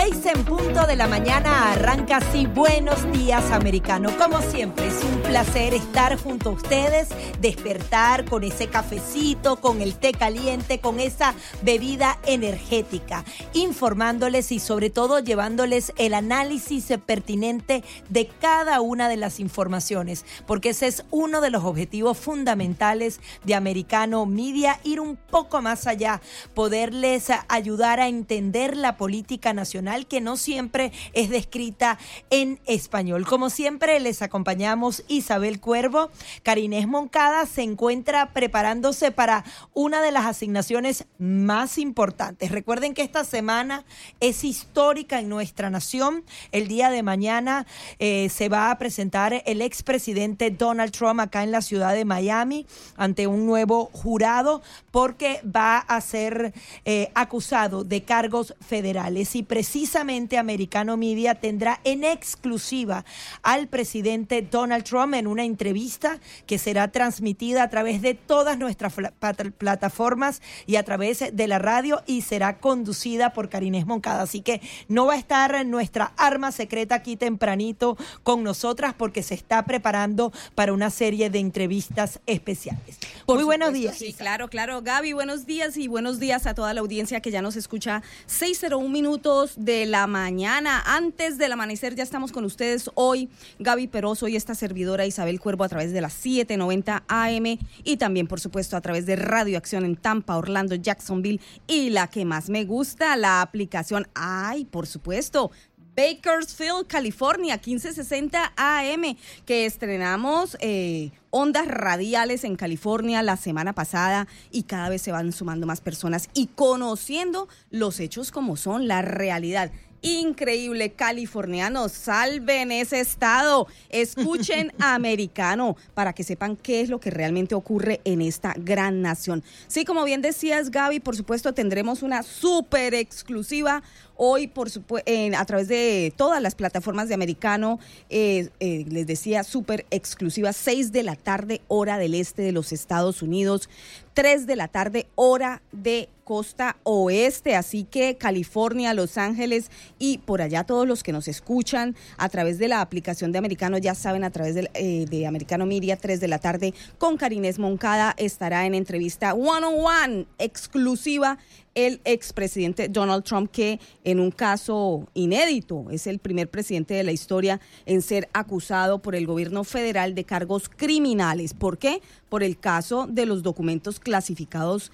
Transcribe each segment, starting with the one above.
Seis en punto de la mañana arranca así Buenos Días Americano. Como siempre, es un placer estar junto a ustedes, despertar con ese cafecito, con el té caliente, con esa bebida energética, informándoles y sobre todo llevándoles el análisis pertinente de cada una de las informaciones, porque ese es uno de los objetivos fundamentales de Americano Media, ir un poco más allá, poderles ayudar a entender la política nacional que no siempre es descrita en español. Como siempre, les acompañamos Isabel Cuervo. Carinés Moncada se encuentra preparándose para una de las asignaciones más importantes. Recuerden que esta semana es histórica en nuestra nación. El día de mañana eh, se va a presentar el expresidente Donald Trump acá en la ciudad de Miami ante un nuevo jurado porque va a ser eh, acusado de cargos federales y precisamente Americano Media tendrá en exclusiva al presidente Donald Trump en una entrevista que será transmitida a través de todas nuestras plataformas y a través de la radio y será conducida por Karinés Moncada. Así que no va a estar nuestra arma secreta aquí tempranito con nosotras porque se está preparando para una serie de entrevistas especiales. Muy buenos días. Sí, claro, claro. Gaby, buenos días y buenos días a toda la audiencia que ya nos escucha. 601 minutos de la mañana. Antes del amanecer ya estamos con ustedes hoy. Gaby Peroso y esta servidora Isabel Cuervo a través de las 790 AM y también, por supuesto, a través de Radio Acción en Tampa, Orlando, Jacksonville y la que más me gusta, la aplicación. Ay, por supuesto, Bakersfield, California, 1560 AM, que estrenamos eh, ondas radiales en California la semana pasada y cada vez se van sumando más personas y conociendo los hechos como son, la realidad increíble californianos. Salven ese estado. Escuchen americano para que sepan qué es lo que realmente ocurre en esta gran nación. Sí, como bien decías, Gaby, por supuesto tendremos una súper exclusiva hoy por a través de todas las plataformas de americano. Eh, eh, les decía, súper exclusiva, 6 de la tarde, hora del este de los Estados Unidos. 3 de la tarde, hora de costa oeste. Así que California, Los Ángeles y por allá todos los que nos escuchan a través de la aplicación de Americano, ya saben, a través de, eh, de Americano Media, 3 de la tarde con Karines Moncada estará en entrevista one on one exclusiva el expresidente Donald Trump, que en un caso inédito es el primer presidente de la historia en ser acusado por el gobierno federal de cargos criminales. ¿Por qué? Por el caso de los documentos clasificados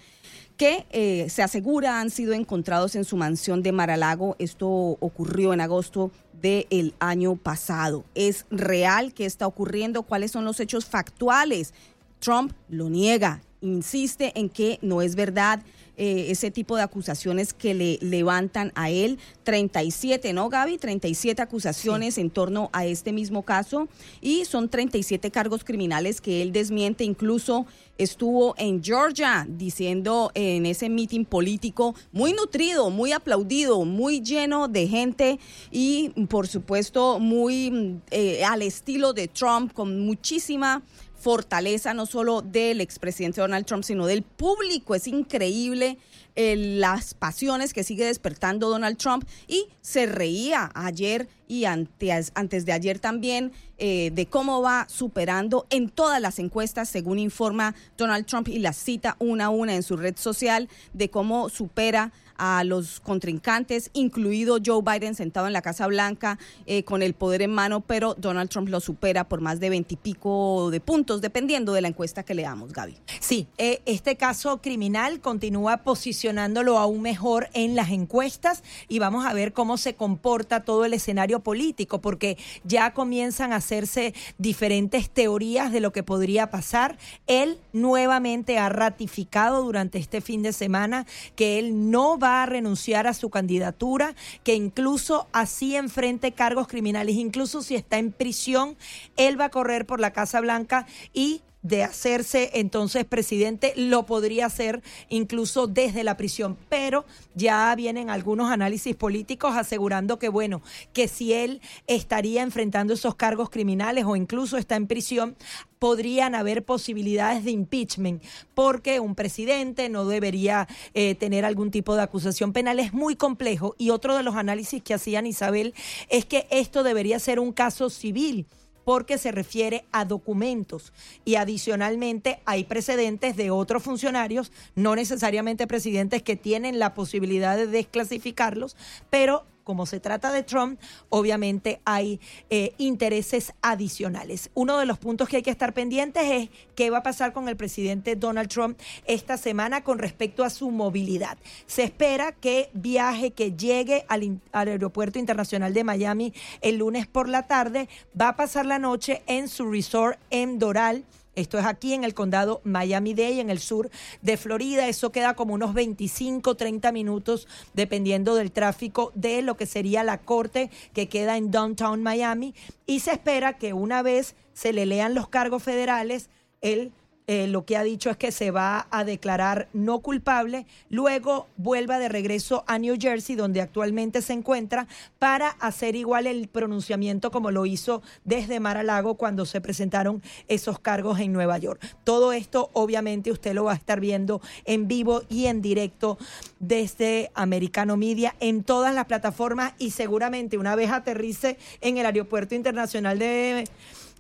que eh, se asegura han sido encontrados en su mansión de Maralago. Esto ocurrió en agosto del año pasado. ¿Es real que está ocurriendo? ¿Cuáles son los hechos factuales? Trump lo niega, insiste en que no es verdad eh, ese tipo de acusaciones que le levantan a él. 37, ¿no, Gaby? 37 acusaciones en torno a este mismo caso y son 37 cargos criminales que él desmiente. Incluso estuvo en Georgia diciendo en ese mitin político muy nutrido, muy aplaudido, muy lleno de gente y por supuesto muy eh, al estilo de Trump con muchísima fortaleza no solo del expresidente Donald Trump, sino del público. Es increíble las pasiones que sigue despertando Donald Trump y se reía ayer y antes, antes de ayer también eh, de cómo va superando en todas las encuestas, según informa Donald Trump y la cita una a una en su red social, de cómo supera a los contrincantes, incluido Joe Biden sentado en la Casa Blanca eh, con el poder en mano, pero Donald Trump lo supera por más de veintipico de puntos, dependiendo de la encuesta que leamos, Gaby. Sí, eh, este caso criminal continúa posicionándolo aún mejor en las encuestas y vamos a ver cómo se comporta todo el escenario político, porque ya comienzan a hacerse diferentes teorías de lo que podría pasar. Él nuevamente ha ratificado durante este fin de semana que él no va a renunciar a su candidatura, que incluso así enfrente cargos criminales, incluso si está en prisión, él va a correr por la Casa Blanca y de hacerse entonces presidente, lo podría hacer incluso desde la prisión. Pero ya vienen algunos análisis políticos asegurando que, bueno, que si él estaría enfrentando esos cargos criminales o incluso está en prisión, podrían haber posibilidades de impeachment, porque un presidente no debería eh, tener algún tipo de acusación penal. Es muy complejo. Y otro de los análisis que hacían Isabel es que esto debería ser un caso civil porque se refiere a documentos. Y adicionalmente hay precedentes de otros funcionarios, no necesariamente presidentes que tienen la posibilidad de desclasificarlos, pero como se trata de Trump, obviamente hay eh, intereses adicionales. Uno de los puntos que hay que estar pendientes es qué va a pasar con el presidente Donald Trump esta semana con respecto a su movilidad. Se espera que viaje, que llegue al, al aeropuerto internacional de Miami el lunes por la tarde, va a pasar la noche en su resort en Doral esto es aquí en el condado Miami-Dade, en el sur de Florida. Eso queda como unos 25, 30 minutos, dependiendo del tráfico de lo que sería la corte que queda en Downtown Miami. Y se espera que una vez se le lean los cargos federales, él eh, lo que ha dicho es que se va a declarar no culpable, luego vuelva de regreso a New Jersey, donde actualmente se encuentra, para hacer igual el pronunciamiento como lo hizo desde Mar-a-Lago cuando se presentaron esos cargos en Nueva York. Todo esto obviamente usted lo va a estar viendo en vivo y en directo desde Americano Media en todas las plataformas y seguramente una vez aterrice en el Aeropuerto Internacional de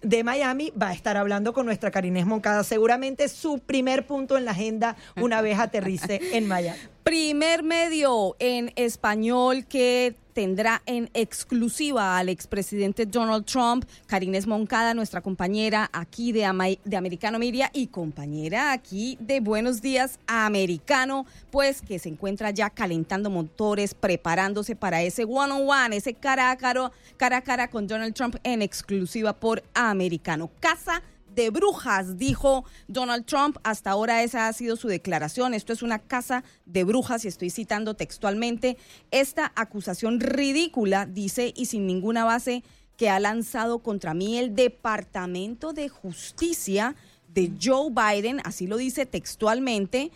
de Miami va a estar hablando con nuestra Karines Moncada. Seguramente su primer punto en la agenda una vez aterrice en Miami. Primer medio en español que tendrá en exclusiva al expresidente Donald Trump, Karines Moncada, nuestra compañera aquí de, Americano Media y compañera aquí de Buenos Días Americano, pues que se encuentra ya calentando motores, preparándose para ese one-on-one, ese cara a cara, cara a cara con Donald Trump en exclusiva por Americano. Casa de brujas, dijo Donald Trump. Hasta ahora esa ha sido su declaración. Esto es una casa de brujas y estoy citando textualmente esta acusación ridícula, dice, y sin ninguna base que ha lanzado contra mí el Departamento de Justicia de Joe Biden, así lo dice textualmente,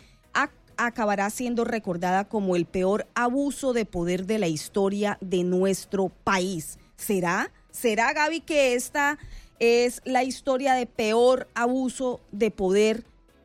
acabará siendo recordada como el peor abuso de poder de la historia de nuestro país. ¿Será? ¿Será, Gaby, que esta es la historia de peor abuso de poder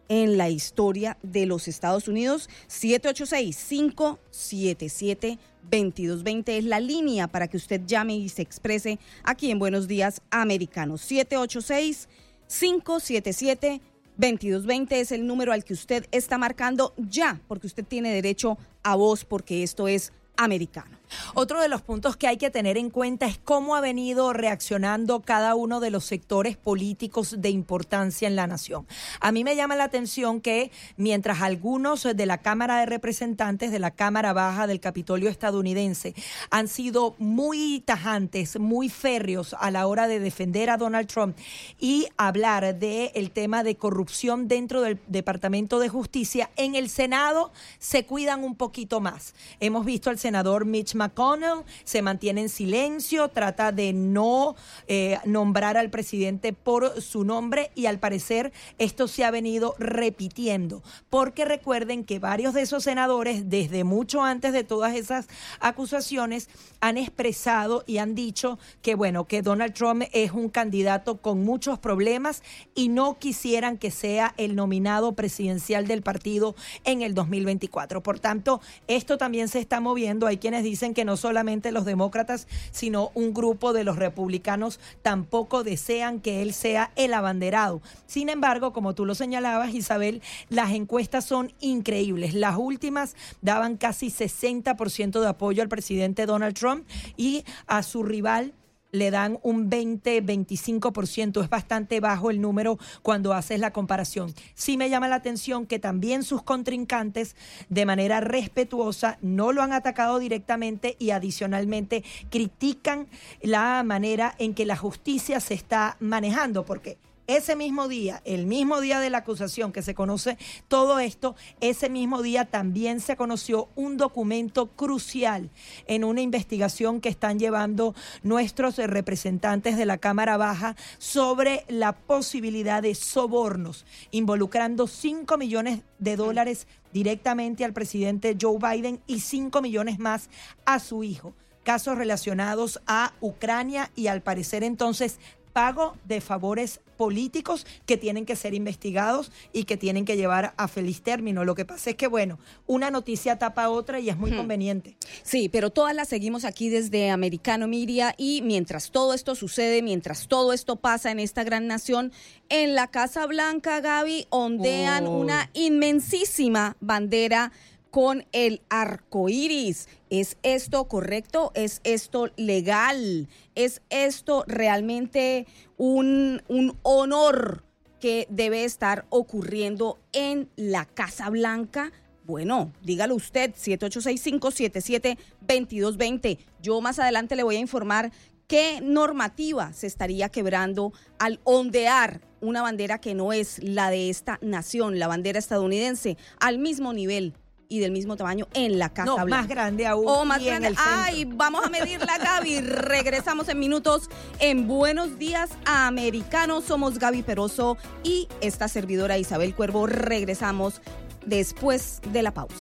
en la historia de los Estados Unidos. 786-577-2220 es la línea para que usted llame y se exprese aquí en Buenos Días Americanos. 786-577-2220 es el número al que usted está marcando ya, porque usted tiene derecho a voz, porque esto es americano. Otro de los puntos que hay que tener en cuenta es cómo ha venido reaccionando cada uno de los sectores políticos de importancia en la nación. A mí me llama la atención que mientras algunos de la Cámara de Representantes, de la Cámara Baja del Capitolio estadounidense, han sido muy tajantes, muy férreos a la hora de defender a Donald Trump y hablar del tema de corrupción dentro del Departamento de Justicia, en el Senado se cuidan un poquito más. Hemos visto al senador Mitch McConnell se mantiene en silencio, trata de no eh, nombrar al presidente por su nombre y al parecer esto se ha venido repitiendo, porque recuerden que varios de esos senadores, desde mucho antes de todas esas acusaciones, han expresado y han dicho que, bueno, que Donald Trump es un candidato con muchos problemas y no quisieran que sea el nominado presidencial del partido en el 2024. Por tanto, esto también se está moviendo. Hay quienes dicen que no solamente los demócratas, sino un grupo de los republicanos tampoco desean que él sea el abanderado. Sin embargo, como tú lo señalabas, Isabel, las encuestas son increíbles. Las últimas daban casi 60% de apoyo al presidente Donald Trump y a su rival le dan un 20-25%. Es bastante bajo el número cuando haces la comparación. Sí me llama la atención que también sus contrincantes, de manera respetuosa, no lo han atacado directamente y adicionalmente critican la manera en que la justicia se está manejando, porque Ese mismo día, el mismo día de la acusación que se conoce todo esto, ese mismo día también se conoció un documento crucial en una investigación que están llevando nuestros representantes de la Cámara Baja sobre la posibilidad de sobornos involucrando 5 millones de dólares directamente al presidente Joe Biden y 5 millones más a su hijo. Casos relacionados a Ucrania y al parecer entonces pago de favores políticos que tienen que ser investigados y que tienen que llevar a feliz término. Lo que pasa es que, bueno, una noticia tapa otra y es muy conveniente. Sí, pero todas las seguimos aquí desde Americano Media y mientras todo esto sucede, mientras todo esto pasa en esta gran nación, en la Casa Blanca, Gaby, ondean una inmensísima bandera con el arco iris. ¿Es esto correcto? ¿Es esto legal? ¿Es esto realmente un, un honor que debe estar ocurriendo en la Casa Blanca? Bueno, dígalo usted, 7865772220. Yo más adelante le voy a informar qué normativa se estaría quebrando al ondear una bandera que no es la de esta nación, la bandera estadounidense, al mismo nivel y del mismo tamaño en la Casa no, más grande aún. O más grande. Ay, vamos a medirla, Gaby. Regresamos en minutos en Buenos Días Americanos. Somos Gaby Peroso y esta servidora Isabel Cuervo. Regresamos después de la pausa.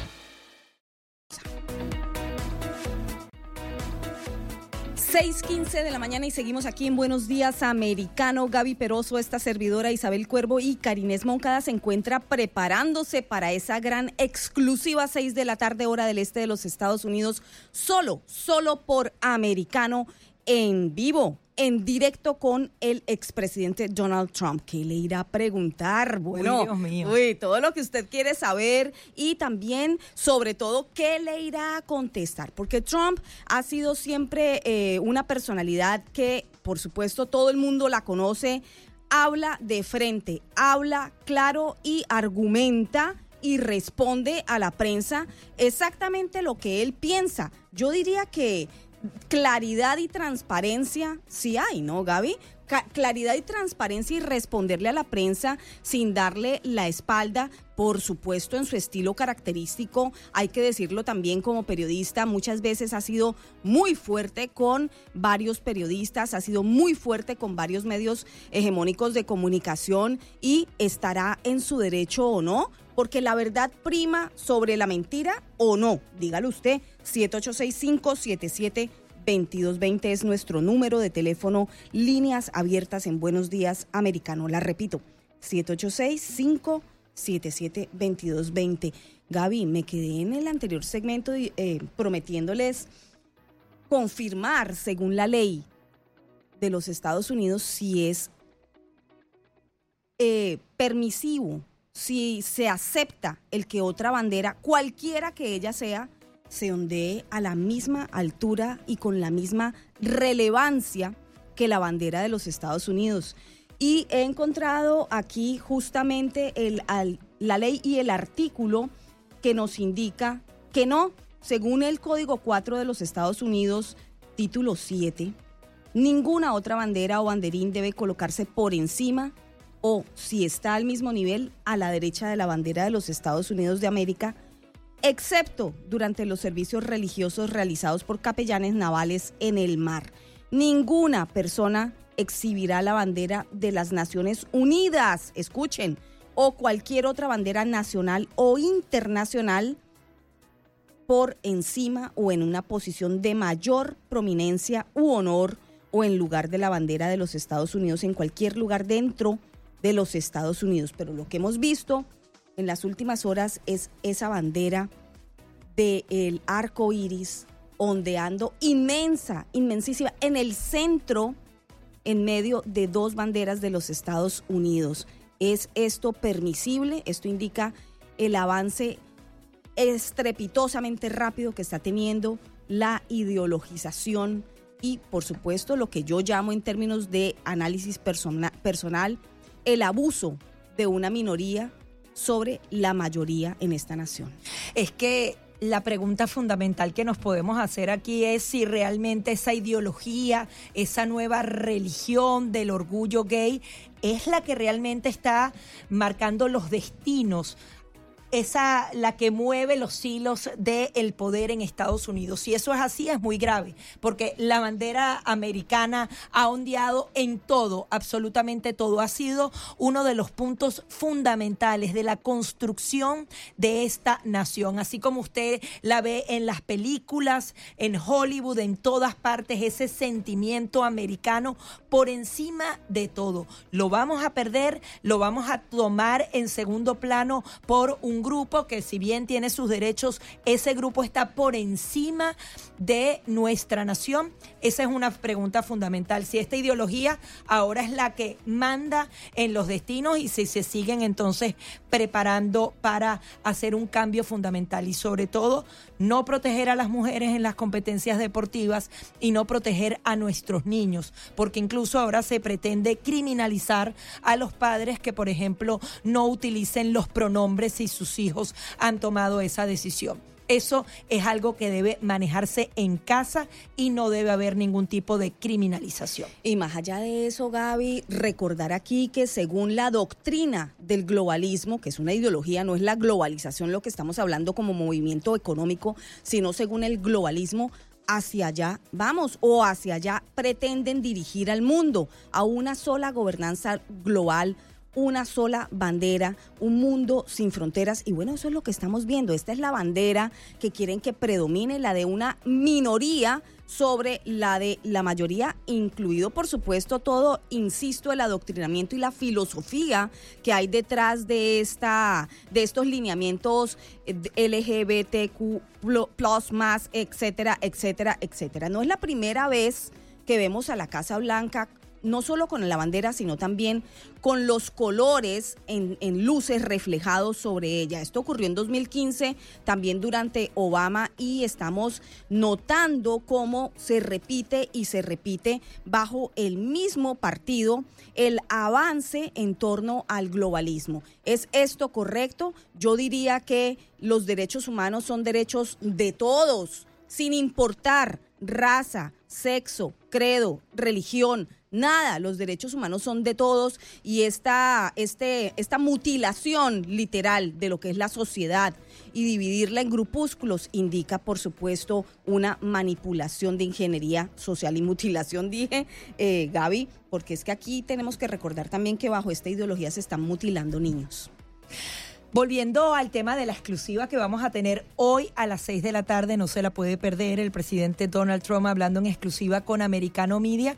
6:15 de la mañana y seguimos aquí en Buenos Días Americano. Gaby Peroso, esta servidora Isabel Cuervo y Karinés Moncada se encuentra preparándose para esa gran exclusiva 6 de la tarde hora del este de los Estados Unidos, solo, solo por Americano en vivo en directo con el expresidente Donald Trump. ¿Qué le irá a preguntar? Bueno, Dios mío. Uy, todo lo que usted quiere saber y también, sobre todo, qué le irá a contestar. Porque Trump ha sido siempre eh, una personalidad que, por supuesto, todo el mundo la conoce. Habla de frente, habla claro y argumenta y responde a la prensa exactamente lo que él piensa. Yo diría que claridad y transparencia sí hay, ¿no, Gaby? claridad y transparencia y responderle a la prensa sin darle la espalda, por supuesto en su estilo característico, hay que decirlo también como periodista, muchas veces ha sido muy fuerte con varios periodistas, ha sido muy fuerte con varios medios hegemónicos de comunicación y estará en su derecho o no, porque la verdad prima sobre la mentira o no, dígalo usted, 786577 2220 es nuestro número de teléfono, líneas abiertas en Buenos Días Americano. La repito, 786-577-2220. Gaby, me quedé en el anterior segmento eh, prometiéndoles confirmar, según la ley de los Estados Unidos, si es eh, permisivo, si se acepta el que otra bandera, cualquiera que ella sea, se ondee a la misma altura y con la misma relevancia que la bandera de los Estados Unidos. Y he encontrado aquí justamente la ley y el artículo que nos indica que no, según el Código 4 de los Estados Unidos, título 7, ninguna otra bandera o banderín debe colocarse por encima o, si está al mismo nivel, a la derecha de la bandera de los Estados Unidos de América excepto durante los servicios religiosos realizados por capellanes navales en el mar. Ninguna persona exhibirá la bandera de las Naciones Unidas, escuchen, o cualquier otra bandera nacional o internacional por encima o en una posición de mayor prominencia u honor o en lugar de la bandera de los Estados Unidos en cualquier lugar dentro de los Estados Unidos. Pero lo que hemos visto en las últimas horas es esa bandera del arco iris ondeando inmensa, inmensísima, en el centro, en medio de dos banderas de los Estados Unidos. ¿Es esto permisible? Esto indica el avance estrepitosamente rápido que está teniendo la ideologización y, por supuesto, lo que yo llamo en términos de análisis personal, el abuso de una minoría sobre la mayoría en esta nación. Es que la pregunta fundamental que nos podemos hacer aquí es si realmente esa ideología, esa nueva religión del orgullo gay es la que realmente está marcando los destinos esa la que mueve los hilos del poder en Estados Unidos. Si eso es así, es muy grave, porque la bandera americana ha ondeado en todo, absolutamente todo. Ha sido uno de los puntos fundamentales de la construcción de esta nación. Así como usted la ve en las películas, en Hollywood, en todas partes, ese sentimiento americano por encima de todo. Lo vamos a perder, lo vamos a tomar en segundo plano por un grupo que si bien tiene sus derechos, ese grupo está por encima de nuestra nación? Esa es una pregunta fundamental. Si esta ideología ahora es la que manda en los destinos y si se siguen entonces preparando para hacer un cambio fundamental y sobre todo no proteger a las mujeres en las competencias deportivas y no proteger a nuestros niños, porque incluso ahora se pretende criminalizar a los padres que, por ejemplo, no utilicen los pronombres y sus hijos han tomado esa decisión. Eso es algo que debe manejarse en casa y no debe haber ningún tipo de criminalización. Y más allá de eso, Gaby, recordar aquí que según la doctrina del globalismo, que es una ideología, no es la globalización lo que estamos hablando como movimiento económico, sino según el globalismo, hacia allá vamos o hacia allá pretenden dirigir al mundo a una sola gobernanza global una sola bandera, un mundo sin fronteras. Y bueno, eso es lo que estamos viendo. Esta es la bandera que quieren que predomine, la de una minoría sobre la de la mayoría, incluido por supuesto todo, insisto, el adoctrinamiento y la filosofía que hay detrás de esta, de estos lineamientos LGBTQ plus más, etcétera, etcétera, etcétera. No es la primera vez que vemos a la Casa Blanca no solo con la bandera, sino también con los colores en, luces reflejados sobre ella. Esto ocurrió en 2015, también durante Obama, y estamos notando cómo se repite y se repite bajo el mismo partido el avance en torno al globalismo. ¿Es esto correcto? Yo diría que los derechos humanos son derechos de todos, sin importar raza, sexo, credo, religión, Nada, los derechos humanos son de todos y esta, este, esta mutilación literal de lo que es la sociedad y dividirla en grupúsculos indica, por supuesto, una manipulación de ingeniería social y mutilación, dije, eh, Gaby, porque es que aquí tenemos que recordar también que bajo esta ideología se están mutilando niños. Volviendo al tema de la exclusiva que vamos a tener hoy a las 6 de la tarde, no se la puede perder, el presidente Donald Trump hablando en exclusiva con Americano Media.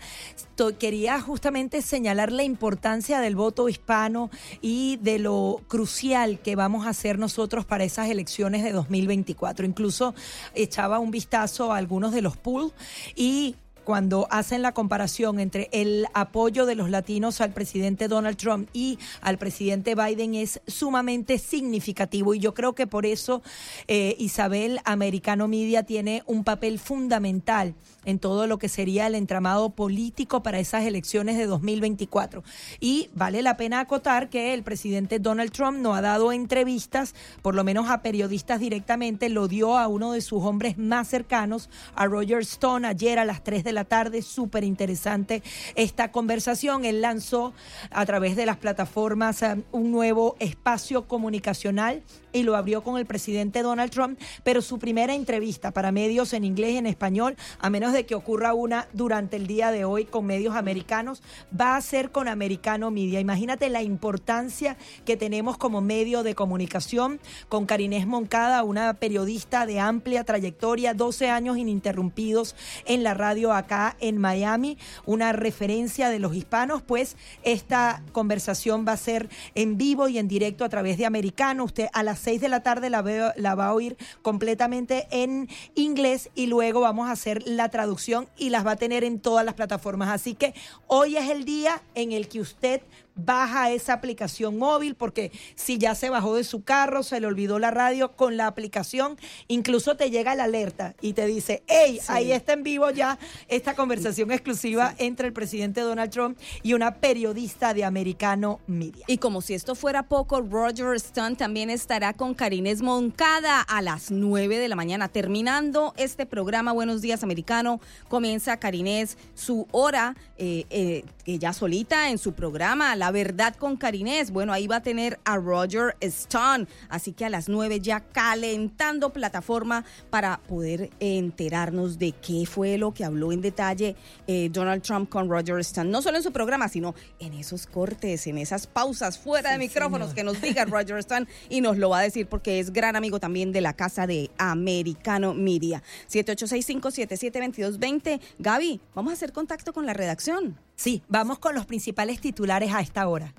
Quería justamente señalar la importancia del voto hispano y de lo crucial que vamos a hacer nosotros para esas elecciones de 2024. Incluso echaba un vistazo a algunos de los polls y cuando hacen la comparación entre el apoyo de los latinos al presidente Donald Trump y al presidente Biden es sumamente significativo. Y yo creo que por eso eh, Isabel Americano Media tiene un papel fundamental en todo lo que sería el entramado político para esas elecciones de 2024. Y vale la pena acotar que el presidente Donald Trump no ha dado entrevistas, por lo menos a periodistas directamente, lo dio a uno de sus hombres más cercanos, a Roger Stone, ayer a las 3 de la tarde. Súper interesante esta conversación. Él lanzó a través de las plataformas eh, un nuevo espacio comunicacional y lo abrió con el presidente Donald Trump, pero su primera entrevista para medios en inglés y en español, a menos de que ocurra una durante el día de hoy con medios americanos, va a ser con Americano Media. Imagínate la importancia que tenemos como medio de comunicación con Karinés Moncada, una periodista de amplia trayectoria, 12 años ininterrumpidos en la radio acá en Miami, una referencia de los hispanos, pues esta conversación va a ser en vivo y en directo a través de Americano. Usted a las 6 de la tarde la, la va a oír completamente en inglés y luego vamos a hacer la traducción y las va a tener en todas las plataformas. Así que hoy es el día en el que usted baja esa aplicación móvil porque si ya se bajó de su carro, se le olvidó la radio, con la aplicación incluso te llega la alerta y te dice, hey, ahí está en vivo ya esta conversación exclusiva entre el presidente Donald Trump y una periodista de Americano Media. Y como si esto fuera poco, Roger Stone también estará con Karines Moncada a las 9 de la mañana. Terminando este programa, Buenos Días Americano, comienza Karines su hora, eh, eh, ya solita en su programa, La Verdad con Karines. Bueno, ahí va a tener a Roger Stone. Así que a las 9 ya calentando plataforma para poder enterarnos de qué fue lo que habló en detalle eh, Donald Trump con Roger Stone. No solo en su programa, sino en esos cortes, en esas pausas fuera de micrófonos que nos diga Roger Stone y nos lo va a decir porque es gran amigo también de la casa de Americano Media. 7865772220. Gaby, vamos a hacer contacto con la redacción. Sí, vamos con los principales titulares a esta hora.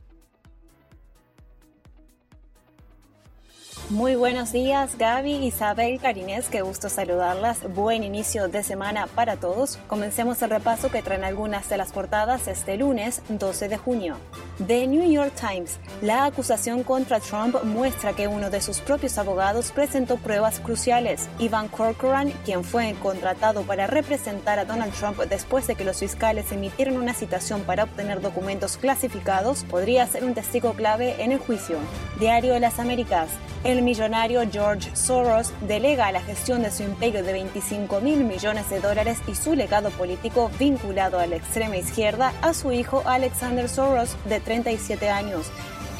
Muy buenos días, Gaby, Isabel, Carinés, qué gusto saludarlas. Buen inicio de semana para todos. Comencemos el repaso que traen algunas de las portadas este lunes 12 de junio. The New York Times. La acusación contra Trump muestra que uno de sus propios abogados presentó pruebas cruciales. Ivan Corcoran, quien fue contratado para representar a Donald Trump después de que los fiscales emitieron una citación para obtener documentos clasificados, podría ser un testigo clave en el juicio. Diario de las Américas. El millonario George Soros delega la gestión de su imperio de 25 mil millones de dólares y su legado político vinculado a la extrema izquierda a su hijo Alexander Soros, de 37 años.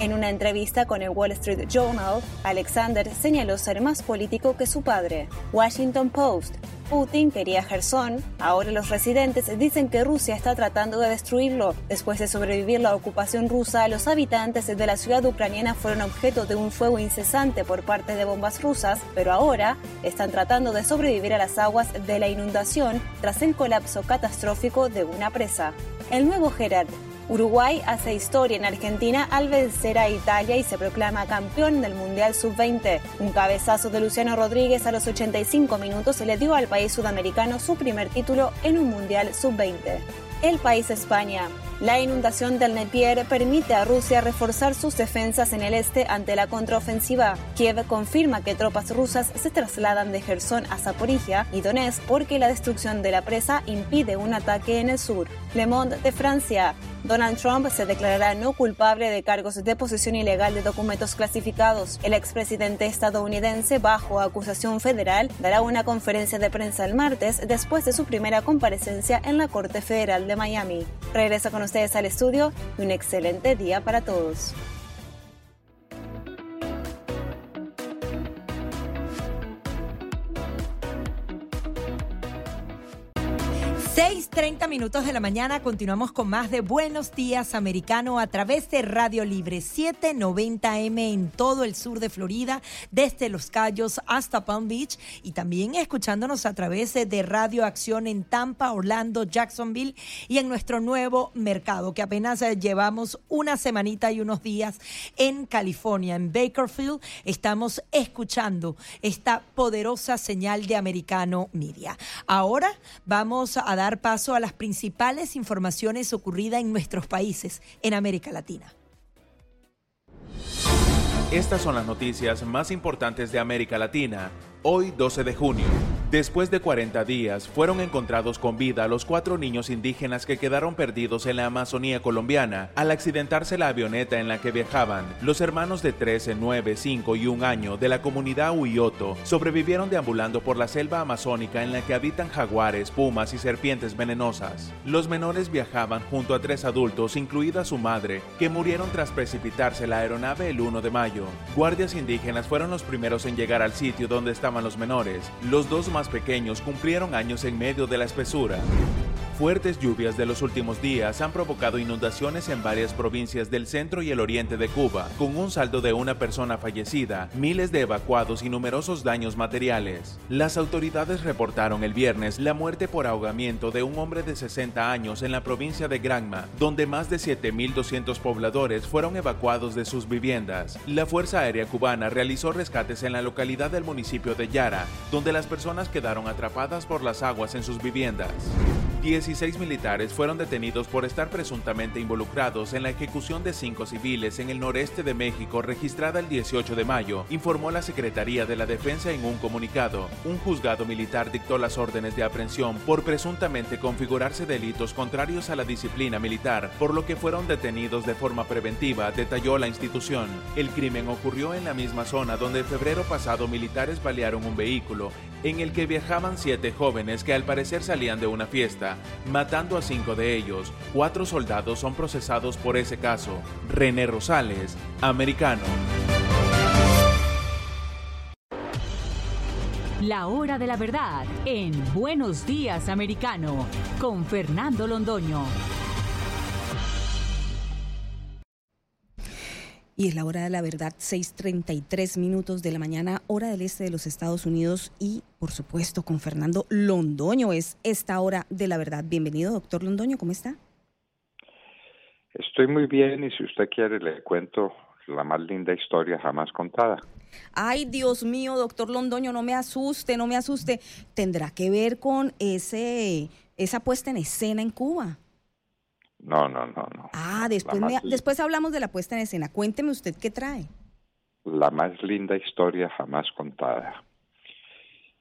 En una entrevista con el Wall Street Journal, Alexander señaló ser más político que su padre. Washington Post. Putin quería Gerson, ahora los residentes dicen que Rusia está tratando de destruirlo. Después de sobrevivir la ocupación rusa, los habitantes de la ciudad ucraniana fueron objeto de un fuego incesante por parte de bombas rusas, pero ahora están tratando de sobrevivir a las aguas de la inundación tras el colapso catastrófico de una presa. El nuevo Gerard Uruguay hace historia en Argentina al vencer a Italia y se proclama campeón del Mundial Sub-20. Un cabezazo de Luciano Rodríguez a los 85 minutos le dio al país sudamericano su primer título en un Mundial Sub-20. El país España. La inundación del Nepier permite a Rusia reforzar sus defensas en el este ante la contraofensiva. Kiev confirma que tropas rusas se trasladan de Gerson a Zaporizhia y Donetsk porque la destrucción de la presa impide un ataque en el sur. Le Monde de Francia. Donald Trump se declarará no culpable de cargos de posesión ilegal de documentos clasificados. El expresidente estadounidense, bajo acusación federal, dará una conferencia de prensa el martes después de su primera comparecencia en la Corte Federal de Miami. Regresa con ustedes al estudio y un excelente día para todos. 6:30 minutos de la mañana continuamos con más de Buenos Días Americano a través de Radio Libre 790M en todo el sur de Florida, desde Los Cayos hasta Palm Beach y también escuchándonos a través de Radio Acción en Tampa, Orlando, Jacksonville y en nuestro nuevo mercado que apenas eh, llevamos una semanita y unos días en California, en Bakerfield. Estamos escuchando esta poderosa señal de Americano Media. Ahora vamos a dar dar paso a las principales informaciones ocurridas en nuestros países en América Latina. Estas son las noticias más importantes de América Latina, hoy 12 de junio. Después de 40 días, fueron encontrados con vida los cuatro niños indígenas que quedaron perdidos en la Amazonía colombiana al accidentarse la avioneta en la que viajaban. Los hermanos de 13, 9, 5 y 1 año de la comunidad Huyoto sobrevivieron deambulando por la selva amazónica en la que habitan jaguares, pumas y serpientes venenosas. Los menores viajaban junto a tres adultos, incluida su madre, que murieron tras precipitarse la aeronave el 1 de mayo. Guardias indígenas fueron los primeros en llegar al sitio donde estaban los menores. Los dos más pequeños cumplieron años en medio de la espesura. Fuertes lluvias de los últimos días han provocado inundaciones en varias provincias del centro y el oriente de Cuba, con un saldo de una persona fallecida, miles de evacuados y numerosos daños materiales. Las autoridades reportaron el viernes la muerte por ahogamiento de un hombre de 60 años en la provincia de Granma, donde más de 7.200 pobladores fueron evacuados de sus viviendas. La Fuerza Aérea Cubana realizó rescates en la localidad del municipio de Yara, donde las personas quedaron atrapadas por las aguas en sus viviendas. 16 militares fueron detenidos por estar presuntamente involucrados en la ejecución de cinco civiles en el noreste de México registrada el 18 de mayo, informó la Secretaría de la Defensa en un comunicado. Un juzgado militar dictó las órdenes de aprehensión por presuntamente configurarse delitos contrarios a la disciplina militar, por lo que fueron detenidos de forma preventiva, detalló la institución. El crimen ocurrió en la misma zona donde en febrero pasado militares balearon un vehículo en el que viajaban siete jóvenes que al parecer salían de una fiesta, matando a cinco de ellos. Cuatro soldados son procesados por ese caso. René Rosales, americano. La hora de la verdad en Buenos Días Americano con Fernando Londoño. Y es la hora de la verdad, 6:33 minutos de la mañana, hora del este de los Estados Unidos y, por supuesto, con Fernando Londoño. Es esta hora de la verdad. Bienvenido, doctor Londoño, ¿cómo está? Estoy muy bien y si usted quiere le cuento la más linda historia jamás contada. Ay, Dios mío, doctor Londoño, no me asuste, no me asuste. ¿Tendrá que ver con ese esa puesta en escena en Cuba? No, no, no, no. Ah, después, me, después hablamos de la puesta en escena. Cuénteme usted qué trae. La más linda historia jamás contada.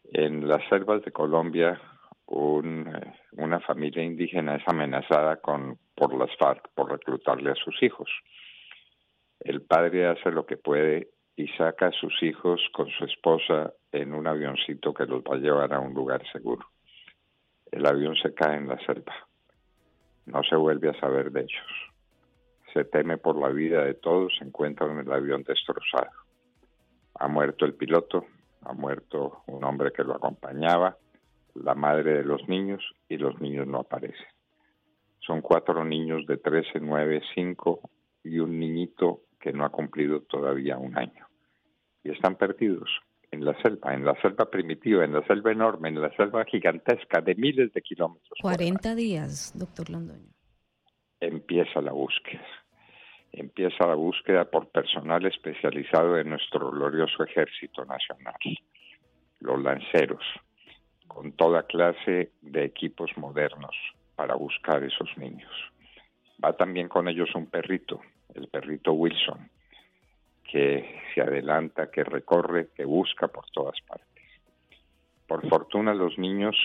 En las selvas de Colombia, un, eh, una familia indígena es amenazada con, por las FARC por reclutarle a sus hijos. El padre hace lo que puede y saca a sus hijos con su esposa en un avioncito que los va a llevar a un lugar seguro. El avión se cae en la selva no se vuelve a saber de ellos. Se teme por la vida de todos, se encuentran en el avión destrozado. Ha muerto el piloto, ha muerto un hombre que lo acompañaba, la madre de los niños y los niños no aparecen. Son cuatro niños de 13, 9, 5 y un niñito que no ha cumplido todavía un año. Y están perdidos en la selva, en la selva primitiva, en la selva enorme, en la selva gigantesca de miles de kilómetros. 40 días, doctor Londoño. Empieza la búsqueda. Empieza la búsqueda por personal especializado de nuestro glorioso ejército nacional, los lanceros, con toda clase de equipos modernos para buscar esos niños. Va también con ellos un perrito, el perrito Wilson, que se adelanta, que recorre, que busca por todas partes. Por fortuna los niños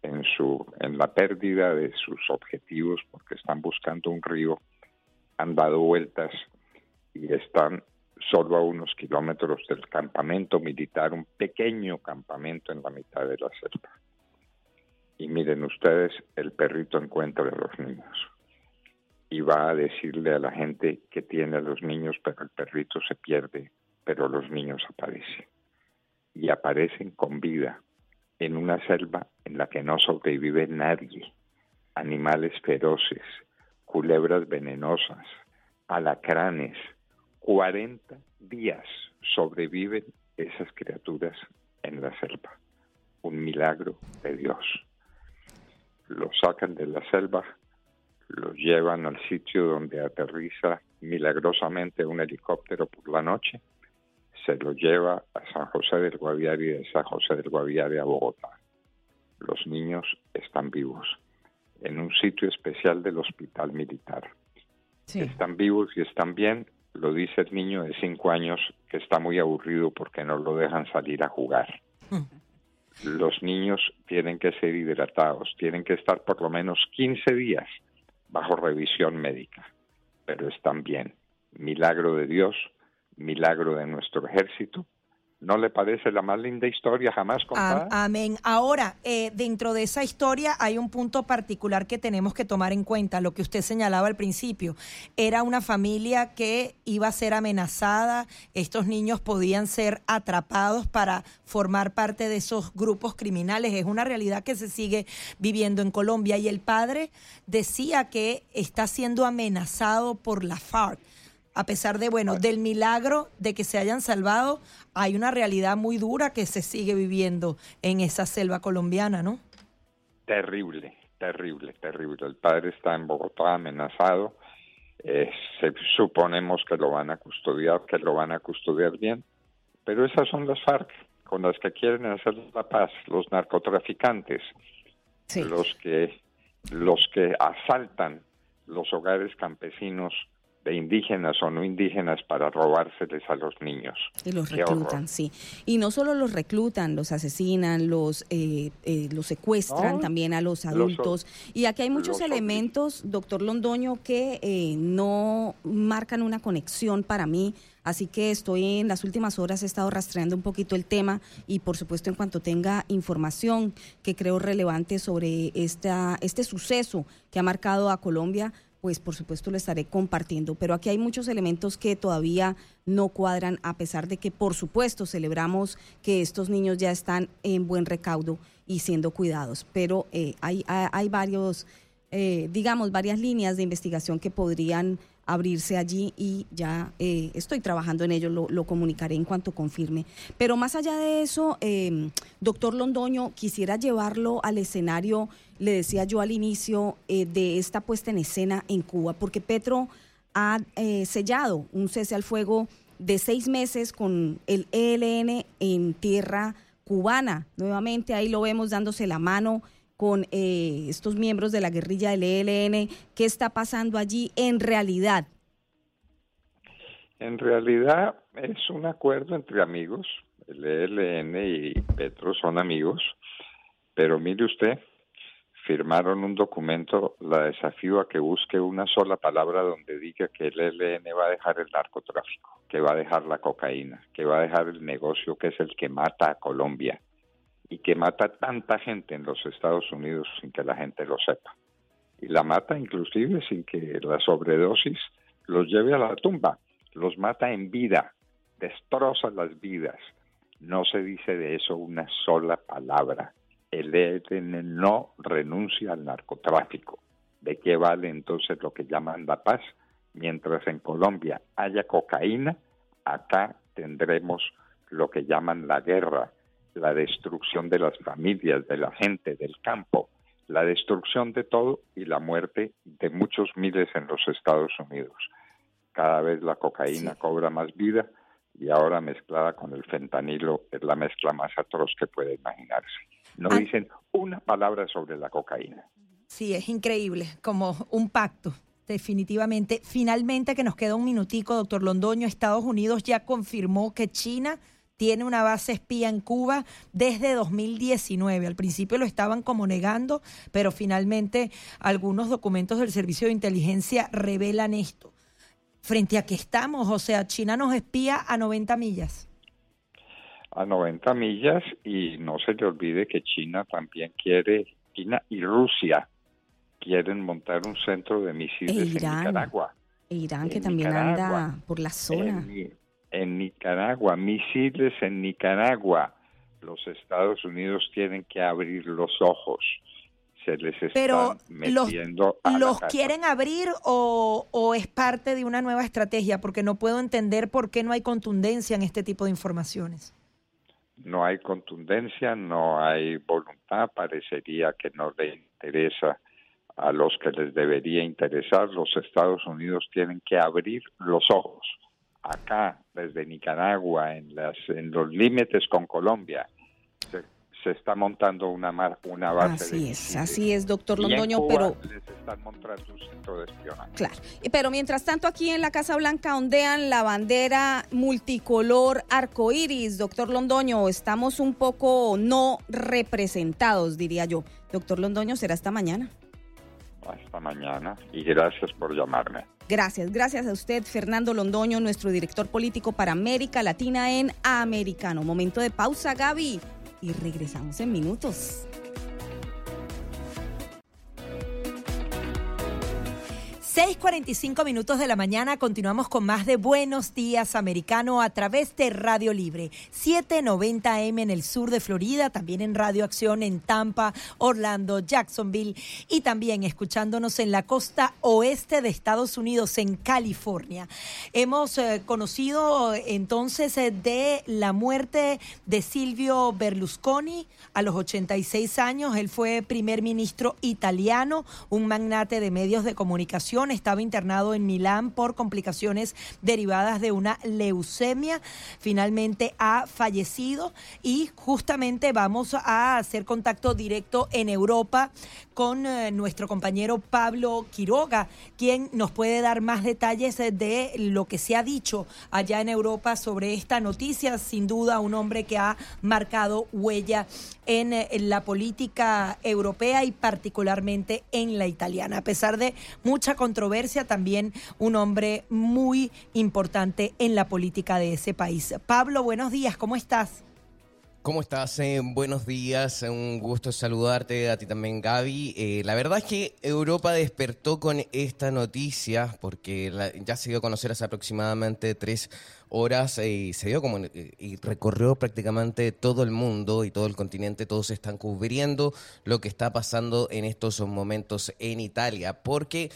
en su en la pérdida de sus objetivos porque están buscando un río han dado vueltas y están solo a unos kilómetros del campamento militar, un pequeño campamento en la mitad de la selva. Y miren ustedes, el perrito encuentra a los niños y va a decirle a la gente que tiene a los niños, pero el perrito se pierde, pero los niños aparecen. Y aparecen con vida en una selva en la que no sobrevive nadie. Animales feroces, culebras venenosas, alacranes. 40 días sobreviven esas criaturas en la selva. Un milagro de Dios. Los sacan de la selva los llevan al sitio donde aterriza milagrosamente un helicóptero por la noche, se los lleva a San José del Guaviare y de San José del Guaviare a Bogotá. Los niños están vivos en un sitio especial del hospital militar. Están vivos y están bien, lo dice el niño de cinco años que está muy aburrido porque no lo dejan salir a jugar. Los niños tienen que ser hidratados, tienen que estar por lo menos 15 días bajo revisión médica, pero están bien. Milagro de Dios, milagro de nuestro ejército, ¿No le parece la más linda historia jamás contada? amén. Ahora, eh, dentro de esa historia hay un punto particular que tenemos que tomar en cuenta, lo que usted señalaba al principio. Era una familia que iba a ser amenazada, estos niños podían ser atrapados para formar parte de esos grupos criminales. Es una realidad que se sigue viviendo en Colombia y el padre decía que está siendo amenazado por la FARC a pesar de, bueno, del milagro de que se hayan salvado, hay una realidad muy dura que se sigue viviendo en esa selva colombiana, ¿no? Terrible, terrible, terrible. El padre está en Bogotá amenazado. Eh, suponemos que lo van a custodiar, que lo van a custodiar bien. Pero esas son las FARC con las que quieren hacer la paz, los narcotraficantes, los que los que asaltan los hogares campesinos de indígenas o no indígenas para robárseles a los niños. Y los reclutan, sí. Y no solo los reclutan, los asesinan, los, eh, eh, los secuestran también a los adultos. y aquí hay muchos elementos, doctor Londoño, que eh, no marcan una conexión para mí. Así que estoy en las últimas horas, he estado rastreando un poquito el tema y por supuesto en cuanto tenga información que creo relevante sobre esta, este suceso que ha marcado a Colombia, pues por supuesto lo estaré compartiendo. Pero aquí hay muchos elementos que todavía no cuadran, a pesar de que por supuesto celebramos que estos niños ya están en buen recaudo y siendo cuidados. Pero eh, hay, hay, varios, eh, digamos, varias líneas de investigación que podrían abrirse allí y ya eh, estoy trabajando en ello, lo, comunicaré en cuanto confirme. Pero más allá de eso, eh, doctor Londoño, quisiera llevarlo al escenario, le decía yo al inicio, eh, de esta puesta en escena en Cuba, porque Petro ha sellado un cese al fuego de seis meses con el ELN en tierra cubana. Nuevamente ahí lo vemos dándose la mano con eh, estos miembros de la guerrilla del ELN. ¿Qué está pasando allí en realidad? En realidad es un acuerdo entre amigos. El ELN y Petro son amigos, pero mire usted, firmaron un documento, la desafío a que busque una sola palabra donde diga que el ELN va a dejar el narcotráfico, que va a dejar la cocaína, que va a dejar el negocio que es el que mata a Colombia y que mata tanta gente en los Estados Unidos sin que la gente lo sepa. Y la mata inclusive sin que la sobredosis los lleve a la tumba, los mata en vida, destroza las vidas. No se dice de eso una sola palabra. El ELN no renuncia al narcotráfico. ¿De qué vale entonces lo que llaman la paz? Mientras en Colombia haya cocaína, acá tendremos lo que llaman la guerra, la destrucción de las familias, de la gente, del campo, la destrucción de todo y la muerte de muchos miles en los Estados Unidos. Cada vez la cocaína cobra más vida y ahora mezclada con el fentanilo es la mezcla más atroz que puede imaginarse. No ah. dicen una palabra sobre la cocaína. Sí, es increíble, como un pacto. Definitivamente. Finalmente, que nos queda un minutico, doctor Londoño, Estados Unidos ya confirmó que China tiene una base espía en Cuba desde 2019. Al principio lo estaban como negando, pero finalmente algunos documentos del Servicio de Inteligencia revelan esto. Frente a que estamos, o sea, China nos espía a 90 millas. A 90 millas y no se le olvide que China también quiere, China y Rusia quieren montar un centro de misiles en Nicaragua. E Irán, que también anda por la zona en Nicaragua, misiles en Nicaragua. Los Estados Unidos tienen que abrir los ojos. Se les está Pero metiendo los, ¿los quieren abrir o, o es parte de una nueva estrategia? Porque no puedo entender por qué no hay contundencia en este tipo de informaciones. No hay contundencia, no hay voluntad, parecería que no le interesa a los que les debería interesar. Los Estados Unidos tienen que abrir los ojos acá, desde Nicaragua, en, las, en los límites con Colombia, se, está montando una, una base. Así es, así es, doctor Londoño, pero... Les están montando un centro de espionaje. Claro, pero mientras tanto aquí en la Casa Blanca ondean la bandera multicolor arcoíris, doctor Londoño, estamos un poco no representados, diría yo. Doctor Londoño, será esta mañana. Hasta mañana y gracias por llamarme. Gracias, gracias a usted, Fernando Londoño, nuestro director político para América Latina en Americano. Momento de pausa, Gaby, y regresamos en minutos. 6:45 minutos de la mañana continuamos con más de Buenos Días Americano a través de Radio Libre 790M en el sur de Florida, también en Radio Acción en Tampa, Orlando, Jacksonville y también escuchándonos en la costa oeste de Estados Unidos, en California. Hemos eh, conocido entonces eh, de la muerte de Silvio Berlusconi a los 86 años. Él fue primer ministro italiano, un magnate de medios de comunicación Estaba internado en Milán por complicaciones derivadas de una leucemia. Finalmente ha fallecido y justamente vamos a hacer contacto directo en Europa con eh, nuestro compañero Pablo Quiroga, quien nos puede dar más detalles de lo que se ha dicho allá en Europa sobre esta noticia. Sin duda, un hombre que ha marcado huella en, eh, la política europea y particularmente en la italiana. A pesar de mucha controversia, también un hombre muy importante en la política de ese país. Pablo, buenos días, ¿cómo estás? ¿Cómo estás? Eh, buenos días, un gusto saludarte a ti también Gaby. Eh, la verdad es que Europa despertó con esta noticia porque ya se dio a conocer hace aproximadamente tres horas eh, y se dio como eh, y recorrió prácticamente todo el mundo y todo el continente, todos están cubriendo lo que está pasando en estos momentos en Italia, porque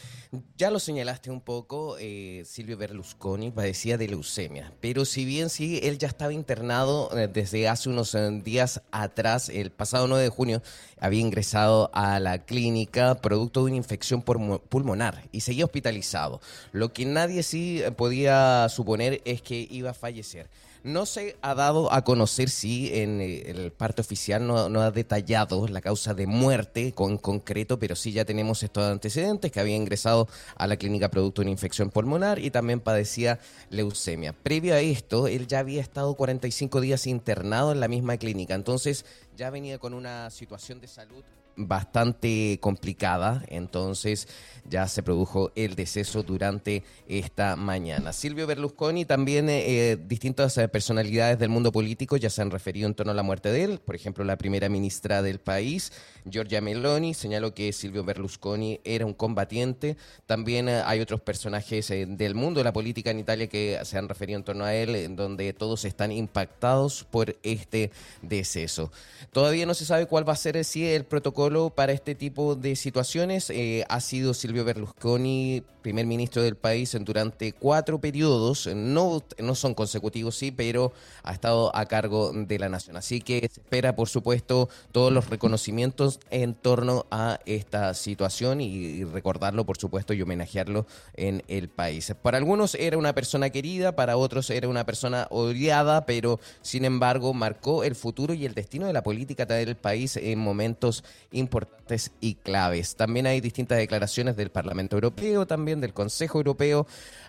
ya lo señalaste un poco, eh, Silvio Berlusconi padecía de leucemia, pero si bien sí, él ya estaba internado desde hace unos días atrás, el pasado 9 de junio, había ingresado a la clínica producto de una infección pulmo- pulmonar y seguía hospitalizado. Lo que nadie sí eh, podía suponer es que iba a fallecer. No se ha dado a conocer si en eh, el parte oficial no, no ha detallado la causa de muerte con concreto, pero sí ya tenemos estos antecedentes que había ingresado a la clínica producto de una infección pulmonar y también padecía leucemia. Previo a esto, él ya había estado 45 días internado en la misma clínica, entonces ya venía con una situación de salud bastante complicada, entonces ya se produjo el deceso durante esta mañana. Silvio Berlusconi, también eh, distintas eh, personalidades del mundo político ya se han referido en torno a la muerte de él, por ejemplo la primera ministra del país, Giorgia Meloni, señaló que Silvio Berlusconi era un combatiente, también eh, hay otros personajes eh, del mundo de la política en Italia que se han referido en torno a él, en donde todos están impactados por este deceso. Todavía no se sabe cuál va a ser eh, el protocolo para este tipo de situaciones. Ha sido Silvio Berlusconi primer ministro del país durante cuatro periodos, no, no son consecutivos, sí, pero ha estado a cargo de la nación. Así que se espera, por supuesto, todos los reconocimientos en torno a esta situación y, recordarlo, por supuesto, y homenajearlo en el país. Para algunos era una persona querida, para otros era una persona odiada, pero sin embargo marcó el futuro y el destino de la política del país en momentos importantes y claves. También hay distintas declaraciones del Parlamento Europeo, también del Consejo Europeo.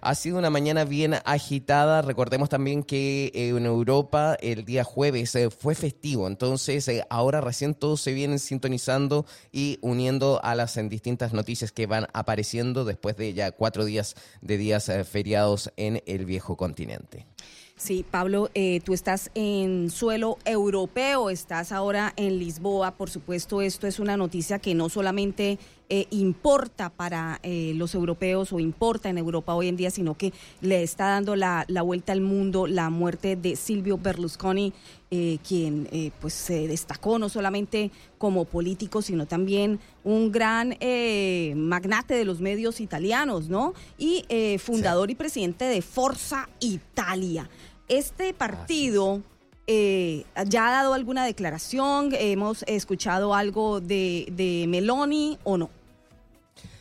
Ha sido una mañana bien agitada. Recordemos también que eh, en Europa el día jueves eh, fue festivo, entonces eh, ahora recién todos se vienen sintonizando y uniendo a las en distintas noticias que van apareciendo después de ya cuatro días de días feriados en el viejo continente. Sí, Pablo, eh, tú estás en suelo europeo, estás ahora en Lisboa. Por supuesto, esto es una noticia que no solamente eh, importa para eh, los europeos o importa en Europa hoy en día, sino que le está dando la, la vuelta al mundo la muerte de Silvio Berlusconi, eh, quien pues se destacó no solamente como político, sino también un gran magnate de los medios italianos, ¿no? Y fundador y presidente de Forza Italia. Este partido eh, ya ha dado alguna declaración, hemos escuchado algo de, de Meloni o no.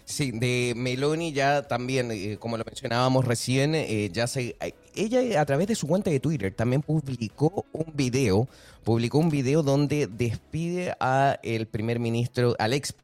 Sí, de Meloni ya también, eh, como lo mencionábamos recién, eh, ya se, eh, ella a través de su cuenta de Twitter también publicó un video, publicó un video donde despide a el primer ministro, al ex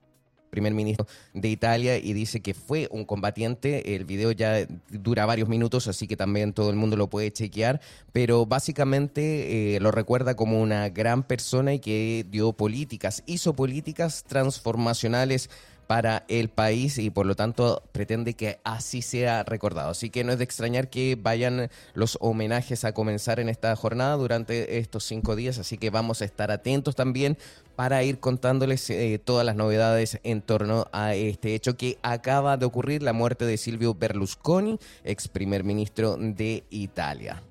primer ministro de Italia y dice que fue un combatiente. El video ya dura varios minutos, así que también todo el mundo lo puede chequear, pero básicamente eh, lo recuerda como una gran persona y que dio políticas, hizo políticas transformacionales para el país y por lo tanto pretende que así sea recordado. Así que no es de extrañar que vayan los homenajes a comenzar en esta jornada durante estos cinco días, así que vamos a estar atentos también para ir contándoles eh, todas las novedades en torno a este hecho que acaba de ocurrir, la muerte de Silvio Berlusconi, ex primer ministro de Italia.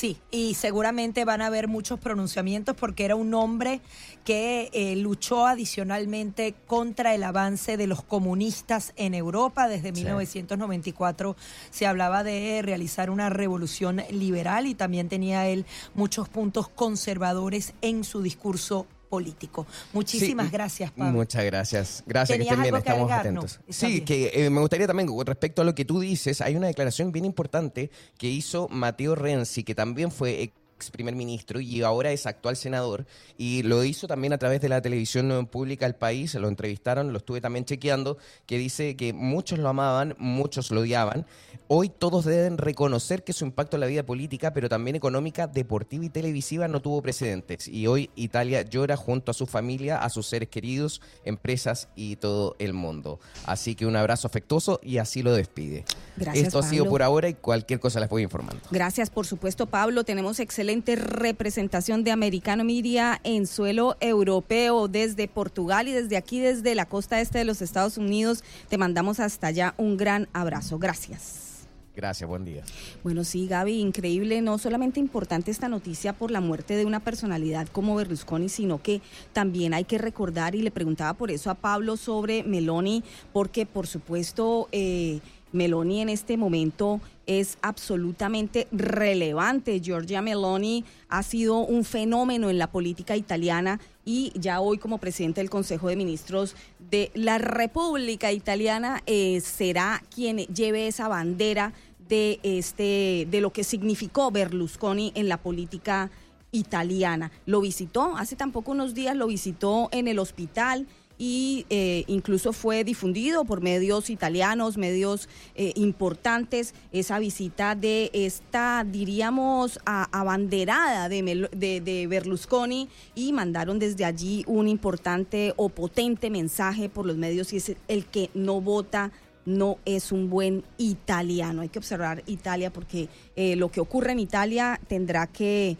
Sí, y seguramente van a haber muchos pronunciamientos porque era un hombre que eh, luchó adicionalmente contra el avance de los comunistas en Europa. Desde 1994 se hablaba de realizar una revolución liberal y también tenía él muchos puntos conservadores en su discurso político. Muchísimas gracias, Pablo. Muchas gracias. Gracias, que estén bien, estamos atentos. sí, que eh, me gustaría también, respecto a lo que tú dices, hay una declaración bien importante que hizo Mateo Renzi, que también fue ex primer ministro y ahora es actual senador y lo hizo también a través de la televisión pública del país, lo entrevistaron, lo estuve también chequeando, que dice que muchos lo amaban, muchos lo odiaban. Hoy todos deben reconocer que su impacto en la vida política, pero también económica, deportiva y televisiva no tuvo precedentes. Y hoy Italia llora junto a su familia, a sus seres queridos, empresas y todo el mundo. Así que un abrazo afectuoso y así lo despide. Gracias, Esto ha sido por ahora y cualquier cosa les voy informando. Gracias, por supuesto, Pablo. Tenemos excelente representación de Americano Media en suelo europeo desde Portugal y desde aquí, desde la costa este de los Estados Unidos. Te mandamos hasta allá un gran abrazo. Gracias. Gracias, buen día. Bueno, sí, Gaby, increíble, no solamente importante esta noticia por la muerte de una personalidad como Berlusconi, sino que también hay que recordar, y le preguntaba por eso a Pablo sobre Meloni, porque por supuesto... Eh, Meloni en este momento es absolutamente relevante. Giorgia Meloni ha sido un fenómeno en la política italiana y ya hoy como presidente del Consejo de Ministros de la República Italiana eh, será quien lleve esa bandera de este de lo que significó Berlusconi en la política italiana. Lo visitó hace tampoco unos días, lo visitó en el hospital y eh, incluso fue difundido por medios italianos, medios eh, importantes, esa visita de esta, diríamos, abanderada de, de, Berlusconi y mandaron desde allí un importante o potente mensaje por los medios y es el que no vota no es un buen italiano. Hay que observar Italia porque eh, lo que ocurre en Italia tendrá que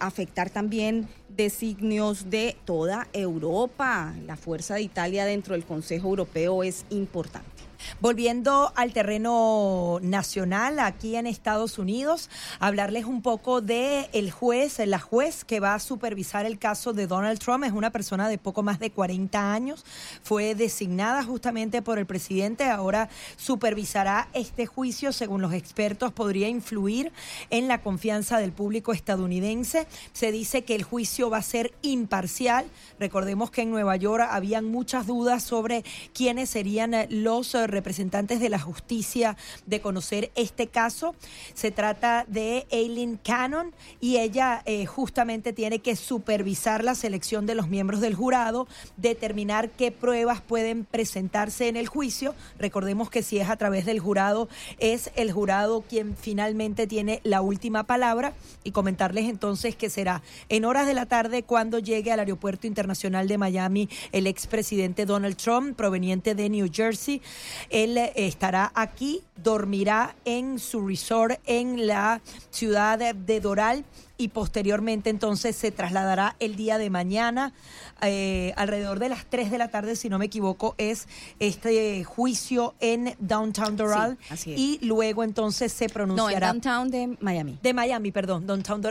afectar también designios de toda Europa. La fuerza de Italia dentro del Consejo Europeo es importante. Volviendo al terreno nacional aquí en Estados Unidos, hablarles un poco de el juez, la juez que va a supervisar el caso de Donald Trump es una persona de poco más de 40 años, fue designada justamente por el presidente, ahora supervisará este juicio, según los expertos podría influir en la confianza del público estadounidense. Se dice que el juicio va a ser imparcial. Recordemos que en Nueva York habían muchas dudas sobre quiénes serían los representantes de la justicia de conocer este caso. Se trata de Aileen Cannon y ella eh, justamente tiene que supervisar la selección de los miembros del jurado, determinar qué pruebas pueden presentarse en el juicio. Recordemos que si es a través del jurado, es el jurado quien finalmente tiene la última palabra y comentarles entonces que será en horas de la tarde cuando llegue al Aeropuerto Internacional de Miami el expresidente Donald Trump, proveniente de New Jersey. Él estará aquí, dormirá en su resort en la ciudad de Doral y posteriormente entonces se trasladará el día de mañana eh, alrededor de las 3 de la tarde, si no me equivoco, es este juicio en Downtown Doral y luego entonces se pronunciará. No, en Downtown de Miami. De Miami, perdón. Downtown,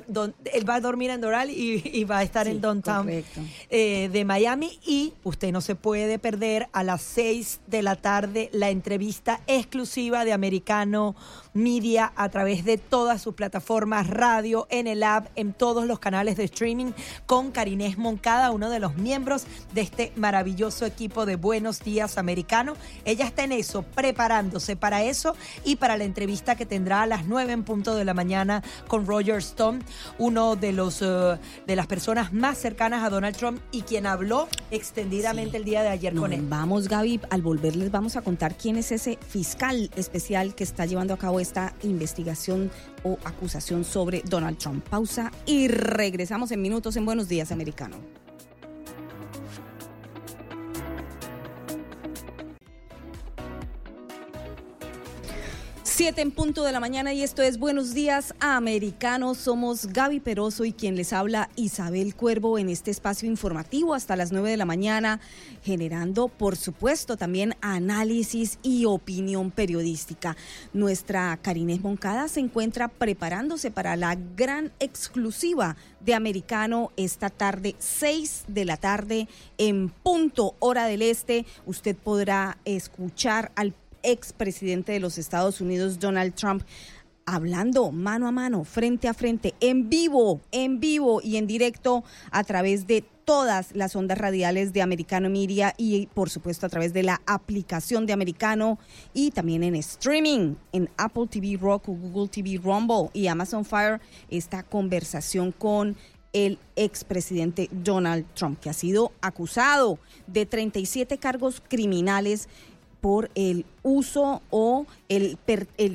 él va a dormir en Doral y, va a estar en Downtown eh, de Miami y usted no se puede perder a las 6 de la tarde la entrevista exclusiva de Americano Media a través de todas sus plataformas, radio, en el app, en todos los canales de streaming con Karinés cada uno de los miembros de este maravilloso equipo de Buenos Días Americano. Ella está en eso, preparándose para eso y para la entrevista que tendrá a las 9 en punto de la mañana con Roger Stone, uno de los eh, de las personas más cercanas a Donald Trump y quien habló extendidamente el día de ayer con él. Vamos, Gaby, al volver les vamos a contar quién es ese fiscal especial que está llevando a cabo esta investigación o acusación sobre Donald Trump. Pausa y regresamos en minutos en Buenos Días Americano. Siete en punto de la mañana y esto es Buenos Días Americanos. Somos Gaby Peroso y quien les habla Isabel Cuervo en este espacio informativo hasta las nueve de la mañana, generando, por supuesto, también análisis y opinión periodística. Nuestra Karines Moncada se encuentra preparándose para la gran exclusiva de Americano esta tarde, seis de la tarde, en punto hora del este. Usted podrá escuchar al expresidente de los Estados Unidos, Donald Trump, hablando mano a mano, frente a frente, en vivo, en vivo y en directo a través de todas las ondas radiales de Americano Media y por supuesto a través de la aplicación de Americano y también en streaming en Apple TV Rock, Google TV Rumble y Amazon Fire esta conversación con el expresidente Donald Trump, que ha sido acusado de 37 cargos criminales por el uso o el,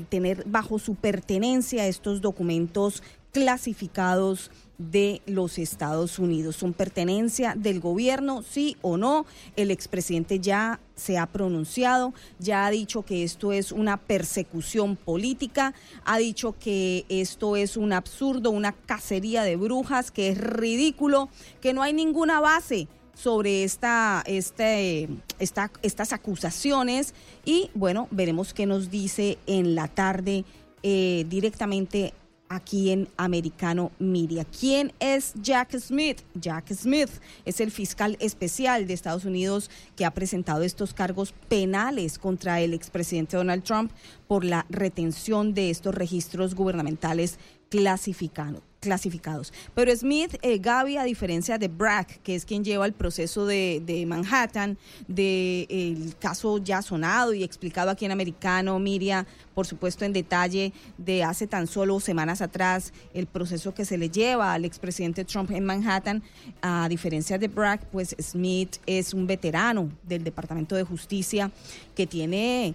tener bajo su pertenencia estos documentos clasificados de los Estados Unidos. ¿Son pertenencia del gobierno, sí o no? El expresidente ya se ha pronunciado, ya ha dicho que esto es una persecución política, ha dicho que esto es un absurdo, una cacería de brujas, que es ridículo, que no hay ninguna base sobre esta, este, esta, estas acusaciones y bueno, veremos qué nos dice en la tarde eh, directamente aquí en Americano Media. ¿Quién es Jack Smith? Jack Smith es el fiscal especial de Estados Unidos que ha presentado estos cargos penales contra el expresidente Donald Trump por la retención de estos registros gubernamentales clasificados clasificados. Pero Smith, eh, Gaby, a diferencia de Bragg, que es quien lleva el proceso de, Manhattan, del el caso ya sonado y explicado aquí en Americano, Miria, por supuesto en detalle de hace tan solo semanas atrás, el proceso que se le lleva al expresidente Trump en Manhattan, a diferencia de Bragg, pues Smith es un veterano del Departamento de Justicia que tiene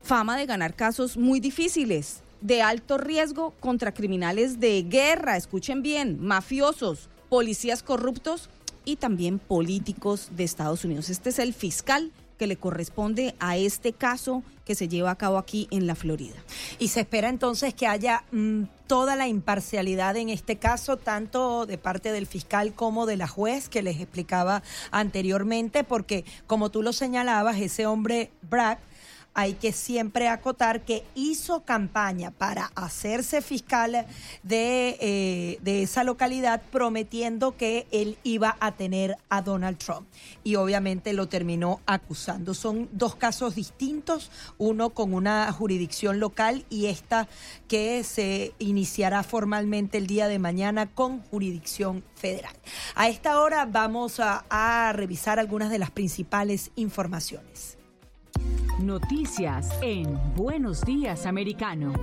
fama de ganar casos muy difíciles de alto riesgo contra criminales de guerra, escuchen bien, mafiosos, policías corruptos y también políticos de Estados Unidos. Este es el fiscal que le corresponde a este caso que se lleva a cabo aquí en la Florida. Y se espera entonces que haya mm, toda la imparcialidad en este caso, tanto de parte del fiscal como de la juez que les explicaba anteriormente, porque como tú lo señalabas, ese hombre Bragg hay que siempre acotar que hizo campaña para hacerse fiscal de, eh, de esa localidad prometiendo que él iba a tener a Donald Trump y obviamente lo terminó acusando. Son dos casos distintos, uno con una jurisdicción local y esta que se iniciará formalmente el día de mañana con jurisdicción federal. A esta hora vamos a revisar algunas de las principales informaciones. Noticias en Buenos Días Americano.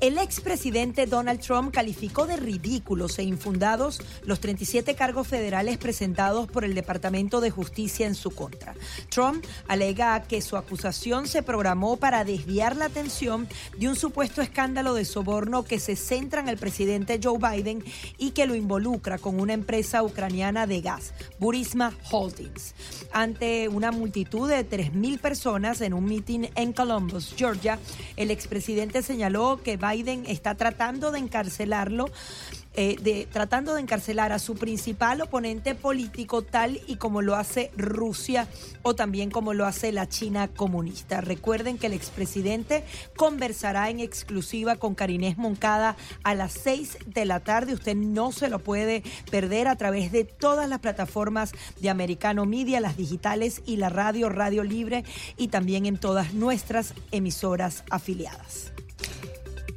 El expresidente Donald Trump calificó de ridículos e infundados los 37 cargos federales presentados por el Departamento de Justicia en su contra. Trump alega que su acusación se programó para desviar la atención de un supuesto escándalo de soborno que se centra en el presidente Joe Biden y que lo involucra con una empresa ucraniana de gas, Burisma Holdings. Ante una multitud de 3.000 personas en un mitin en Columbus, Georgia, el expresidente señaló que Biden Biden está tratando de encarcelarlo eh, de, tratando de encarcelar a su principal oponente político tal y como lo hace Rusia o también como lo hace la China comunista. Recuerden que el expresidente conversará en exclusiva con Karinés Moncada a las 6 de la tarde. Usted no se lo puede perder a través de todas las plataformas de Americano Media, las digitales y la radio, Radio Libre y también en todas nuestras emisoras afiliadas.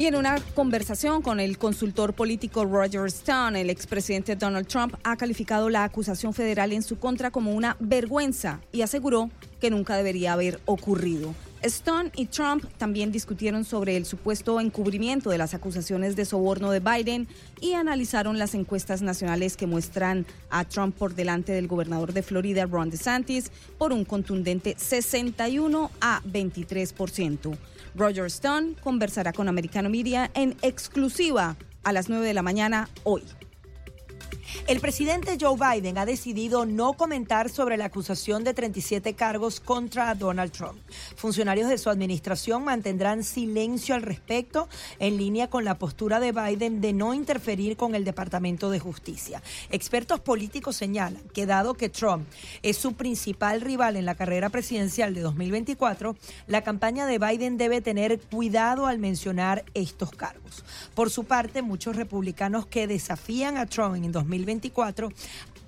Y en una conversación con el consultor político Roger Stone, el expresidente Donald Trump ha calificado la acusación federal en su contra como una vergüenza y aseguró que nunca debería haber ocurrido. Stone y Trump también discutieron sobre el supuesto encubrimiento de las acusaciones de soborno de Biden y analizaron las encuestas nacionales que muestran a Trump por delante del gobernador de Florida, Ron DeSantis, por un contundente 61 a 23%. Roger Stone conversará con Americano Media en exclusiva a las 9 de la mañana hoy. El presidente Joe Biden ha decidido no comentar sobre la acusación de 37 cargos contra Donald Trump. Funcionarios de su administración mantendrán silencio al respecto en línea con la postura de Biden de no interferir con el Departamento de Justicia. Expertos políticos señalan que dado que Trump es su principal rival en la carrera presidencial de 2024, la campaña de Biden debe tener cuidado al mencionar estos cargos. Por su parte, muchos republicanos que desafían a Trump en 2024 2024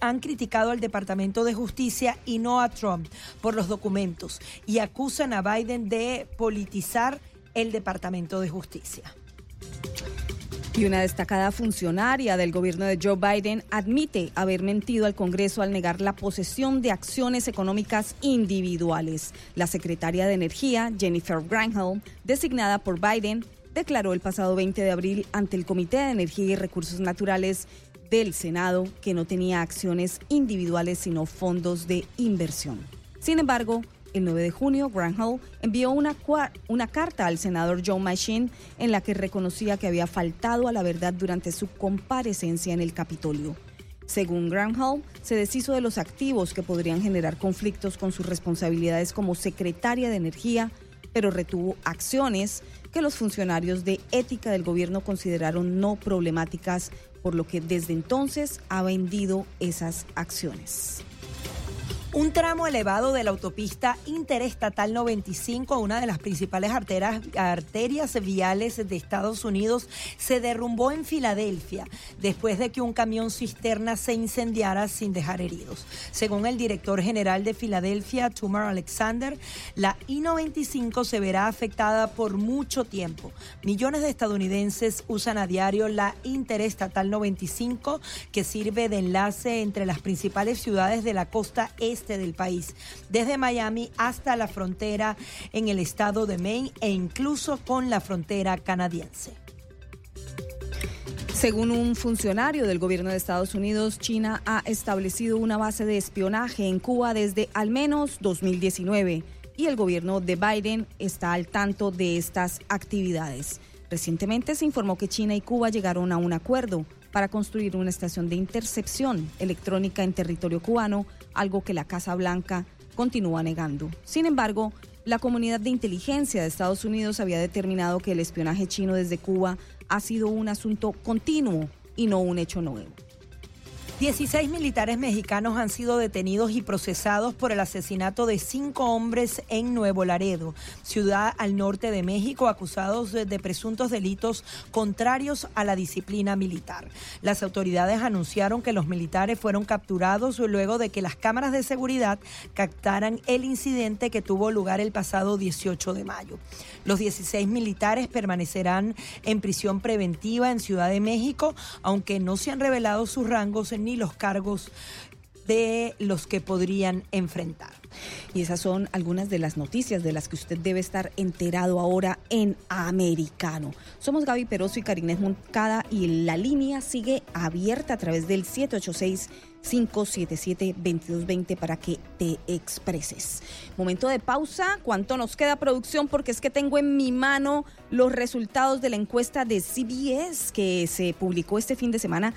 han criticado al Departamento de Justicia y no a Trump por los documentos y acusan a Biden de politizar el Departamento de Justicia. Y una destacada funcionaria del gobierno de Joe Biden admite haber mentido al Congreso al negar la posesión de acciones económicas individuales. La secretaria de Energía, Jennifer Granholm, designada por Biden, declaró el pasado 20 de abril ante el Comité de Energía y Recursos Naturales del Senado que no tenía acciones individuales sino fondos de inversión. Sin embargo, el 9 de junio, Granholm envió una, una carta al senador John Machine en la que reconocía que había faltado a la verdad durante su comparecencia en el Capitolio. Según Granholm, se deshizo de los activos que podrían generar conflictos con sus responsabilidades como secretaria de Energía, pero retuvo acciones que los funcionarios de ética del gobierno consideraron no problemáticas, por lo que desde entonces ha vendido esas acciones. Un tramo elevado de la autopista interestatal 95, una de las principales arterias, viales de Estados Unidos, se derrumbó en Filadelfia después de que un camión cisterna se incendiara sin dejar heridos. Según el director general de Filadelfia, Tumar Alexander, la I-95 se verá afectada por mucho tiempo. Millones de estadounidenses usan a diario la interestatal 95, que sirve de enlace entre las principales ciudades de la costa este del país, desde Miami hasta la frontera en el estado de Maine e incluso con la frontera canadiense. Según un funcionario del gobierno de Estados Unidos, China ha establecido una base de espionaje en Cuba desde al menos 2019 y el gobierno de Biden está al tanto de estas actividades. Recientemente se informó que China y Cuba llegaron a un acuerdo para construir una estación de intercepción electrónica en territorio cubano, algo que la Casa Blanca continúa negando. Sin embargo, la comunidad de inteligencia de Estados Unidos había determinado que el espionaje chino desde Cuba ha sido un asunto continuo y no un hecho nuevo. 16 militares mexicanos han sido detenidos y procesados por el asesinato de cinco hombres en Nuevo Laredo, ciudad al norte de México, acusados de presuntos delitos contrarios a la disciplina militar. Las autoridades anunciaron que los militares fueron capturados luego de que las cámaras de seguridad captaran el incidente que tuvo lugar el pasado 18 de mayo. Los 16 militares permanecerán en prisión preventiva en Ciudad de México, aunque no se han revelado sus rangos en ni los cargos de los que podrían enfrentar. Y esas son algunas de las noticias de las que usted debe estar enterado ahora en Americano. Somos Gaby Peroso y Karina Moncada y la línea sigue abierta a través del 786 577-2220 para que te expreses. Momento de pausa. ¿Cuánto nos queda producción? Porque es que tengo en mi mano los resultados de la encuesta de CBS que se publicó este fin de semana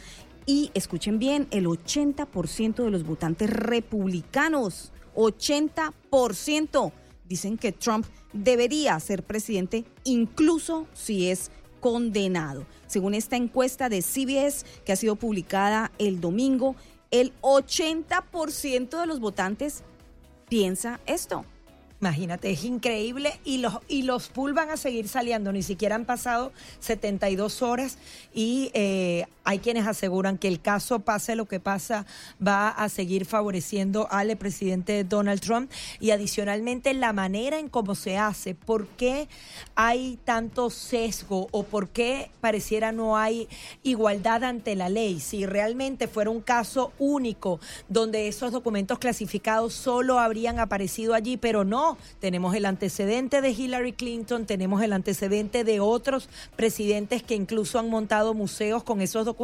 y escuchen bien, el 80% de los votantes republicanos, 80%, dicen que Trump debería ser presidente incluso si es condenado. Según esta encuesta de CBS que ha sido publicada el domingo, el 80% de los votantes piensa esto. Imagínate, es increíble y los, y los pool van a seguir saliendo, ni siquiera han pasado 72 horas y eh, hay quienes aseguran que el caso, pase lo que pasa, va a seguir favoreciendo al presidente Donald Trump. Y adicionalmente la manera en cómo se hace, por qué hay tanto sesgo o por qué pareciera no hay igualdad ante la ley, si realmente fuera un caso único donde esos documentos clasificados solo habrían aparecido allí, pero no. Tenemos el antecedente de Hillary Clinton, tenemos el antecedente de otros presidentes que incluso han montado museos con esos documentos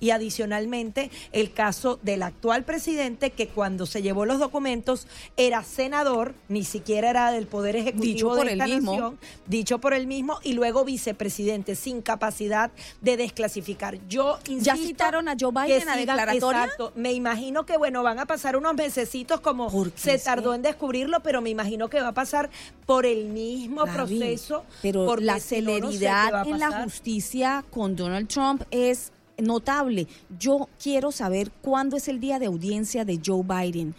y adicionalmente el caso del actual presidente que cuando se llevó los documentos era senador, ni siquiera era del Poder Ejecutivo dicho de por el mismo. dicho por él mismo, y luego vicepresidente sin capacidad de desclasificar. Yo insisto ¿Ya citaron a Joe Biden a declaratoria? Exacto. Me imagino que, bueno, van a pasar unos mesecitos como se tardó en descubrirlo, pero me imagino que va a pasar por el mismo proceso. Pero la celeridad en la justicia con Donald Trump es notable. Yo quiero saber cuándo es el día de audiencia de Joe Biden.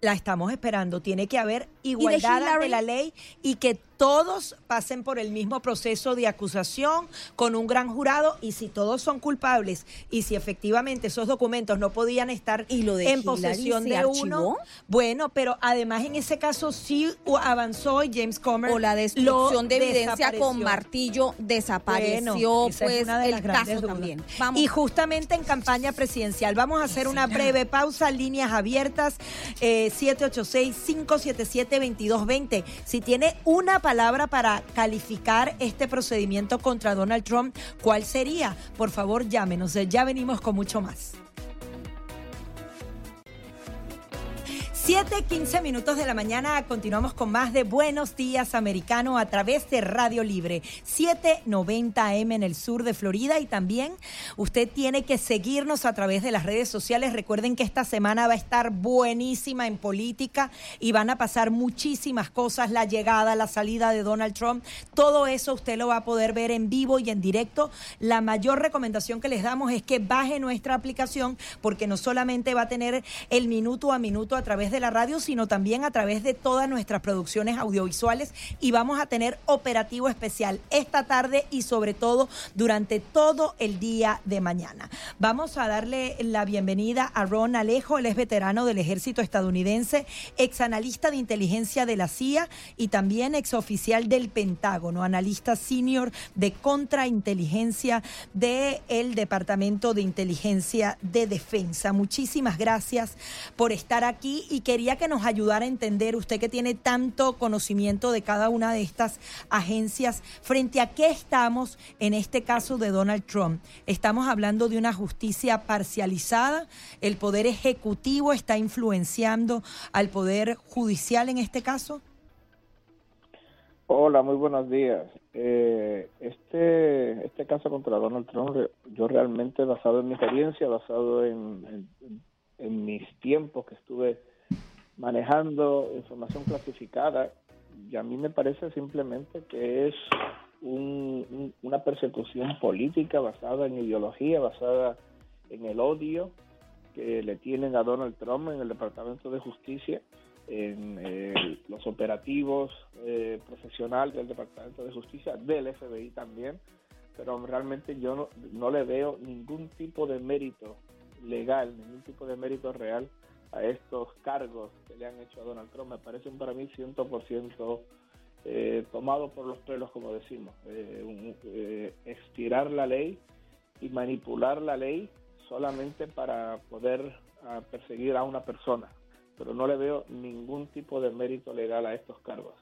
La estamos esperando. Tiene que haber igualdad ante la ley y que todos pasen por el mismo proceso de acusación con un gran jurado y si todos son culpables y si efectivamente esos documentos no podían estar ¿Y lo de en posesión se de archivó? uno, bueno, pero además en ese caso sí avanzó James Comer O la destrucción de evidencia con martillo desapareció, Bueno, pues una de el caso dudas. también. Vamos. Y justamente en campaña presidencial. Vamos a hacer una breve pausa, líneas abiertas, eh, 786-577-2220. Si tiene una palabra para calificar este procedimiento contra Donald Trump, ¿cuál sería? Por favor, llámenos. Ya venimos con mucho más. 7, 15 minutos de la mañana. Continuamos con más de Buenos Días Americano a través de Radio Libre 790 AM en el sur de Florida. Y también usted tiene que seguirnos a través de las redes sociales. Recuerden que esta semana va a estar buenísima en política y van a pasar muchísimas cosas. La llegada, la salida de Donald Trump. Todo eso usted lo va a poder ver en vivo y en directo. La mayor recomendación que les damos es que baje nuestra aplicación porque no solamente va a tener el minuto a minuto a través de la radio, sino también a través de todas nuestras producciones audiovisuales y vamos a tener operativo especial esta tarde y sobre todo durante todo el día de mañana. Vamos a darle la bienvenida a Ron Alejo, él es veterano del ejército estadounidense, ex analista de inteligencia de la CIA y también ex oficial del Pentágono, analista senior de contrainteligencia del Departamento de Inteligencia de Defensa. Muchísimas gracias por estar aquí y quería que nos ayudara a entender, usted que tiene tanto conocimiento de cada una de estas agencias, frente a qué estamos en este caso de Donald Trump. Estamos hablando de una justicia parcializada, el poder ejecutivo está influenciando al poder judicial en este caso. Hola, muy buenos días. Eh, este este caso contra Donald Trump, yo realmente basado en mi experiencia, basado en, en mis tiempos que estuve manejando información clasificada, y a mí me parece simplemente que es un- un- una persecución política basada en ideología, basada en el odio que le tienen a Donald Trump en el Departamento de Justicia, en eh, los operativos eh, profesionales del Departamento de Justicia, del FBI también, pero realmente yo no, no le veo ningún tipo de mérito legal, ningún tipo de mérito real a estos cargos que le han hecho a Donald Trump. Me parecen para mí 100% eh, tomado por los pelos, como decimos. Eh, un- eh, estirar la ley y manipular la ley solamente para poder ah, perseguir a una persona. Pero no le veo ningún tipo de mérito legal a estos cargos.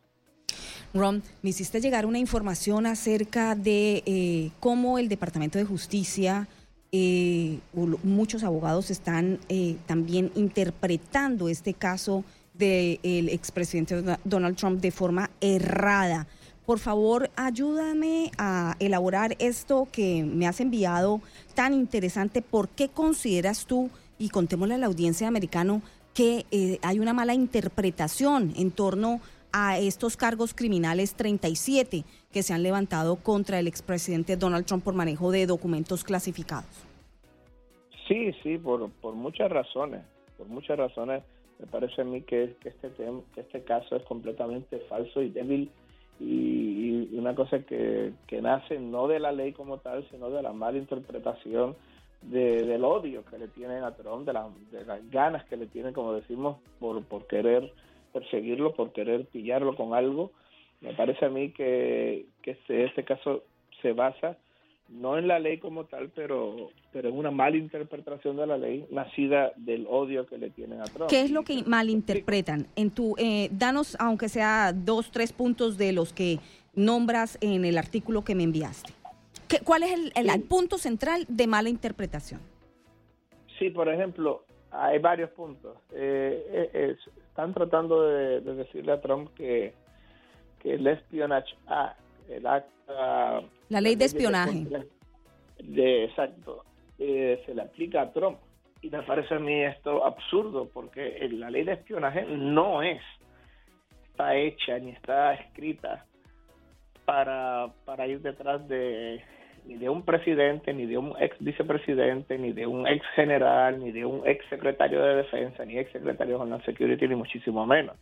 Ron, me hiciste llegar una información acerca de eh, cómo el Departamento de Justicia, eh, muchos abogados están eh, también interpretando este caso del expresidente Don- Donald Trump de forma errada. Por favor, ayúdame a elaborar esto que me has enviado tan interesante. ¿Por qué consideras tú, y contémosle a la audiencia americana, que eh, hay una mala interpretación en torno a estos cargos criminales 37 que se han levantado contra el expresidente Donald Trump por manejo de documentos clasificados? Sí, sí, por, por muchas razones. Por muchas razones me parece a mí que, este tem- que este caso es completamente falso y débil y, una cosa que, que nace no de la ley como tal, sino de la mala interpretación de- del odio que le tienen a Trump, de, la- de las ganas que le tienen, como decimos, por, por querer perseguirlo, por querer pillarlo con algo. Me parece a mí que, que este, este caso se basa no en la ley como tal, pero, pero en una mala interpretación de la ley nacida del odio que le tienen a Trump. ¿Qué es lo que te- malinterpretan? En tu, eh, danos, aunque sea dos, tres puntos de los que nombras en el artículo que me enviaste. ¿Qué- ¿Cuál es el, el- el punto central de mala interpretación? Sí, por ejemplo, hay varios puntos. Eh, eh, eh, están tratando de, de decirle a Trump que, que el Espionage Act, el acta... La ley de espionaje. De, exacto, eh, se le aplica a Trump. Y me parece a mí esto absurdo, porque la ley de espionaje no es, está hecha ni está escrita para, para ir detrás de ni de un presidente, ni de un ex vicepresidente, ni de un ex general, ni de un ex secretario de defensa, ni ex secretario de Homeland Security, ni muchísimo menos.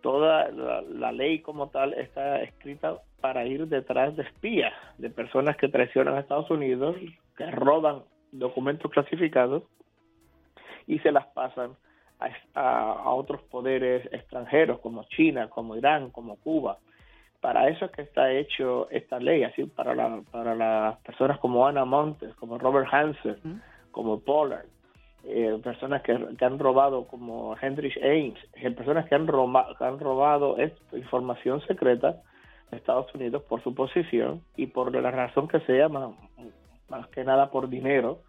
Toda la, ley como tal está escrita para ir detrás de espías, de personas que traicionan a Estados Unidos, que roban documentos clasificados y se las pasan a, otros poderes extranjeros como China, como Irán, como Cuba. Para eso es que está hecho esta ley, así para, la, para las personas como Ana Montes, como Robert Hansen, como Pollard, eh, personas que, han robado como Hendrich Ames, eh, personas que han, que han robado información secreta de Estados Unidos por su posición y por la razón que se llama, más que nada por dinero,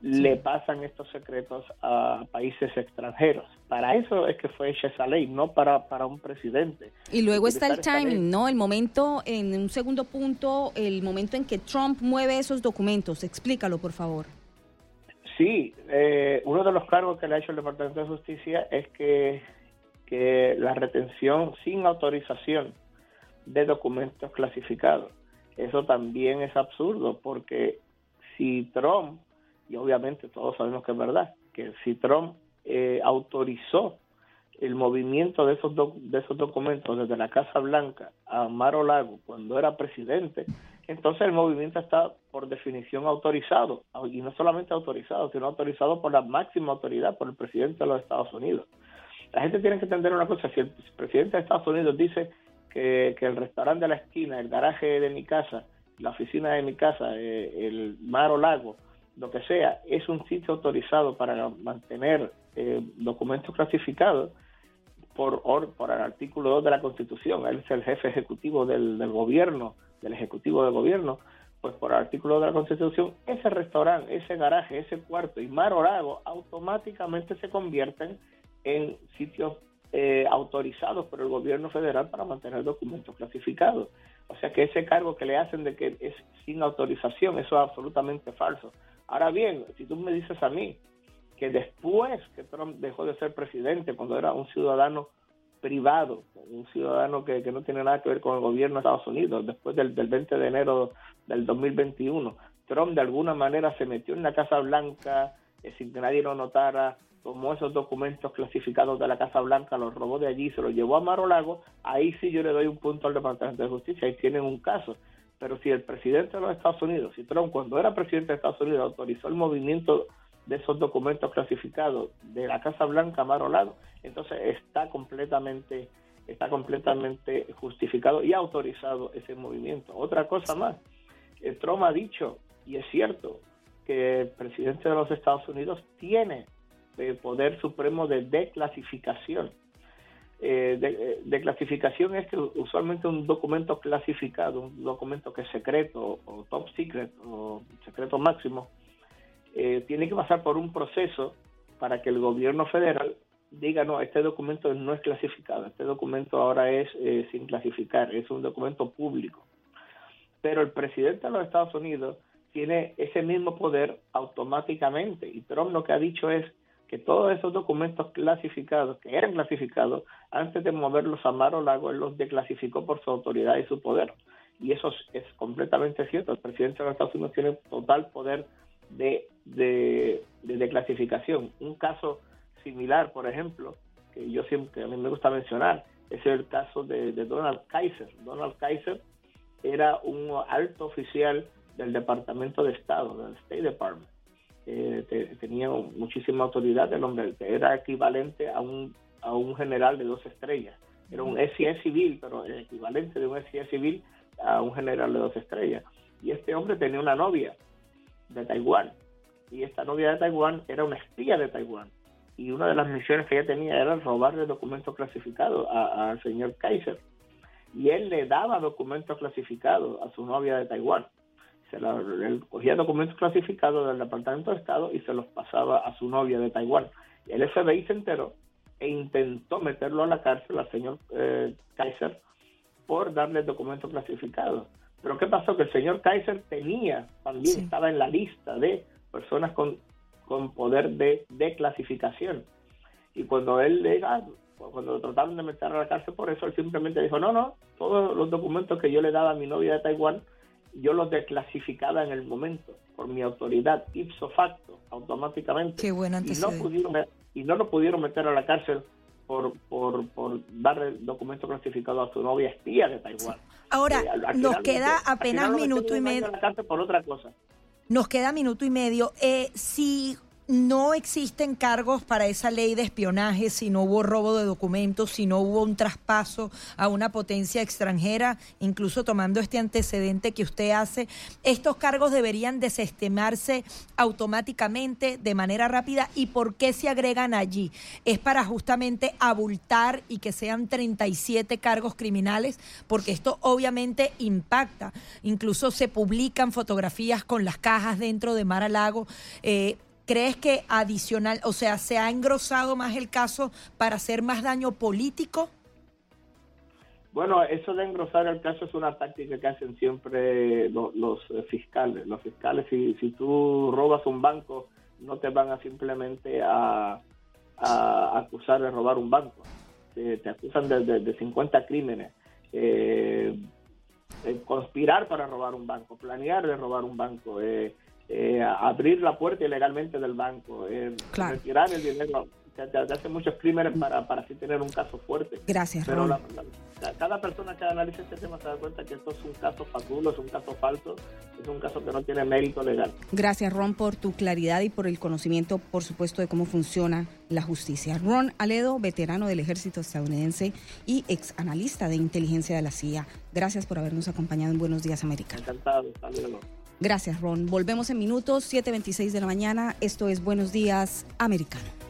le pasan estos secretos a países extranjeros. Para eso es que fue hecha esa ley, no para, para un presidente. Y luego está el timing, ¿no? El momento, en un segundo punto, el momento en que Trump mueve esos documentos. Explícalo, por favor. Sí, eh, uno de los cargos que le ha hecho el Departamento de Justicia es que, que la retención sin autorización de documentos clasificados. Eso también es absurdo porque si Trump, y obviamente todos sabemos que es verdad, que si Trump eh, autorizó el movimiento de esos, de esos documentos desde la Casa Blanca a Maro Lago cuando era presidente, entonces el movimiento está por definición autorizado, y no solamente autorizado, sino autorizado por la máxima autoridad, por el presidente de los Estados Unidos. La gente tiene que entender una cosa, si el presidente de Estados Unidos dice que, el restaurante de la esquina, el garaje de mi casa, la oficina de mi casa, eh, el mar o lago, lo que sea, es un sitio autorizado para mantener eh, documentos clasificados, por, por el artículo 2 de la Constitución. Él es el jefe ejecutivo del gobierno del Ejecutivo de Gobierno, pues por artículo de la Constitución, ese restaurante, ese garaje, ese cuarto y Mar Orago automáticamente se convierten en sitios eh, autorizados por el gobierno federal para mantener documentos clasificados. O sea que ese cargo que le hacen de que es sin autorización, eso es absolutamente falso. Ahora bien, si tú me dices a mí que después que Trump dejó de ser presidente, cuando era un ciudadano privado, un ciudadano que, no tiene nada que ver con el gobierno de Estados Unidos, después del, 20 de enero del 2021. Trump de alguna manera se metió en la Casa Blanca eh, sin que nadie lo notara, tomó esos documentos clasificados de la Casa Blanca, los robó de allí, se los llevó a Maro Lago, ahí sí yo le doy un punto al Departamento de Justicia, ahí tienen un caso. Pero si el presidente de los Estados Unidos, si Trump cuando era presidente de Estados Unidos autorizó el movimiento de esos documentos clasificados de la Casa Blanca Maro Lago, entonces está completamente está completamente justificado y autorizado ese movimiento. Otra cosa más, el Trump ha dicho, y es cierto, que el presidente de los Estados Unidos tiene el poder supremo de declasificación. Eh, de, clasificación es que usualmente un documento clasificado, un documento que es secreto o top secret o secreto máximo, eh, tiene que pasar por un proceso para que el gobierno federal diga, no, este documento no es clasificado, este documento ahora es eh, sin clasificar, es un documento público. Pero el presidente de los Estados Unidos tiene ese mismo poder automáticamente y Trump lo que ha dicho es que todos esos documentos clasificados, que eran clasificados, antes de moverlos a Mar o Lago, él los declasificó por su autoridad y su poder. Y eso es completamente cierto. El presidente de los Estados Unidos tiene total poder de, de, clasificación. Un caso similar, por ejemplo, que yo siempre, a mí me gusta mencionar, es el caso de, Donald Kaiser. Donald Kaiser era un alto oficial del Departamento de Estado, del State Department. Eh, tenía muchísima autoridad, el hombre era equivalente a un, a un general de dos estrellas. Era un SIS civil, pero el equivalente de un SIS civil a un general de dos estrellas. Y este hombre tenía una novia de Taiwán. Y esta novia de Taiwán era una espía de Taiwán. Y una de las misiones que ella tenía era robarle documentos clasificados al señor Kaiser. Y él le daba documentos clasificados a su novia de Taiwán. Se la, él cogía documentos clasificados del Departamento de Estado y se los pasaba a su novia de Taiwán. El FBI se enteró e intentó meterlo a la cárcel al señor eh, Kaiser por darle documentos clasificados. Pero ¿qué pasó? Que el señor Kaiser tenía, también estaba en la lista de personas con, con poder de, de clasificación. Y cuando él le cuando lo trataron de meter a la cárcel por eso, él simplemente dijo, no, no, todos los documentos que yo le daba a mi novia de Taiwán, yo los declasificaba en el momento, por mi autoridad, ipso facto, automáticamente. Qué bueno y no, pudieron, y no lo pudieron meter a la cárcel por, por, por darle documento clasificado a su novia espía de Taiwán. Ahora, eh, nos queda apenas minuto y medio. Por otra cosa. Nos queda minuto y medio. Eh, si no existen cargos para esa ley de espionaje si no hubo robo de documentos, si no hubo un traspaso a una potencia extranjera, incluso tomando este antecedente que usted hace. Estos cargos deberían desestimarse automáticamente de manera rápida. ¿Y por qué se agregan allí? Es para justamente abultar y que sean 37 cargos criminales, porque esto obviamente impacta. Incluso se publican fotografías con las cajas dentro de Mar Lago. Eh, ¿Crees que adicional, o sea, se ha engrosado más el caso para hacer más daño político? Bueno, eso de engrosar el caso es una táctica que hacen siempre los, eh, fiscales. Los fiscales, si, si tú robas un banco, no te van a simplemente a, acusar de robar un banco. Te, acusan de, de, 50 crímenes. Eh, eh, conspirar para robar un banco, planear de robar un banco, eh, eh, abrir la puerta ilegalmente del banco, eh, retirar el dinero. Te, hace muchos crímenes para, para así tener un caso fuerte. Gracias, Pero cada persona que analiza este tema se da cuenta que esto es un caso fatulo, es un caso falso, es un caso que no tiene mérito legal. Gracias, Ron, por tu claridad y por el conocimiento, por supuesto, de cómo funciona la justicia. Ron Aledo, veterano del ejército estadounidense y ex analista de inteligencia de la CIA. Gracias por habernos acompañado en Buenos Días América. Encantado, Gracias, Ron. Volvemos en minutos, 7.26 de la mañana. Esto es Buenos Días, Americano.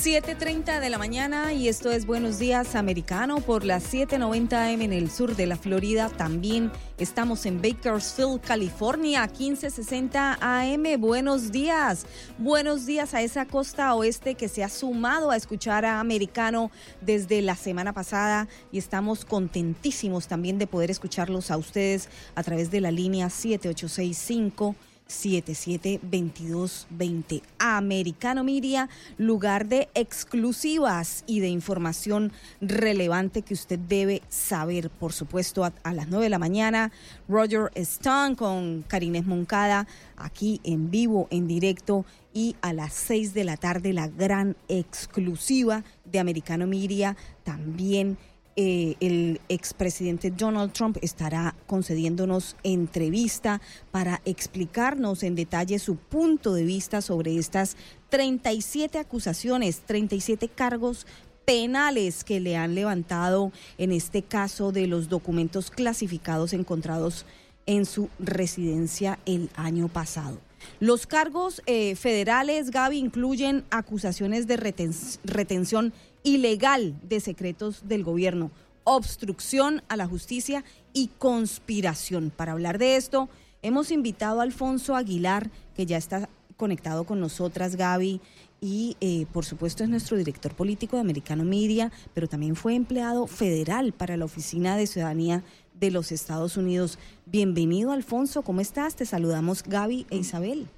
7.30 de la mañana y esto es Buenos Días Americano por las 7.90 AM en el sur de la Florida. También estamos en Bakersfield, California, 1560 AM. Buenos días. Buenos días a esa costa oeste que se ha sumado a escuchar a Americano desde la semana pasada y estamos contentísimos también de poder escucharlos a ustedes a través de la línea 7865 772220. Americano Media, lugar de exclusivas y de información relevante que usted debe saber. Por supuesto, a, las 9 de la mañana, Roger Stone con Karines Moncada, aquí en vivo, en directo. Y a las 6 de la tarde, la gran exclusiva de Americano Media, también eh, el expresidente Donald Trump estará concediéndonos entrevista para explicarnos en detalle su punto de vista sobre estas 37 acusaciones, 37 cargos penales que le han levantado en este caso de los documentos clasificados encontrados en su residencia el año pasado. Los cargos eh, federales, Gaby, incluyen acusaciones de retención ilegal de secretos del gobierno, obstrucción a la justicia y conspiración. Para hablar de esto, hemos invitado a Alfonso Aguilar, que ya está conectado con nosotras, Gaby, y eh, por supuesto es nuestro director político de Americano Media, pero también fue empleado federal para la Oficina de Ciudadanía de los Estados Unidos. Bienvenido, Alfonso, ¿cómo estás? Te saludamos Gaby e Isabel.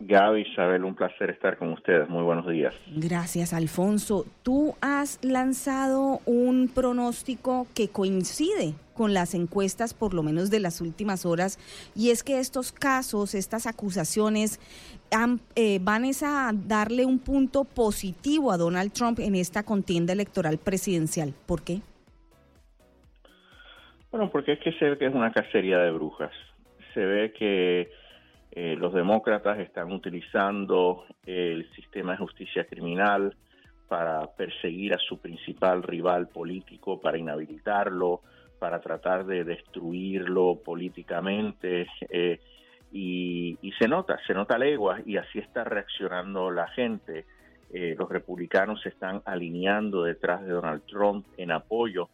Gaby, Isabel, un placer estar con ustedes. Muy buenos días. Gracias, Alfonso. Tú has lanzado un pronóstico que coincide con las encuestas, por lo menos de las últimas horas, y es que estos casos, estas acusaciones, eh, van a darle un punto positivo a Donald Trump en esta contienda electoral presidencial. ¿Por qué? Bueno, porque es que se ve que es una cacería de brujas. Se ve que eh, los demócratas están utilizando el sistema de justicia criminal para perseguir a su principal rival político, para inhabilitarlo, para tratar de destruirlo políticamente. Eh, y, se nota, se nota leguas y así está reaccionando la gente. Eh, los republicanos se están alineando detrás de Donald Trump en apoyo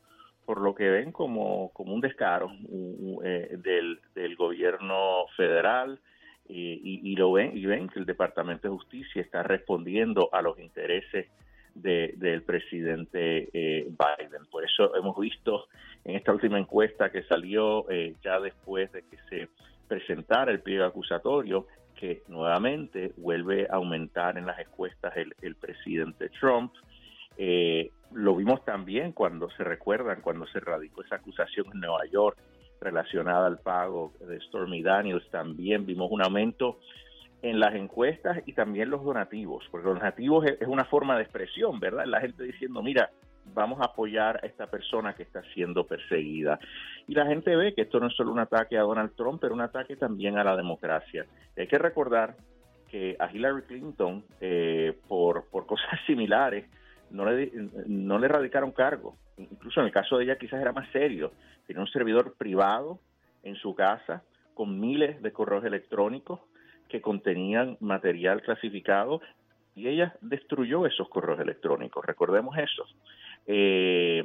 por lo que ven como, como un descaro del, del gobierno federal, eh, y, lo ven y ven que el Departamento de Justicia está respondiendo a los intereses del presidente eh, Biden. Por eso hemos visto en esta última encuesta que salió eh, ya después de que se presentara el pliego acusatorio que nuevamente vuelve a aumentar en las encuestas el, el presidente Trump. lo vimos también cuando se recuerdan, cuando se radicó esa acusación en Nueva York relacionada al pago de Stormy Daniels. También vimos un aumento en las encuestas y también los donativos, porque los donativos es, una forma de expresión, ¿verdad? La gente diciendo, mira, vamos a apoyar a esta persona que está siendo perseguida. Y la gente ve que esto no es solo un ataque a Donald Trump, pero un ataque también a la democracia. hay que recordar que a Hillary Clinton, eh, por, por cosas similares, no le, no le radicaron cargo. Incluso en el caso de ella quizás era más serio. Tiene un servidor privado en su casa con miles de correos electrónicos que contenían material clasificado y ella destruyó esos correos electrónicos. Recordemos eso. Eh,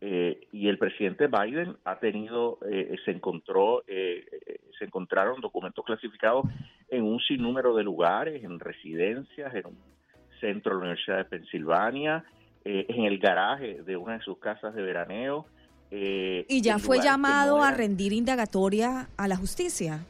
eh, y el presidente Biden ha tenido, eh, se encontró, se encontraron documentos clasificados en un sinnúmero de lugares, en residencias, en un centro de la Universidad de Pensilvania, en el garaje de una de sus casas de veraneo. y ya fue llamado a rendir indagatoria a la justicia.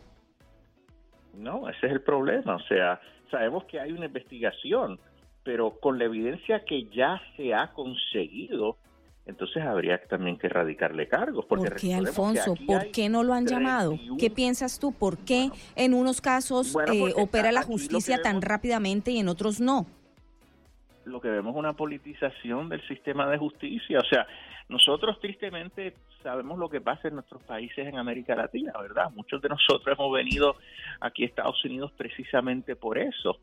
No, ese es el problema. O sea, sabemos que hay una investigación, pero con la evidencia que ya se ha conseguido, entonces habría también que erradicarle cargos. Porque ¿Por qué, Alfonso? ¿Por qué no lo han llamado? ¿Qué piensas tú? ¿Por qué en unos casos eh, opera la justicia tan rápidamente y en otros no? Lo que vemos es una politización del sistema de justicia. O sea, nosotros tristemente sabemos lo que pasa en nuestros países en América Latina, ¿verdad? Muchos de nosotros hemos venido aquí a Estados Unidos precisamente por eso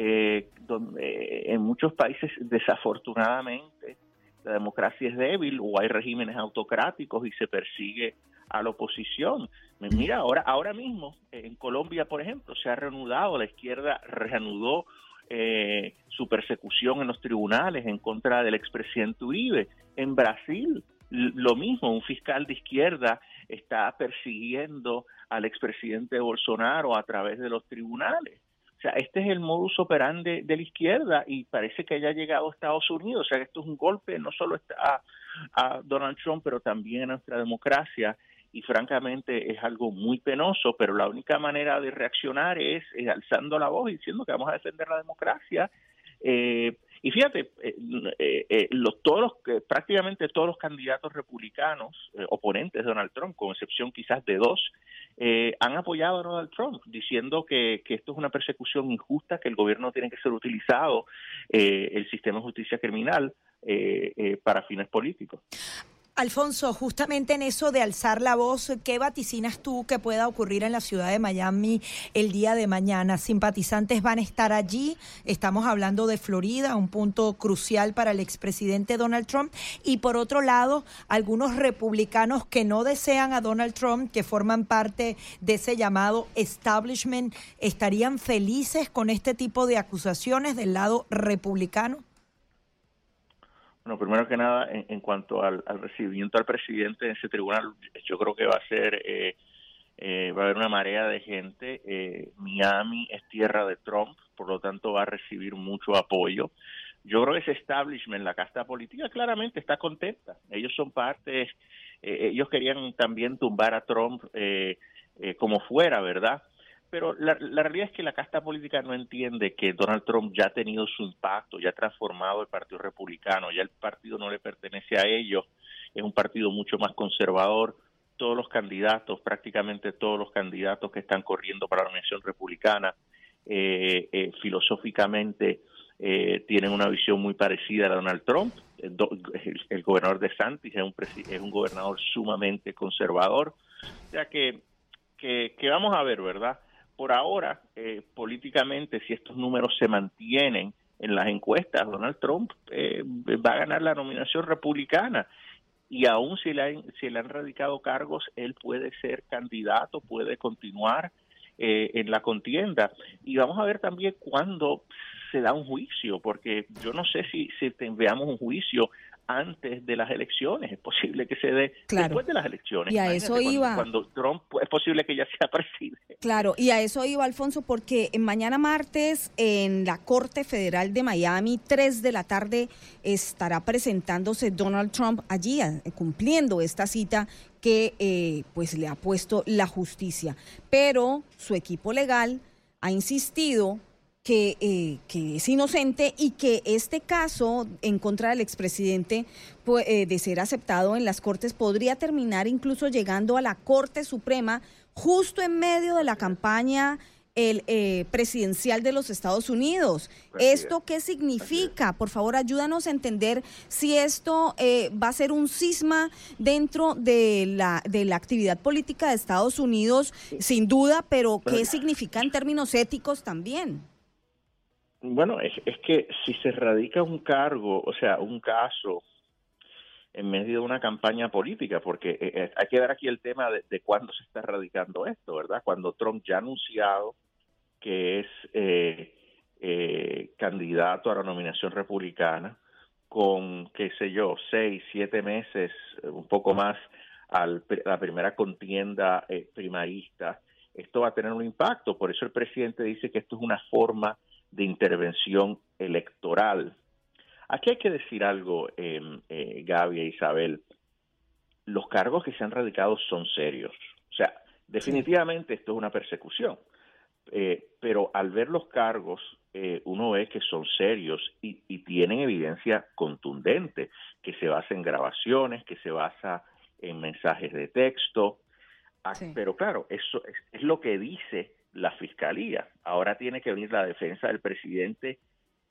eh, donde en muchos países desafortunadamente la democracia es débil o hay regímenes autocráticos y se persigue a la oposición. Mira, ahora, ahora mismo en Colombia, por ejemplo, se ha reanudado, la izquierda reanudó eh, su persecución en los tribunales en contra del expresidente Uribe. En Brasil, lo mismo, un fiscal de izquierda está persiguiendo al expresidente Bolsonaro a través de los tribunales. O sea, este es el modus operandi de la izquierda y parece que haya llegado a Estados Unidos. O sea, que esto es un golpe no solo a, a Donald Trump, pero también a nuestra democracia. Y francamente es algo muy penoso, pero la única manera de reaccionar es, alzando la voz y diciendo que vamos a defender la democracia. Eh, y fíjate, eh, eh, eh, los, todos prácticamente todos los candidatos republicanos, oponentes de Donald Trump, con excepción quizás de dos, han apoyado a Donald Trump, diciendo que, que, esto es una persecución injusta, que el gobierno tiene que ser utilizado, el sistema de justicia criminal, para fines políticos. Alfonso, justamente en eso de alzar la voz, ¿qué vaticinas tú que pueda ocurrir en la ciudad de Miami el día de mañana? ¿Simpatizantes van a estar allí? Estamos hablando de Florida, un punto crucial para el expresidente Donald Trump. Y por otro lado, algunos republicanos que no desean a Donald Trump, que forman parte de ese llamado establishment, ¿estarían felices con este tipo de acusaciones del lado republicano? Bueno, primero que nada, en, cuanto al, recibimiento al presidente en ese tribunal, yo creo que va a ser, eh, eh, va a haber una marea de gente. Eh, Miami es tierra de Trump, por lo tanto va a recibir mucho apoyo. Yo creo que ese establishment, la casta política, claramente está contenta. Ellos son parte, ellos querían también tumbar a Trump como fuera, ¿verdad? Pero la, realidad es que la casta política no entiende que Donald Trump ya ha tenido su impacto, ya ha transformado el Partido Republicano, ya el partido no le pertenece a ellos, es un partido mucho más conservador. Todos los candidatos, prácticamente todos los candidatos que están corriendo para la Organización Republicana, eh, eh, filosóficamente eh, tienen una visión muy parecida a Donald Trump. El, gobernador de Santis es un, es un gobernador sumamente conservador. O sea que, que vamos a ver, ¿verdad? Por ahora, eh, políticamente, si estos números se mantienen en las encuestas, Donald Trump eh, va a ganar la nominación republicana. Y aún si le, han, si le han radicado cargos, él puede ser candidato, puede continuar eh, en la contienda. Y vamos a ver también cuándo se da un juicio, porque yo no sé si, si veamos un juicio antes de las elecciones, es posible que se dé después de las elecciones. Y a eso iba. Cuando Trump es posible que ya sea presidente. Claro, y a eso iba Alfonso, porque mañana martes en la Corte Federal de Miami, 3 de la tarde, estará presentándose Donald Trump allí, cumpliendo esta cita que eh, pues le ha puesto la justicia. Pero su equipo legal ha insistido eh, que, es inocente y que este caso en contra del expresidente pues, eh, de ser aceptado en las Cortes podría terminar incluso llegando a la Corte Suprema justo en medio de la campaña el eh, presidencial de los Estados Unidos. ¿Esto qué significa? Por favor, ayúdanos a entender si esto eh, va a ser un cisma dentro de la, de la actividad política de Estados Unidos, sin duda, pero ¿qué significa en términos éticos también? Bueno, es, que si se radica un cargo, o sea, un caso en medio de una campaña política, porque eh, eh, hay que ver aquí el tema de, cuándo se está radicando esto, ¿verdad? Cuando Trump ya ha anunciado que es eh, candidato a la nominación republicana, con, qué sé yo, seis, siete meses, un poco más, a la primera contienda primarista, esto va a tener un impacto. Por eso el presidente dice que esto es una forma de intervención electoral. Aquí hay que decir algo, eh, eh, Gaby e Isabel. Los cargos que se han radicado son serios. O sea, definitivamente esto es una persecución. Eh, pero al ver los cargos, eh, uno ve que son serios y, y, tienen evidencia contundente, que se basa en grabaciones, que se basa en mensajes de texto. Ah, pero claro, eso es, es, lo que dice la fiscalía. Ahora tiene que venir la defensa del presidente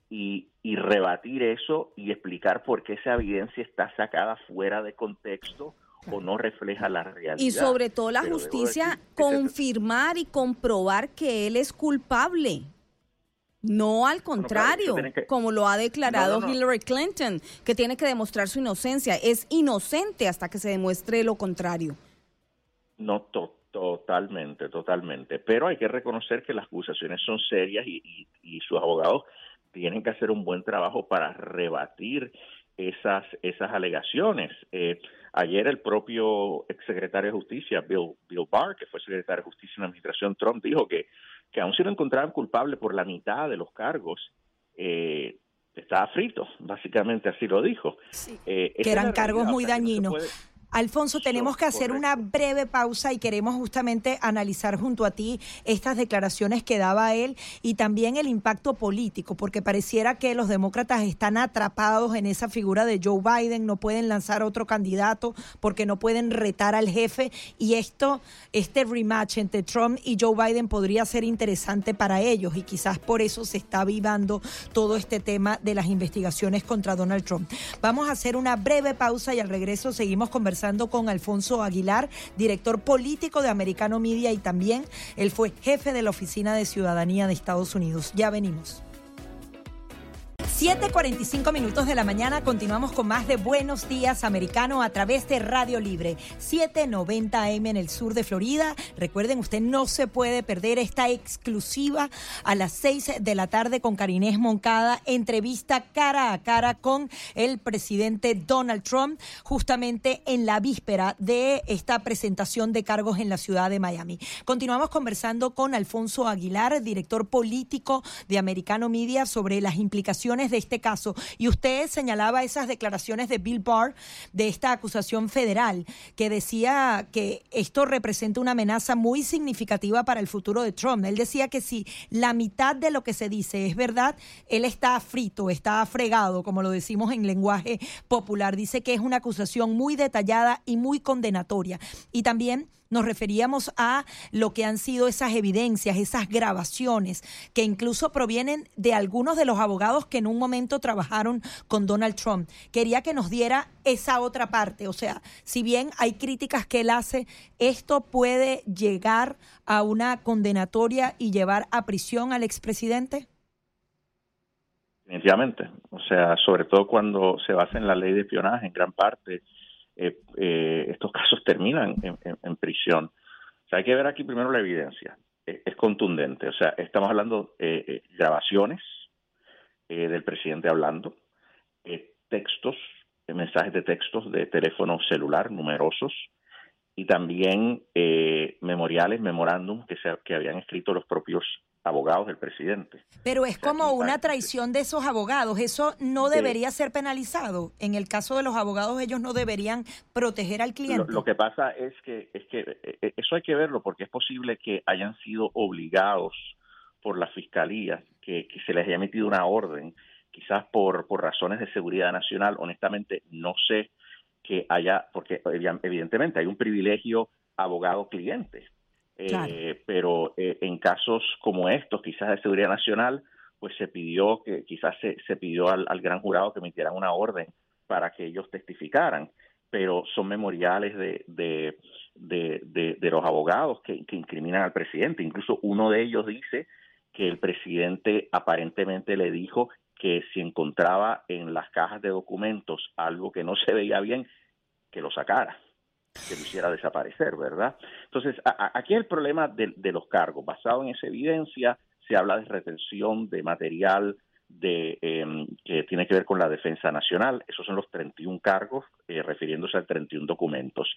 y, y, rebatir eso y explicar por qué esa evidencia está sacada fuera de contexto o no refleja la realidad. Y sobre todo la justicia confirmar y comprobar que él es culpable. No al contrario, como lo ha declarado Hillary Clinton, que tiene que demostrar su inocencia. Es inocente hasta que se demuestre lo contrario. No, to totalmente, totalmente. Pero hay que reconocer que las acusaciones son serias y, y, y sus abogados tienen que hacer un buen trabajo para rebatir esas, esas alegaciones. Eh, ayer el propio exsecretario de Justicia, Bill, Bill Barr, que fue secretario de Justicia en la administración Trump, dijo que, que aun si lo encontraban culpable por la mitad de los cargos, eh, estaba frito, básicamente así lo dijo. Eh, que eran cargos muy dañinos. Alfonso, tenemos que hacer una breve pausa y queremos justamente analizar junto a ti estas declaraciones que daba él y también el impacto político, porque pareciera que los demócratas están atrapados en esa figura de Joe Biden, no pueden lanzar otro candidato porque no pueden retar al jefe y esto, este rematch entre Trump y Joe Biden podría ser interesante para ellos y quizás por eso se está avivando todo este tema de las investigaciones contra Donald Trump. Vamos a hacer una breve pausa y al regreso seguimos conversando con Alfonso Aguilar, director político de Americano Media y también él fue jefe de la Oficina de Ciudadanía de Estados Unidos. Ya venimos. 7:45 minutos de la mañana continuamos con más de Buenos Días Americano a través de Radio Libre 790 AM en el sur de Florida. Recuerden, usted no se puede perder esta exclusiva a las 6 de la tarde con Karinés Moncada, entrevista cara a cara con el presidente Donald Trump, justamente en la víspera de esta presentación de cargos en la ciudad de Miami. Continuamos conversando con Alfonso Aguilar, director político de Americano Media, sobre las implicaciones de este caso. Y usted señalaba esas declaraciones de Bill Barr de esta acusación federal, que decía que esto representa una amenaza muy significativa para el futuro de Trump. Él decía que si la mitad de lo que se dice es verdad, él está frito, está fregado, como lo decimos en lenguaje popular. Dice que es una acusación muy detallada y muy condenatoria. Y también nos referíamos a lo que han sido esas evidencias, esas grabaciones, que incluso provienen de algunos de los abogados que en un momento trabajaron con Donald Trump. Quería que nos diera esa otra parte, o sea, si bien hay críticas que él hace, esto puede llegar a una condenatoria y llevar a prisión al expresidente. Definitivamente, o sea, sobre todo cuando se basa en la ley de espionaje, en gran parte eh, eh, estos casos terminan en, prisión. O sea, hay que ver aquí primero la evidencia. es contundente. O sea, estamos hablando de eh, grabaciones del presidente hablando, textos, mensajes de textos de teléfono celular numerosos y también memoriales, memorándum que, se, que habían escrito los propios abogados del presidente. Pero es como una traición de esos abogados. Eso no debería ser penalizado. En el caso de los abogados, ellos no deberían proteger al cliente. Lo, que pasa es que, es que eh, eh, eso hay que verlo porque es posible que hayan sido obligados por la fiscalía, que, se les haya emitido una orden, quizás por, por razones de seguridad nacional. Honestamente, no sé que haya, porque evidentemente hay un privilegio Eh, pero eh, en casos como estos, quizás de seguridad nacional, pues se pidió que quizás se, se pidió al, gran jurado que emitieran una orden para que ellos testificaran, pero son memoriales de, de, de, de, los abogados que, que, incriminan al presidente. Incluso uno de ellos dice que el presidente aparentemente le dijo que si encontraba en las cajas de documentos algo que no se veía bien, que lo sacara que lo hiciera desaparecer, ¿verdad? Entonces, aquí el problema de, los cargos. Basado en esa evidencia, se habla de retención de material de, em, que tiene que ver con la defensa nacional. Esos son los 31 cargos, eh, refiriéndose a 31 documentos.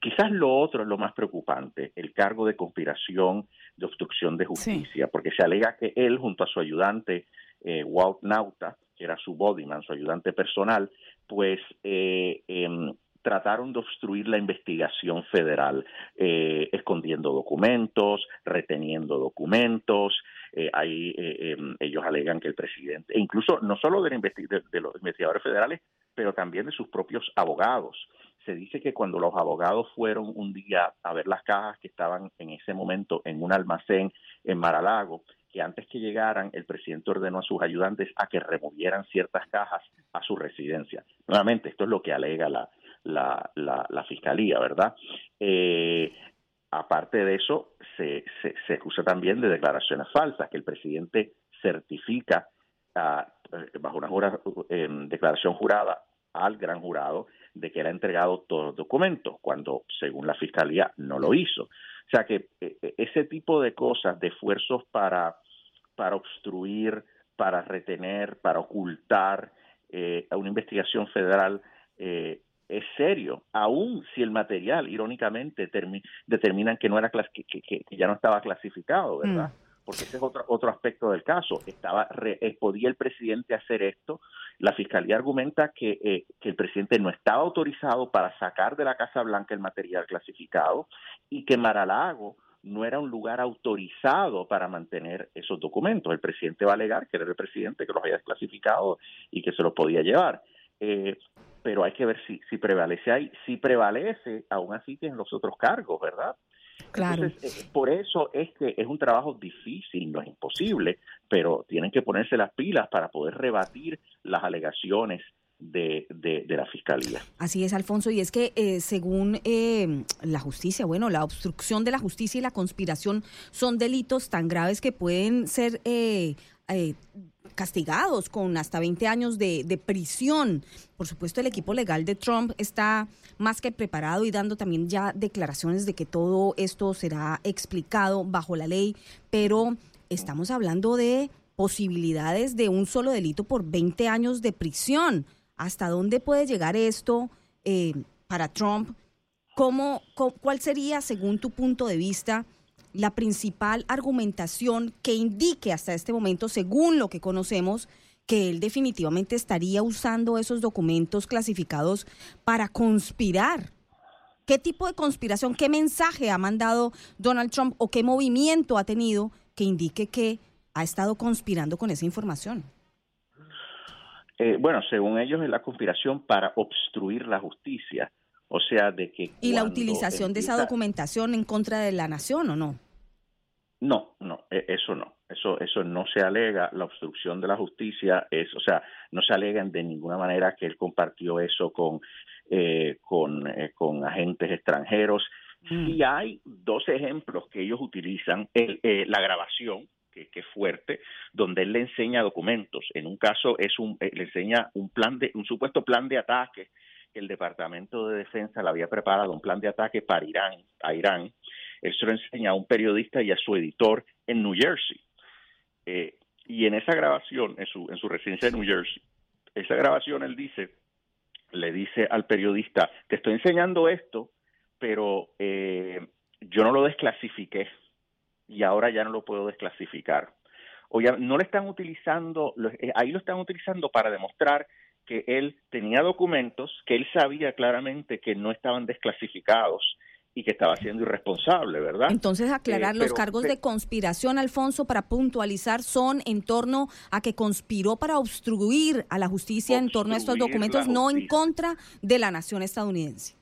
Quizás lo otro es lo más preocupante, el cargo de conspiración de obstrucción de justicia, porque se alega que él, junto a su ayudante, eh, Walt Nauta, que era su bodyman, su ayudante personal, pues eh, em, trataron de obstruir la investigación federal, eh, escondiendo documentos, reteniendo documentos. Eh, ahí eh, em, ellos alegan que el presidente, e incluso no solo de, de, los investigadores federales, pero también de sus propios abogados. Se dice que cuando los abogados fueron un día a ver las cajas que estaban en ese momento en un almacén en Maralago, que antes que llegaran el presidente ordenó a sus ayudantes a que removieran ciertas cajas a su residencia. Nuevamente, esto es lo que alega la, la, la, fiscalía, ¿verdad? Eh, aparte de eso, se, se, se, acusa también de declaraciones falsas, que el presidente certifica eh, bajo una em, declaración jurada al gran jurado de que él ha entregado todos los documentos, cuando según la fiscalía no lo hizo. O sea que eh, ese tipo de cosas, de esfuerzos para, para obstruir, para retener, para ocultar a una investigación federal, eh, es serio, aun si el material, irónicamente, determinan que no era que, que, ya no estaba clasificado, ¿verdad? Mm. Porque ese es otro, otro aspecto del caso. Estaba eh, podía el presidente hacer esto. La fiscalía argumenta que, eh, que el presidente no estaba autorizado para sacar de la Casa Blanca el material clasificado y que Maralago no era un lugar autorizado para mantener esos documentos. El presidente va a alegar que era el presidente que los haya desclasificado y que se los podía llevar. Eh, pero hay que ver si, si prevalece ahí. Si prevalece, aún así tienen los otros cargos, ¿verdad? Claro. Entonces, eh, por eso es que es un trabajo difícil, no es imposible, pero tienen que ponerse las pilas para poder rebatir las alegaciones de, de, la fiscalía. Así es, Alfonso, y es que eh, según eh, la justicia, bueno, la obstrucción de la justicia y la conspiración son delitos tan graves que pueden ser eh, castigados con hasta 20 años de, de, prisión. Por supuesto, el equipo legal de Trump está más que preparado y dando también ya declaraciones de que todo esto será explicado bajo la ley, pero estamos hablando de posibilidades de un solo delito por 20 años de prisión. ¿Hasta dónde puede llegar esto eh, para Trump? ¿Cómo, ¿Cuál sería, según tu punto de vista, la principal argumentación que indique hasta este momento, según lo que conocemos, que él definitivamente estaría usando esos documentos clasificados para conspirar. ¿Qué tipo de conspiración, qué mensaje ha mandado Donald Trump o qué movimiento ha tenido que indique que ha estado conspirando con esa información? Eh, bueno, según ellos es la conspiración para obstruir la justicia. O sea, de que... ¿Y la utilización de esa documentación en contra de la nación o no? No, no, e, eso no. Eso, eso no se alega. La obstrucción de la justicia es, o sea, no se alega de ninguna manera que él compartió eso con, eh, con, eh, con agentes extranjeros. Mm. Y hay dos ejemplos que ellos utilizan. El, la grabación, que, que, es fuerte, donde él le enseña documentos. En un caso es un, le enseña un plan de, un supuesto plan de ataque el Departamento de Defensa le había preparado un plan de ataque para Irán, a Irán. Él se lo enseña a un periodista y a su editor en New Jersey. Eh, y en esa grabación, en su, en su residencia en New Jersey, esa grabación él dice, le dice al periodista, te estoy enseñando esto, pero eh, yo no lo desclasifiqué y ahora ya no lo puedo desclasificar. O ya no le están utilizando, eh, ahí lo están utilizando para demostrar que él tenía documentos que él sabía claramente que no estaban desclasificados y que estaba siendo irresponsable, ¿verdad? Entonces, aclarar, eh, los cargos de conspiración, Alfonso, para puntualizar, son en torno a que conspiró para obstruir a la justicia en torno a estos documentos, no en contra de la nación estadounidense.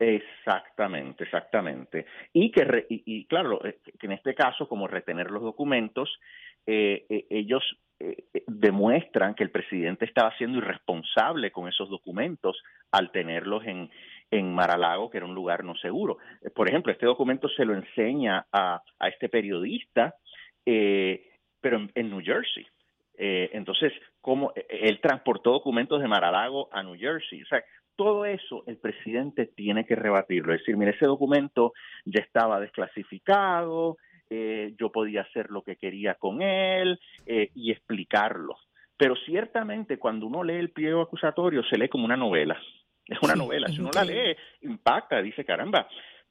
Exactamente, exactamente. Y que, y, claro, eh, que en este caso, como retener los documentos, eh, eh, ellos demuestran que el presidente estaba siendo irresponsable con esos documentos al tenerlos en, en Maralago, que era un lugar no seguro. Por ejemplo, este documento se lo enseña a, a este periodista, pero en, en, New Jersey. entonces, ¿cómo él transportó documentos de Maralago a New Jersey? O sea, todo eso el presidente tiene que rebatirlo, es decir, mire, ese documento ya estaba desclasificado, eh, yo podía hacer lo que quería con él eh, y explicarlo. Pero ciertamente cuando uno lee el pliego acusatorio se lee como una novela. Es una novela. Si uno la lee, impacta, dice, caramba,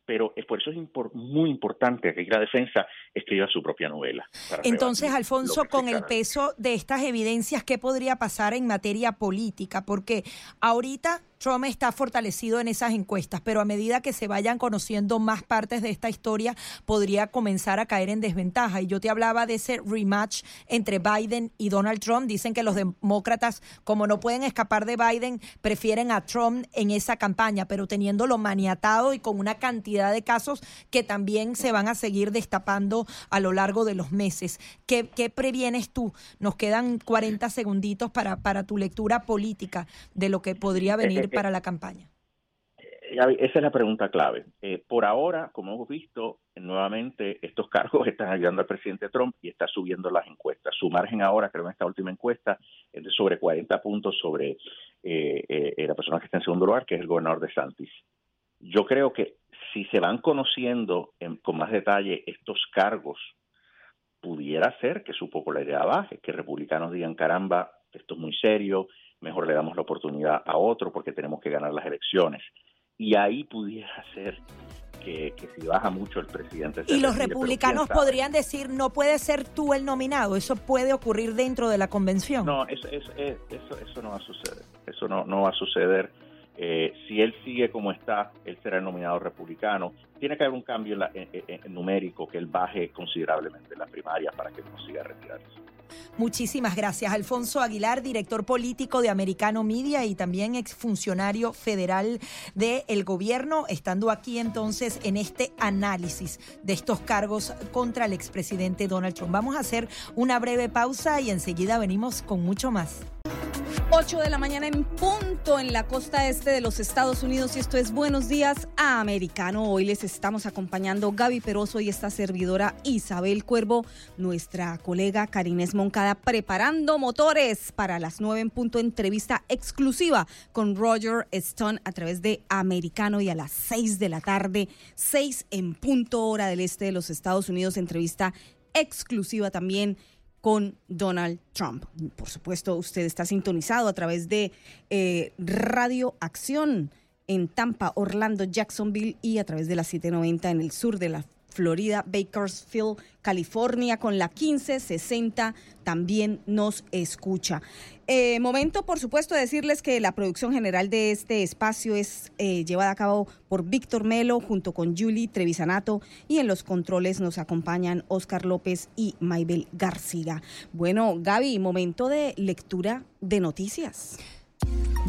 pero por eso es muy importante que la defensa escriba su propia novela. Entonces, Alfonso, con el peso de estas evidencias, ¿qué podría pasar en materia política? Porque ahorita Trump está fortalecido en esas encuestas, pero a medida que se vayan conociendo más partes de esta historia, podría comenzar a caer en desventaja. Y yo te hablaba de ese rematch entre Biden y Donald Trump. Dicen que los demócratas, como no pueden escapar de Biden, prefieren a Trump en esa campaña, pero teniéndolo maniatado y con una cantidad de casos que también se van a seguir destapando a lo largo de los meses. ¿Qué, qué previenes tú? Nos quedan 40 segunditos para, para tu lectura política de lo que podría venir para la campaña? Eh, esa es la pregunta clave. Eh, por ahora, como hemos visto, nuevamente estos cargos están ayudando al presidente Trump y está subiendo las encuestas. Su margen ahora, creo en esta última encuesta, es de sobre 40 puntos sobre eh, la persona que está en segundo lugar, que es el gobernador de Santis. Yo creo que si se van conociendo con más detalle estos cargos, pudiera ser que su popularidad baje, que republicanos digan, caramba, esto es muy serio, mejor le damos la oportunidad a otro porque tenemos que ganar las elecciones. Y ahí pudiera ser que, si baja mucho el presidente. Y los republicanos podrían decir, no puede ser tú el nominado, eso puede ocurrir dentro de la convención. No, eso, eso, eso, no va a suceder, eso no, no va a suceder. Eh, si él sigue como está, él será el nominado republicano. Tiene que haber un cambio en numérico que él baje considerablemente en la primaria para que consiga retirarse. Muchísimas gracias. Alfonso Aguilar, director político de Americano Media y también exfuncionario federal del gobierno, estando aquí entonces en este análisis de estos cargos contra el expresidente Donald Trump. Vamos a hacer una breve pausa y enseguida venimos con mucho más. 8 de la mañana en punto en la costa este de los Estados Unidos y esto es Buenos Días a Americano. Hoy les estamos acompañando Gaby Peroso y esta servidora Isabel Cuervo, nuestra colega Karines Moncada, preparando motores para las 9 en punto entrevista exclusiva con Roger Stone a través de Americano y a las 6 de la tarde, 6 en punto hora del este de los Estados Unidos, entrevista exclusiva también con Donald Trump. Por supuesto, usted está sintonizado a través de eh, Radio Acción en Tampa, Orlando, Jacksonville y a través de la 790 en el sur de la Florida, Bakersfield, California, con la 1560 también nos escucha. Eh, momento, por supuesto, de decirles que la producción general de este espacio es eh, llevada a cabo por Víctor Melo junto con Julie Trevisanato y en los controles nos acompañan Oscar López y Maybel García. Bueno, Gaby, momento de lectura de noticias.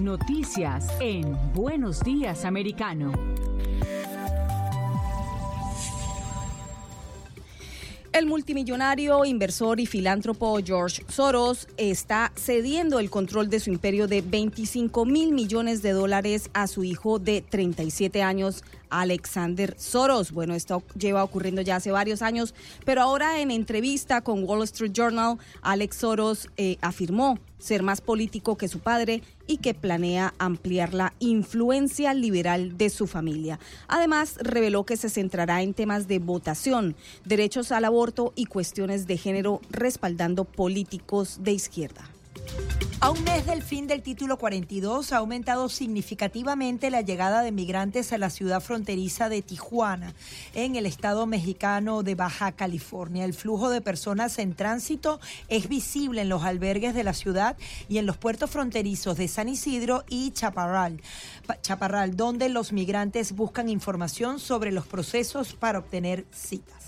Noticias en Buenos Días Americano. El multimillonario, inversor y filántropo George Soros está cediendo el control de su imperio de 25 mil millones de dólares a su hijo de 37 años, Alexander Soros. Bueno, esto lleva ocurriendo ya hace varios años, pero ahora en entrevista con Wall Street Journal, Alex Soros eh, afirmó ser más político que su padre y que planea ampliar la influencia liberal de su familia. Además, reveló que se centrará en temas de votación, derechos al aborto y cuestiones de género, respaldando políticos de izquierda. A un mes del fin del título 42 ha aumentado significativamente la llegada de migrantes a la ciudad fronteriza de Tijuana, en el estado mexicano de Baja California. El flujo de personas en tránsito es visible en los albergues de la ciudad y en los puertos fronterizos de San Isidro y Chaparral, Chaparral donde los migrantes buscan información sobre los procesos para obtener citas.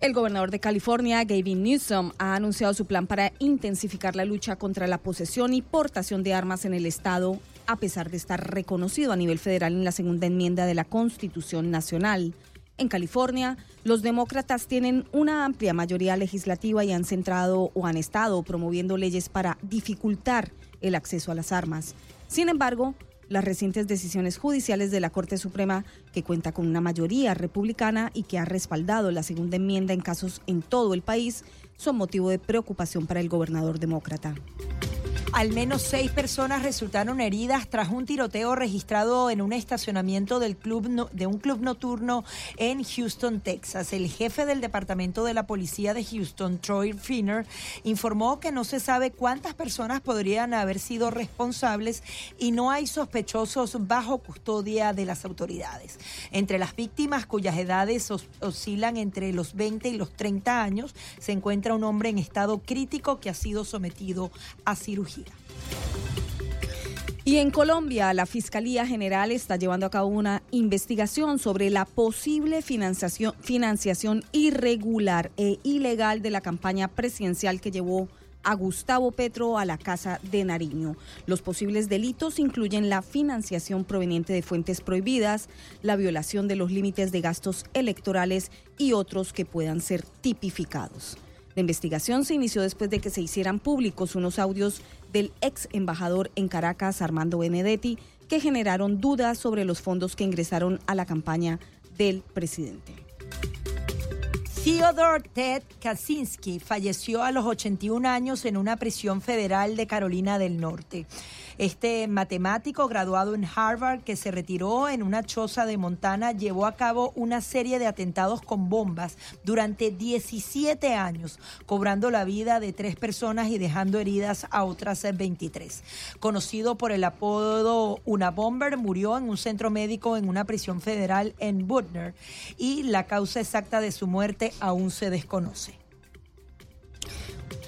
El gobernador de California, Gavin Newsom, ha anunciado su plan para intensificar la lucha contra la posesión y portación de armas en el estado, a pesar de estar reconocido a nivel federal en la segunda enmienda de la Constitución Nacional. En California, los demócratas tienen una amplia mayoría legislativa y han centrado o han estado promoviendo leyes para dificultar el acceso a las armas. Sin embargo, las recientes decisiones judiciales de la Corte Suprema, que cuenta con una mayoría republicana y que ha respaldado la segunda enmienda en casos en todo el país, son motivo de preocupación para el gobernador demócrata. Al menos seis personas resultaron heridas tras un tiroteo registrado en un estacionamiento del club de un club nocturno en Houston, Texas. El jefe del Departamento de la Policía de Houston, Troy Finner, informó que no se sabe cuántas personas podrían haber sido responsables y no hay sospechosos bajo custodia de las autoridades. Entre las víctimas cuyas edades oscilan entre los 20 y los 30 años, se encuentra un hombre en estado crítico que ha sido sometido a cirugía. Y en Colombia, la Fiscalía General está llevando a cabo una investigación sobre la posible financiación, financiación irregular e ilegal de la campaña presidencial que llevó a Gustavo Petro a la Casa de Nariño. Los posibles delitos incluyen la financiación proveniente de fuentes prohibidas, la violación de los límites de gastos electorales y otros que puedan ser tipificados. La investigación se inició después de que se hicieran públicos unos audios del ex embajador en Caracas, Armando Benedetti, que generaron dudas sobre los fondos que ingresaron a la campaña del presidente. Theodore Ted Kaczynski falleció a los 81 años en una prisión federal de Carolina del Norte. Este matemático graduado en Harvard que se retiró en una choza de Montana llevó a cabo una serie de atentados con bombas durante 17 años, cobrando la vida de tres personas y dejando heridas a otras 23. Conocido por el apodo Una Bomber, murió en un centro médico en una prisión federal en Butner y la causa exacta de su muerte aún se desconoce.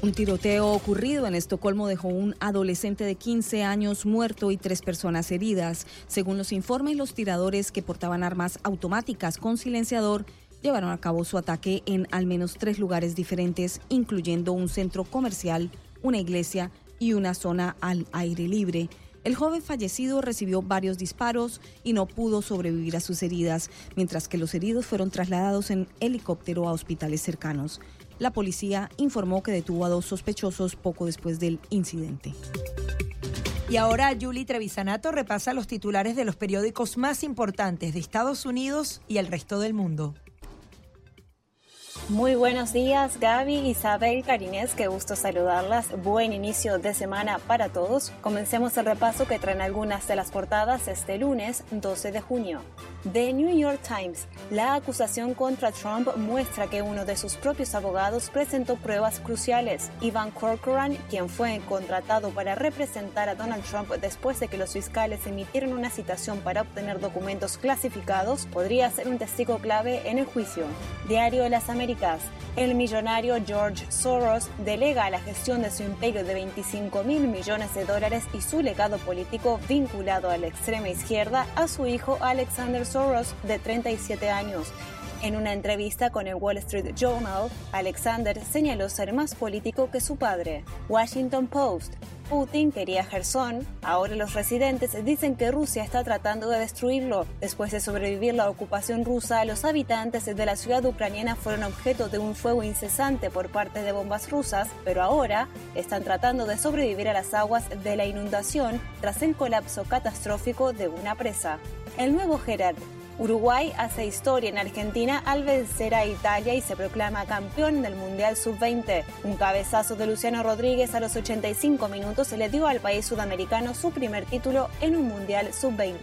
Un tiroteo ocurrido en Estocolmo dejó un adolescente de 15 años muerto y tres personas heridas. Según los informes, los tiradores que portaban armas automáticas con silenciador llevaron a cabo su ataque en al menos tres lugares diferentes, incluyendo un centro comercial, una iglesia y una zona al aire libre. El joven fallecido recibió varios disparos y no pudo sobrevivir a sus heridas, mientras que los heridos fueron trasladados en helicóptero a hospitales cercanos. La policía informó que detuvo a dos sospechosos poco después del incidente. Y ahora Julie Trevisanato repasa los titulares de los periódicos más importantes de Estados Unidos y el resto del mundo. Muy buenos días, Gaby, Isabel, Carinés, qué gusto saludarlas. Buen inicio de semana para todos. Comencemos el repaso que traen algunas de las portadas este lunes 12 de junio. The New York Times. La acusación contra Trump muestra que uno de sus propios abogados presentó pruebas cruciales. Ivan Corcoran, quien fue contratado para representar a Donald Trump después de que los fiscales emitieron una citación para obtener documentos clasificados, podría ser un testigo clave en el juicio. Diario de las Américas el millonario George Soros delega la gestión de su imperio de 25 mil millones de dólares y su legado político vinculado a la extrema izquierda a su hijo Alexander Soros, de 37 años. En una entrevista con el Wall Street Journal, Alexander señaló ser más político que su padre. Washington Post. Putin quería Gerson. Ahora los residentes dicen que Rusia está tratando de destruirlo. Después de sobrevivir la ocupación rusa, los habitantes de la ciudad ucraniana fueron objeto de un fuego incesante por parte de bombas rusas, pero ahora están tratando de sobrevivir a las aguas de la inundación tras el colapso catastrófico de una presa. El nuevo Gerard Uruguay hace historia en Argentina al vencer a Italia y se proclama campeón del Mundial Sub-20. Un cabezazo de Luciano Rodríguez a los 85 minutos le dio al país sudamericano su primer título en un Mundial Sub-20.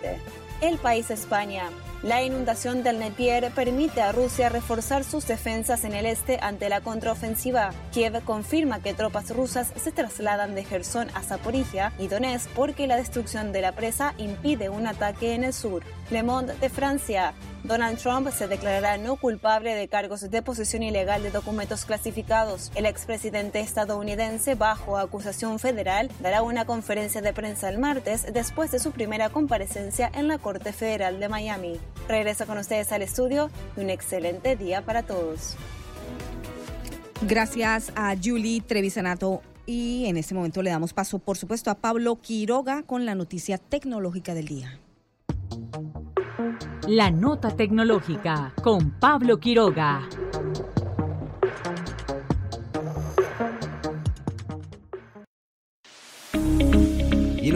El país España. La inundación del Nepier permite a Rusia reforzar sus defensas en el este ante la contraofensiva. Kiev confirma que tropas rusas se trasladan de Gerson a Zaporizhia y Donetsk porque la destrucción de la presa impide un ataque en el sur. Le Monde de Francia. Donald Trump se declarará no culpable de cargos de posesión ilegal de documentos clasificados. El expresidente estadounidense, bajo acusación federal, dará una conferencia de prensa el martes después de su primera comparecencia en la Corte Federal de Miami. Regreso con ustedes al estudio y un excelente día para todos. Gracias a Julie Trevisanato. Y en este momento le damos paso, por supuesto, a Pablo Quiroga con la noticia tecnológica del día. La nota tecnológica con Pablo Quiroga.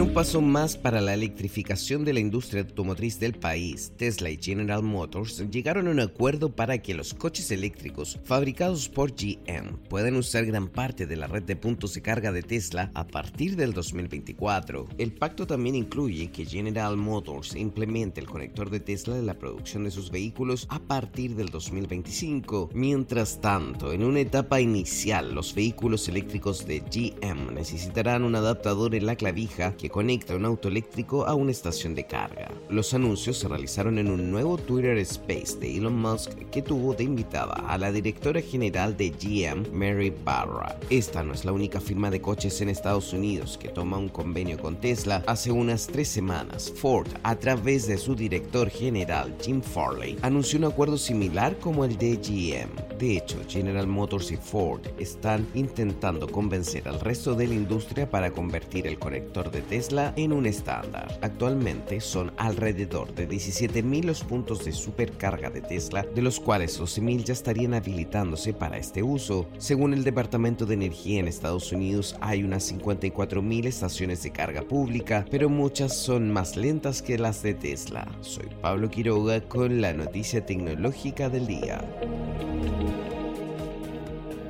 Un paso más para la electrificación de la industria automotriz del país, Tesla y General Motors llegaron a un acuerdo para que los coches eléctricos fabricados por GM puedan usar gran parte de la red de puntos de carga de Tesla a partir del 2024. El pacto también incluye que General Motors implemente el conector de Tesla en la producción de sus vehículos a partir del 2025. Mientras tanto, en una etapa inicial, los vehículos eléctricos de GM necesitarán un adaptador en la clavija que conecta un auto eléctrico a una estación de carga. Los anuncios se realizaron en un nuevo Twitter Space de Elon Musk que tuvo de invitada a la directora general de GM, Mary Barra. Esta no es la única firma de coches en Estados Unidos que toma un convenio con Tesla. Hace unas tres semanas, Ford, a través de su director general, Jim Farley, anunció un acuerdo similar como el de GM. De hecho, General Motors y Ford están intentando convencer al resto de la industria para convertir el conector de Tesla en un estándar. Actualmente son alrededor de 17.000 los puntos de supercarga de Tesla, de los cuales 12.000 ya estarían habilitándose para este uso. Según el Departamento de Energía en Estados Unidos, hay unas 54.000 estaciones de carga pública, pero muchas son más lentas que las de Tesla. Soy Pablo Quiroga con la noticia tecnológica del día.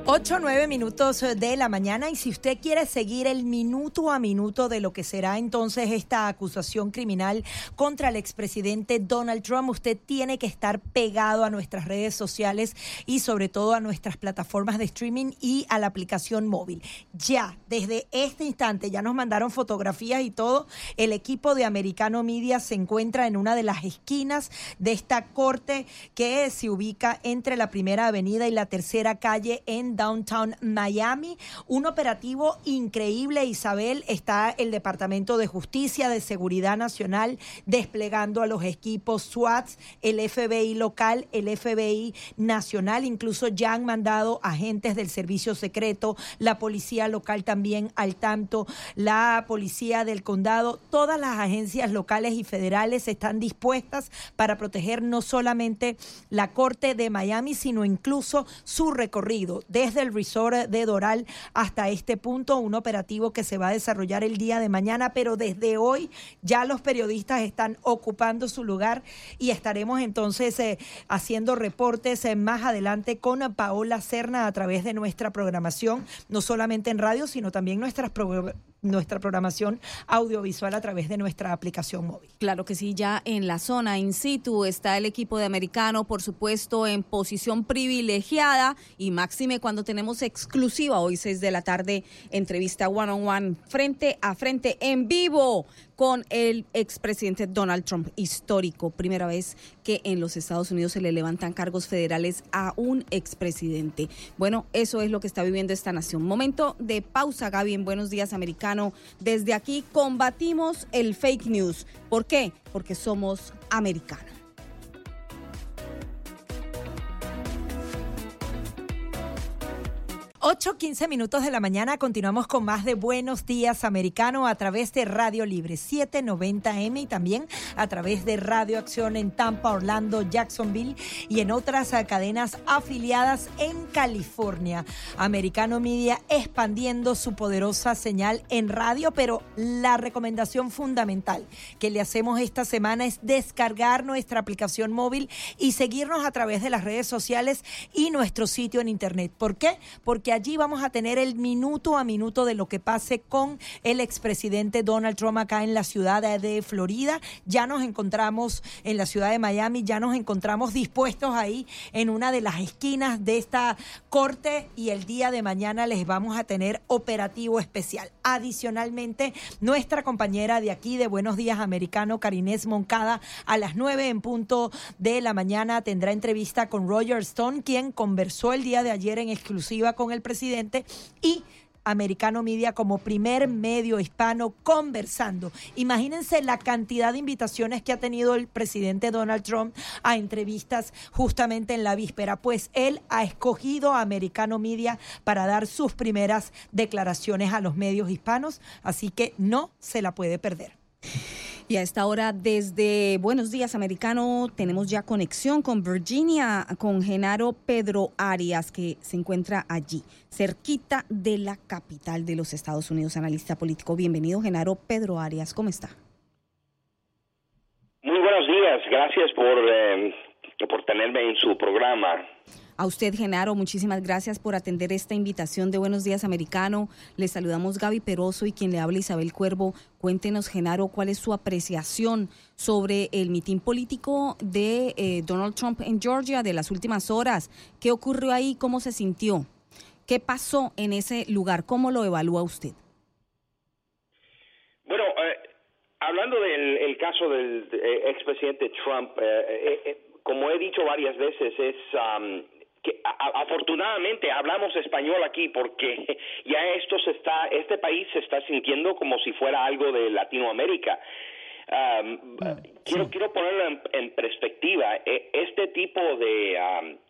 8 o 9 minutos de la mañana y si usted quiere seguir el minuto a minuto de lo que será entonces esta acusación criminal contra el expresidente Donald Trump, usted tiene que estar pegado a nuestras redes sociales y sobre todo a nuestras plataformas de streaming y a la aplicación móvil. Ya, desde este instante, ya nos mandaron fotografías y todo, el equipo de Americano Media se encuentra en una de las esquinas de esta corte que se ubica entre la primera avenida y la tercera calle en Downtown Miami. Un operativo increíble, Isabel. Está el Departamento de Justicia, de Seguridad Nacional, desplegando a los equipos SWAT, el FBI local, el FBI nacional. Incluso ya han mandado agentes del Servicio Secreto, la policía local también al tanto, la policía del condado. Todas las agencias locales y federales están dispuestas para proteger no solamente la Corte de Miami, sino incluso su recorrido desde el resort de Doral hasta este punto, un operativo que se va a desarrollar el día de mañana, pero desde hoy ya los periodistas están ocupando su lugar y estaremos entonces eh, haciendo reportes eh, más adelante con Paola Cerna a través de nuestra programación, no solamente en radio, sino también nuestras pro nuestra programación audiovisual a través de nuestra aplicación móvil. Claro que sí, ya en la zona in situ está el equipo de americano, por supuesto, en posición privilegiada y máxime cuando tenemos exclusiva hoy 6 de la tarde, entrevista one on one, frente a frente, en vivo con el expresidente Donald Trump, histórico, primera vez que en los Estados Unidos se le levantan cargos federales a un expresidente. Bueno, eso es lo que está viviendo esta nación. Momento de pausa, Gaby, en Buenos Días Desde aquí combatimos el fake news. ¿Por qué? Porque somos americanos. 8, 15 minutos de la mañana continuamos con más de Buenos Días Americano a través de Radio Libre 790M y también a través de Radio Acción en Tampa, Orlando, Jacksonville y en otras cadenas afiliadas en California. Americano Media expandiendo su poderosa señal en radio, pero la recomendación fundamental que le hacemos esta semana es descargar nuestra aplicación móvil y seguirnos a través de las redes sociales y nuestro sitio en internet. ¿Por qué? Porque allí vamos a tener el minuto a minuto de lo que pase con el expresidente Donald Trump acá en la ciudad de Florida. Ya nos encontramos en la ciudad de Miami, ya nos encontramos dispuestos ahí en una de las esquinas de esta corte y el día de mañana les vamos a tener operativo especial. Adicionalmente, nuestra compañera de aquí de Buenos Días Americano, Carinés Moncada, a las nueve en punto de la mañana tendrá entrevista con Roger Stone, quien conversó el día de ayer en exclusiva con el presidente y Americano Media como primer medio hispano conversando. Imagínense la cantidad de invitaciones que ha tenido el presidente Donald Trump a entrevistas justamente en la víspera, pues él ha escogido a Americano Media para dar sus primeras declaraciones a los medios hispanos, así que no se la puede perder. Y a esta hora, desde Buenos Días Americano, tenemos ya conexión con Virginia, con Genaro Pedro Arias, que se encuentra allí, cerquita de la capital de los Estados Unidos, analista político. Bienvenido, Genaro Pedro Arias, ¿cómo está? Muy buenos días, gracias por, eh, por tenerme en su programa. A usted, Genaro, muchísimas gracias por atender esta invitación de Buenos Días Americano. Le saludamos Gaby Peroso y quien le habla Isabel Cuervo. Cuéntenos, Genaro, cuál es su apreciación sobre el mitin político de eh, Donald Trump en Georgia de las últimas horas. ¿Qué ocurrió ahí? ¿Cómo se sintió? ¿Qué pasó en ese lugar? ¿Cómo lo evalúa usted? Bueno, eh, hablando del caso del eh, expresidente Trump, como he dicho varias veces, es que afortunadamente hablamos español aquí porque ya esto se está, este país se está sintiendo como si fuera algo de Latinoamérica. Ah, quiero quiero ponerlo en, perspectiva. E, este tipo de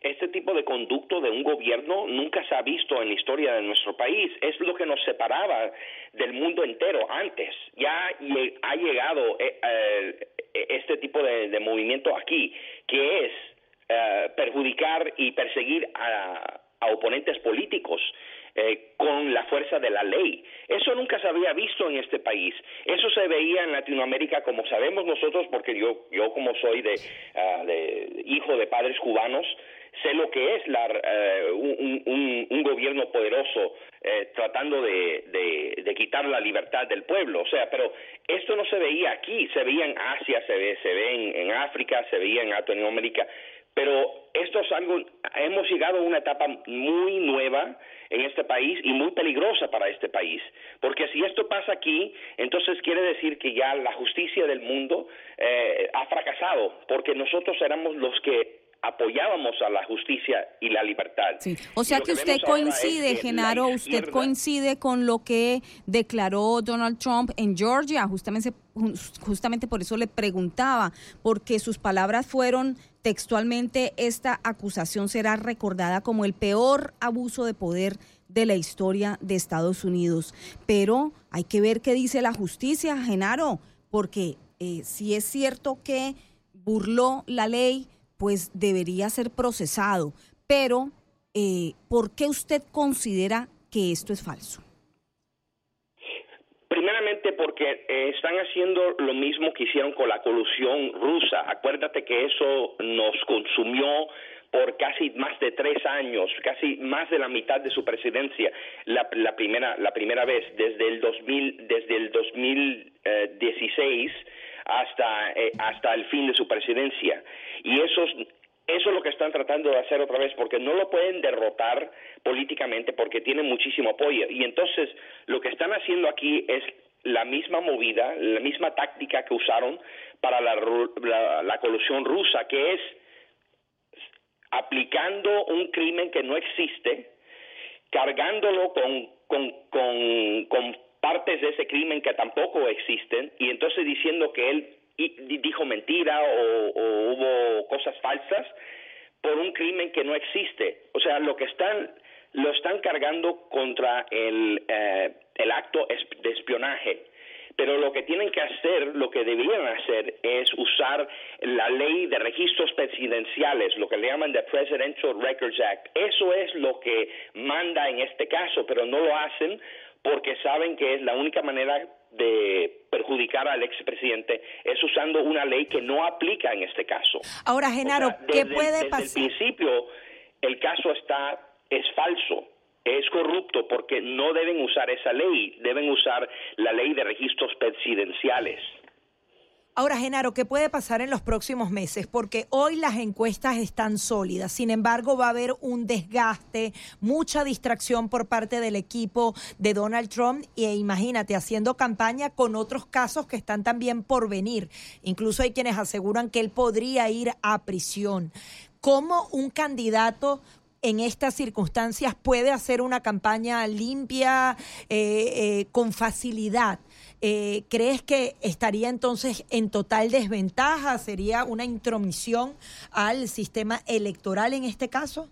este tipo de conducto de un gobierno nunca se ha visto en la historia de nuestro país. Es lo que nos separaba del mundo entero antes. Ya ha llegado eh, eh, este tipo de movimiento aquí que es eh, perjudicar y perseguir a, oponentes políticos eh, con la fuerza de la ley. Eso nunca se había visto en este país. Eso se veía en Latinoamérica, como sabemos nosotros, porque yo, yo como soy de, ah, hijo de padres cubanos, sé lo que es la, eh, un, gobierno poderoso tratando de, de, quitar la libertad del pueblo. O sea, pero esto no se veía aquí, se veía en Asia, se ve, se ve en, en África, se veía en Latinoamérica. Pero esto es algo, hemos llegado a una etapa muy nueva en este país y muy peligrosa para este país. Porque si esto pasa aquí, entonces quiere decir que ya la justicia del mundo eh, ha fracasado, porque nosotros éramos los que apoyábamos a la justicia y la libertad. Sí. O sea que usted coincide, Genaro, usted coincide con lo que declaró Donald Trump en Georgia, justamente, justamente por eso le preguntaba, porque sus palabras fueron textualmente, esta acusación será recordada como el peor abuso de poder de la historia de Estados Unidos. Pero hay que ver qué dice la justicia, Genaro, porque eh, si es cierto que burló la ley, pues debería ser procesado. Pero, eh, ¿por qué usted considera que esto es falso? Primeramente porque eh, están haciendo lo mismo que hicieron con la colusión rusa. Acuérdate que eso nos consumió por casi más de tres años, casi más de la mitad de su presidencia, la, primera la primera vez desde el 2000 desde el 2016 hasta, eh, hasta el fin de su presidencia. Y eso eso es lo que están tratando de hacer otra vez, porque no lo pueden derrotar políticamente porque tienen muchísimo apoyo. Y entonces lo que están haciendo aquí es la misma movida, la misma táctica que usaron para la, la, colusión rusa, que es aplicando un crimen que no existe, cargándolo con, con, con, con partes de ese crimen que tampoco existen y entonces diciendo que él dijo mentira o, hubo cosas falsas por un crimen que no existe. O sea, lo que están lo están cargando contra el, eh, el acto de espionaje. Pero lo que tienen que hacer, lo que deberían hacer, es usar la ley de registros presidenciales, lo que le llaman the Presidential Records Act. Eso es lo que manda en este caso, pero no lo hacen porque saben que es la única manera de perjudicar al expresidente es usando una ley que no aplica en este caso. Ahora, Genaro, ¿qué puede pasar? Desde el principio, el caso está es falso, es corrupto porque no deben usar esa ley, deben usar la ley de registros presidenciales. Ahora, Genaro, ¿qué puede pasar en los próximos meses? Porque hoy las encuestas están sólidas, sin embargo va a haber un desgaste, mucha distracción por parte del equipo de Donald Trump e imagínate haciendo campaña con otros casos que están también por venir. Incluso hay quienes aseguran que él podría ir a prisión. ¿Cómo un candidato en estas circunstancias puede hacer una campaña limpia, eh, eh, con facilidad. Eh, ¿Crees que estaría entonces en total desventaja? ¿Sería una intromisión al sistema electoral en este caso?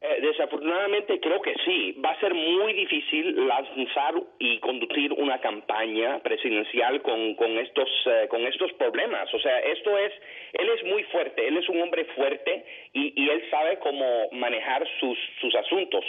Eh, desafortunadamente creo que sí. Va a ser muy difícil lanzar y conducir una campaña presidencial con, con estos eh, con estos problemas. O sea, esto es él es muy fuerte, él es un hombre fuerte y, y él sabe cómo manejar sus sus asuntos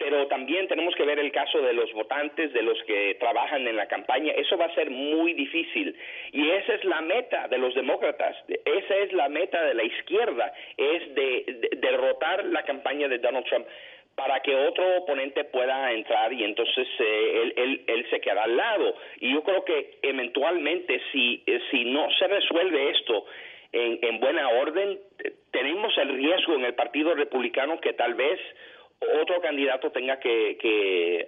pero también tenemos que ver el caso de los votantes, de los que trabajan en la campaña. Eso va a ser muy difícil. Y esa es la meta de los demócratas, esa es la meta de la izquierda, es de, derrotar la campaña de Donald Trump para que otro oponente pueda entrar y entonces eh, él, él, se queda al lado. Y yo creo que eventualmente si, eh, si no se resuelve esto en, en buena orden, tenemos el riesgo en el Partido Republicano que tal vez otro candidato tenga que que,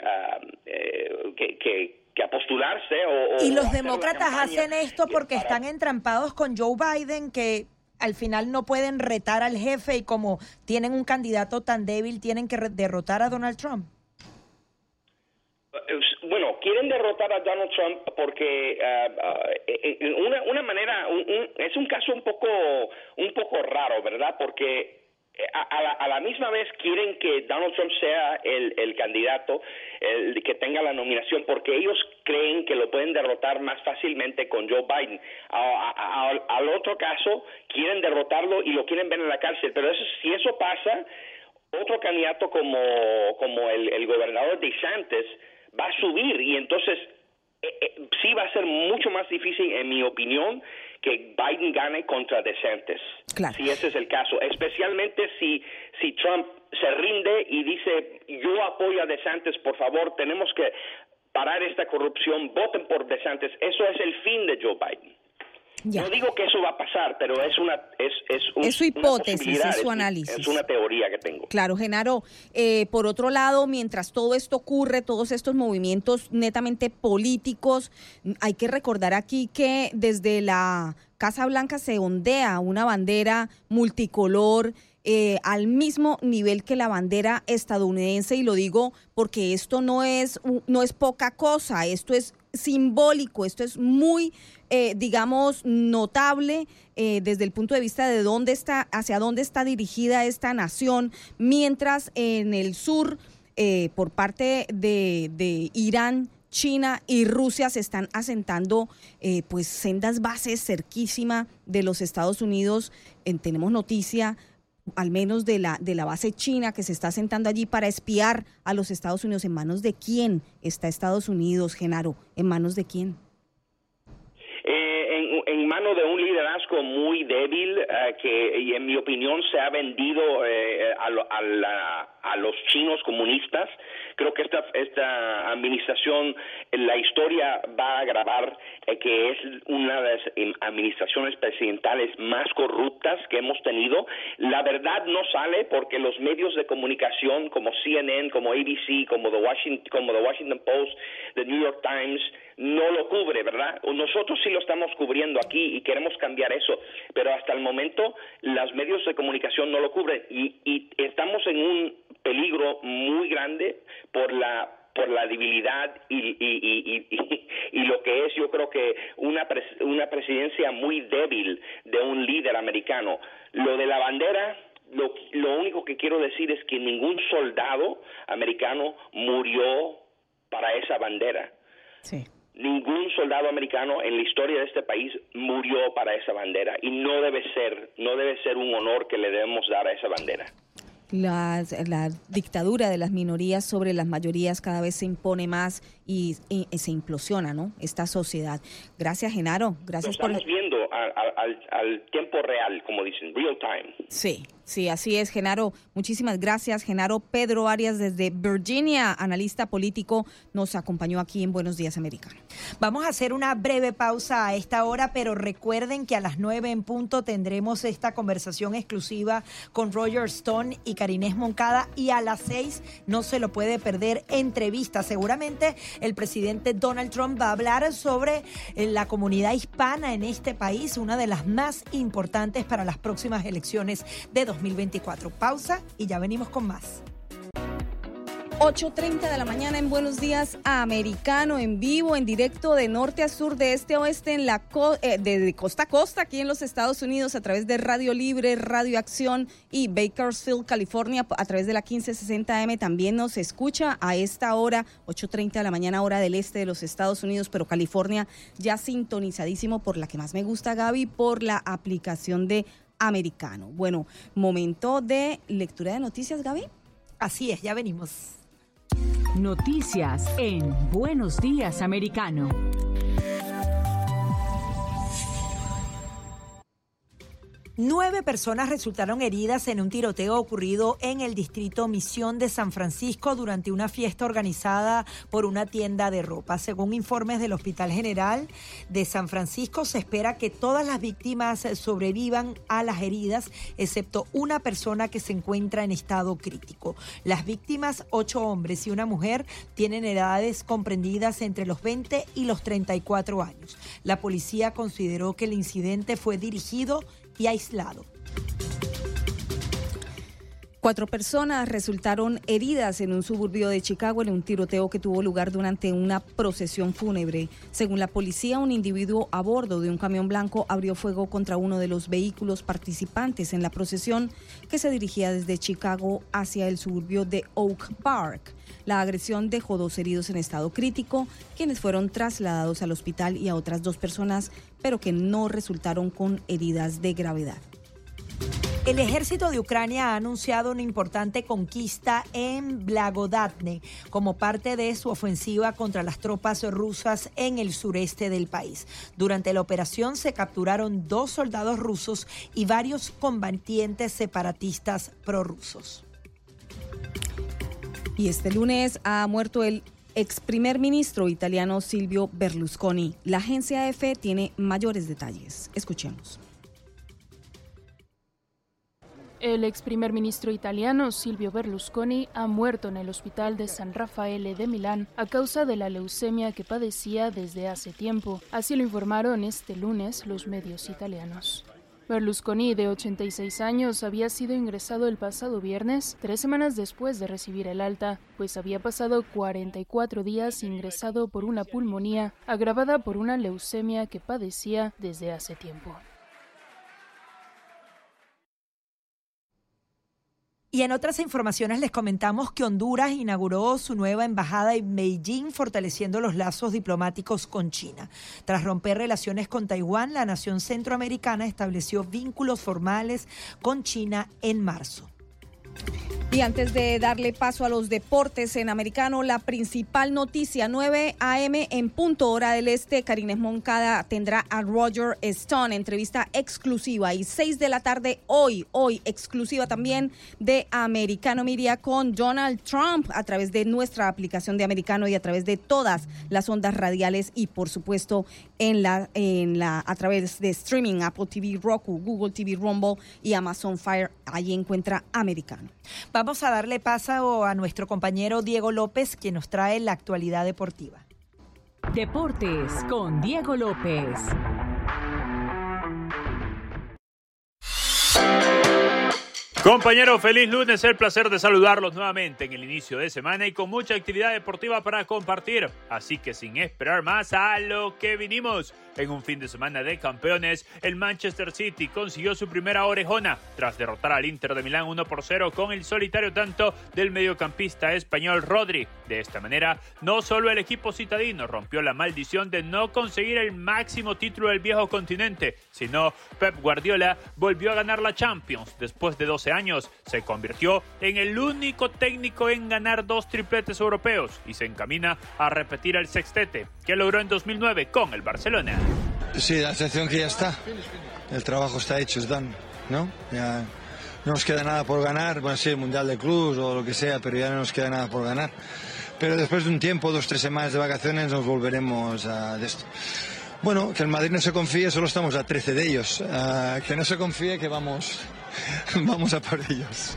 eh, que, que, postularse o, y los demócratas hacen esto porque están entrampados con Joe Biden que al final no pueden retar al jefe y como tienen un candidato tan débil tienen que derrotar a Donald Trump bueno, quieren derrotar a Donald Trump porque uh, una, una manera, es un caso un poco, un poco raro, ¿verdad? Porque a, la, misma vez quieren que Donald Trump sea el, el candidato el, que tenga la nominación porque ellos creen que lo pueden derrotar más fácilmente con Joe Biden. al otro caso, quieren derrotarlo y lo quieren ver en la cárcel. Pero eso, si eso pasa, otro candidato como, como el, el gobernador DeSantis va a subir y entonces eh, eh, sí va a ser mucho más difícil, en mi opinión, que Biden gane contra DeSantis. Si ese es el caso, especialmente si, si Trump se rinde y dice, yo apoyo a DeSantis, por favor, tenemos que parar esta corrupción, voten por DeSantis. Eso es el fin de Joe Biden. No digo que eso va a pasar, pero es una es, es, su hipótesis, es su análisis. Es una teoría que tengo. Claro, Genaro. Eh, por otro lado, mientras todo esto ocurre, todos estos movimientos netamente políticos, hay que recordar aquí que desde la Casa Blanca se ondea una bandera multicolor. Eh, al mismo nivel que la bandera estadounidense y lo digo porque esto no es no es poca cosa esto es simbólico esto es muy eh, digamos, notable eh, desde el punto de vista de dónde está, hacia dónde está dirigida esta nación, mientras en el sur, eh, por parte de, Irán, China y Rusia se están asentando pues sendas bases cerquísima de los Estados Unidos. tenemos noticia al menos de la, de la base china que se está asentando allí para espiar a los Estados Unidos. ¿En manos de quién está Estados Unidos, Genaro? ¿En manos de quién? En mano de un liderazgo muy débil eh, que, en mi opinión, se ha vendido eh, a, a, los chinos comunistas. Creo que esta, esta administración, la historia va a grabar eh, que es una de las administraciones presidentales más corruptas que hemos tenido. La verdad no sale porque los medios de comunicación como CNN, como ABC, como The Washington, como The Washington Post, The New York Times, no lo cubre, ¿verdad? Nosotros sí lo estamos cubriendo aquí y queremos cambiar eso, pero hasta el momento los medios de comunicación no lo cubren y, y estamos en un peligro muy grande por la por la debilidad y, y, y, y, lo que es yo creo que una, una presidencia muy débil de un líder americano. Lo de la bandera, lo, lo único que quiero decir es que ningún soldado americano murió para esa bandera. Sí ningún soldado americano en la historia de este país murió para esa bandera y no debe ser, no debe ser un honor que le debemos dar a esa bandera. la dictadura de las minorías sobre las mayorías cada vez se impone más y, se implosiona, ¿no? Esta sociedad. Gracias, Genaro. Gracias Lo estamos viendo al, tiempo real, como dicen, real time. Sí, Sí, así es, Genaro. Muchísimas gracias. Genaro Pedro Arias desde Virginia, analista político, nos acompañó aquí en Buenos Días Americano. Vamos a hacer una breve pausa a esta hora, pero recuerden que a las nueve en punto tendremos esta conversación exclusiva con Roger Stone y Karinés Moncada y a las seis no se lo puede perder entrevista. Seguramente el presidente Donald Trump va a hablar sobre eh, la comunidad hispana en este país, una de las las más importantes para las próximas elecciones de 2024. Pausa y ya venimos con más. 8.30 de la mañana en Buenos Días Americano, en vivo, en directo de norte a sur, de este a oeste, en la eh, de, costa a costa, aquí en los Estados Unidos, a través de Radio Libre, Radio Acción y Bakersfield, California, a través de la 1560M. También nos escucha a esta hora, 8.30 de la mañana, hora del este de los Estados Unidos, pero California ya sintonizadísimo por la que más me gusta, Gaby, por la aplicación de Americano. Bueno, momento de lectura de noticias, Gaby. Así es, ya venimos. Noticias en Buenos Días Americano. Nueve personas resultaron heridas en un tiroteo ocurrido en el distrito Misión de San Francisco durante una fiesta organizada por una tienda de ropa. Según informes del Hospital General de San Francisco, se espera que todas las víctimas sobrevivan a las heridas, excepto una persona que se encuentra en estado crítico. Las víctimas, ocho hombres y una mujer, tienen edades comprendidas entre los 20 y los 34 años. La policía consideró que el incidente fue dirigido y aislado. Cuatro personas resultaron heridas en un suburbio de Chicago en un tiroteo que tuvo lugar durante una procesión fúnebre. Según la policía, un individuo a bordo de un camión blanco abrió fuego contra uno de los vehículos participantes en la procesión que se dirigía desde Chicago hacia el suburbio de Oak Park. La agresión dejó dos heridos en estado crítico, quienes fueron trasladados al hospital y a otras dos personas, pero que no resultaron con heridas de gravedad. El ejército de Ucrania ha anunciado una importante conquista en Blagodatne como parte de su ofensiva contra las tropas rusas en el sureste del país. Durante la operación se capturaron dos soldados rusos y varios combatientes separatistas prorrusos. Y este lunes ha muerto el ex primer ministro italiano Silvio Berlusconi. La agencia EFE tiene mayores detalles. Escuchemos. El ex primer ministro italiano Silvio Berlusconi ha muerto en el hospital de San Raffaele de Milán a causa de la leucemia que padecía desde hace tiempo. Así lo informaron este lunes los medios italianos. Berlusconi, de 86 años, había sido ingresado el pasado viernes, tres semanas después de recibir el alta, pues había pasado 44 días ingresado por una pulmonía agravada por una leucemia que padecía desde hace tiempo. Y en otras informaciones les comentamos que Honduras inauguró su nueva embajada en Beijing, fortaleciendo los lazos diplomáticos con China. Tras romper relaciones con Taiwán, la nación centroamericana estableció vínculos formales con China en marzo. Y antes de darle paso a los deportes en americano, la principal noticia, 9 a.m. en punto hora del este, Karines Moncada tendrá a Roger Stone, entrevista exclusiva. Y 6 de la tarde hoy, hoy exclusiva también de Americano Media con Donald Trump a través de nuestra aplicación de Americano y a través de todas las ondas radiales y por supuesto en la, en la, a través de streaming, Apple TV, Roku, Google TV, Rumble y Amazon Fire. Allí encuentra Americano. Vamos a darle paso a nuestro compañero Diego López, quien nos trae la actualidad deportiva. Deportes con Diego López. Compañero, feliz lunes, el placer de saludarlos nuevamente en el inicio de semana y con mucha actividad deportiva para compartir. Así que sin esperar más a lo que vinimos. En un fin de semana de campeones, el Manchester City consiguió su primera orejona tras derrotar al Inter de Milán 1 por 0 con el solitario tanto del mediocampista español Rodri. De esta manera, no solo el equipo citadino rompió la maldición de no conseguir el máximo título del viejo continente, sino Pep Guardiola volvió a ganar la Champions después de 12 años. Se convirtió en el único técnico en ganar dos tripletes europeos y se encamina a repetir el sextete que logró en 2009 con el Barcelona. Sí, la sensación que ya está. El trabajo está hecho, es done, ¿no? Ya no nos queda nada por ganar, bueno, sí, el Mundial de Clubs o lo que sea, pero ya no nos queda nada por ganar. Pero después de un tiempo, dos, tres semanas de vacaciones, nos volveremos a de esto. Bueno, que el Madrid no se confíe, solo estamos a 13 de ellos. que no se confíe que vamos, vamos a por ellos.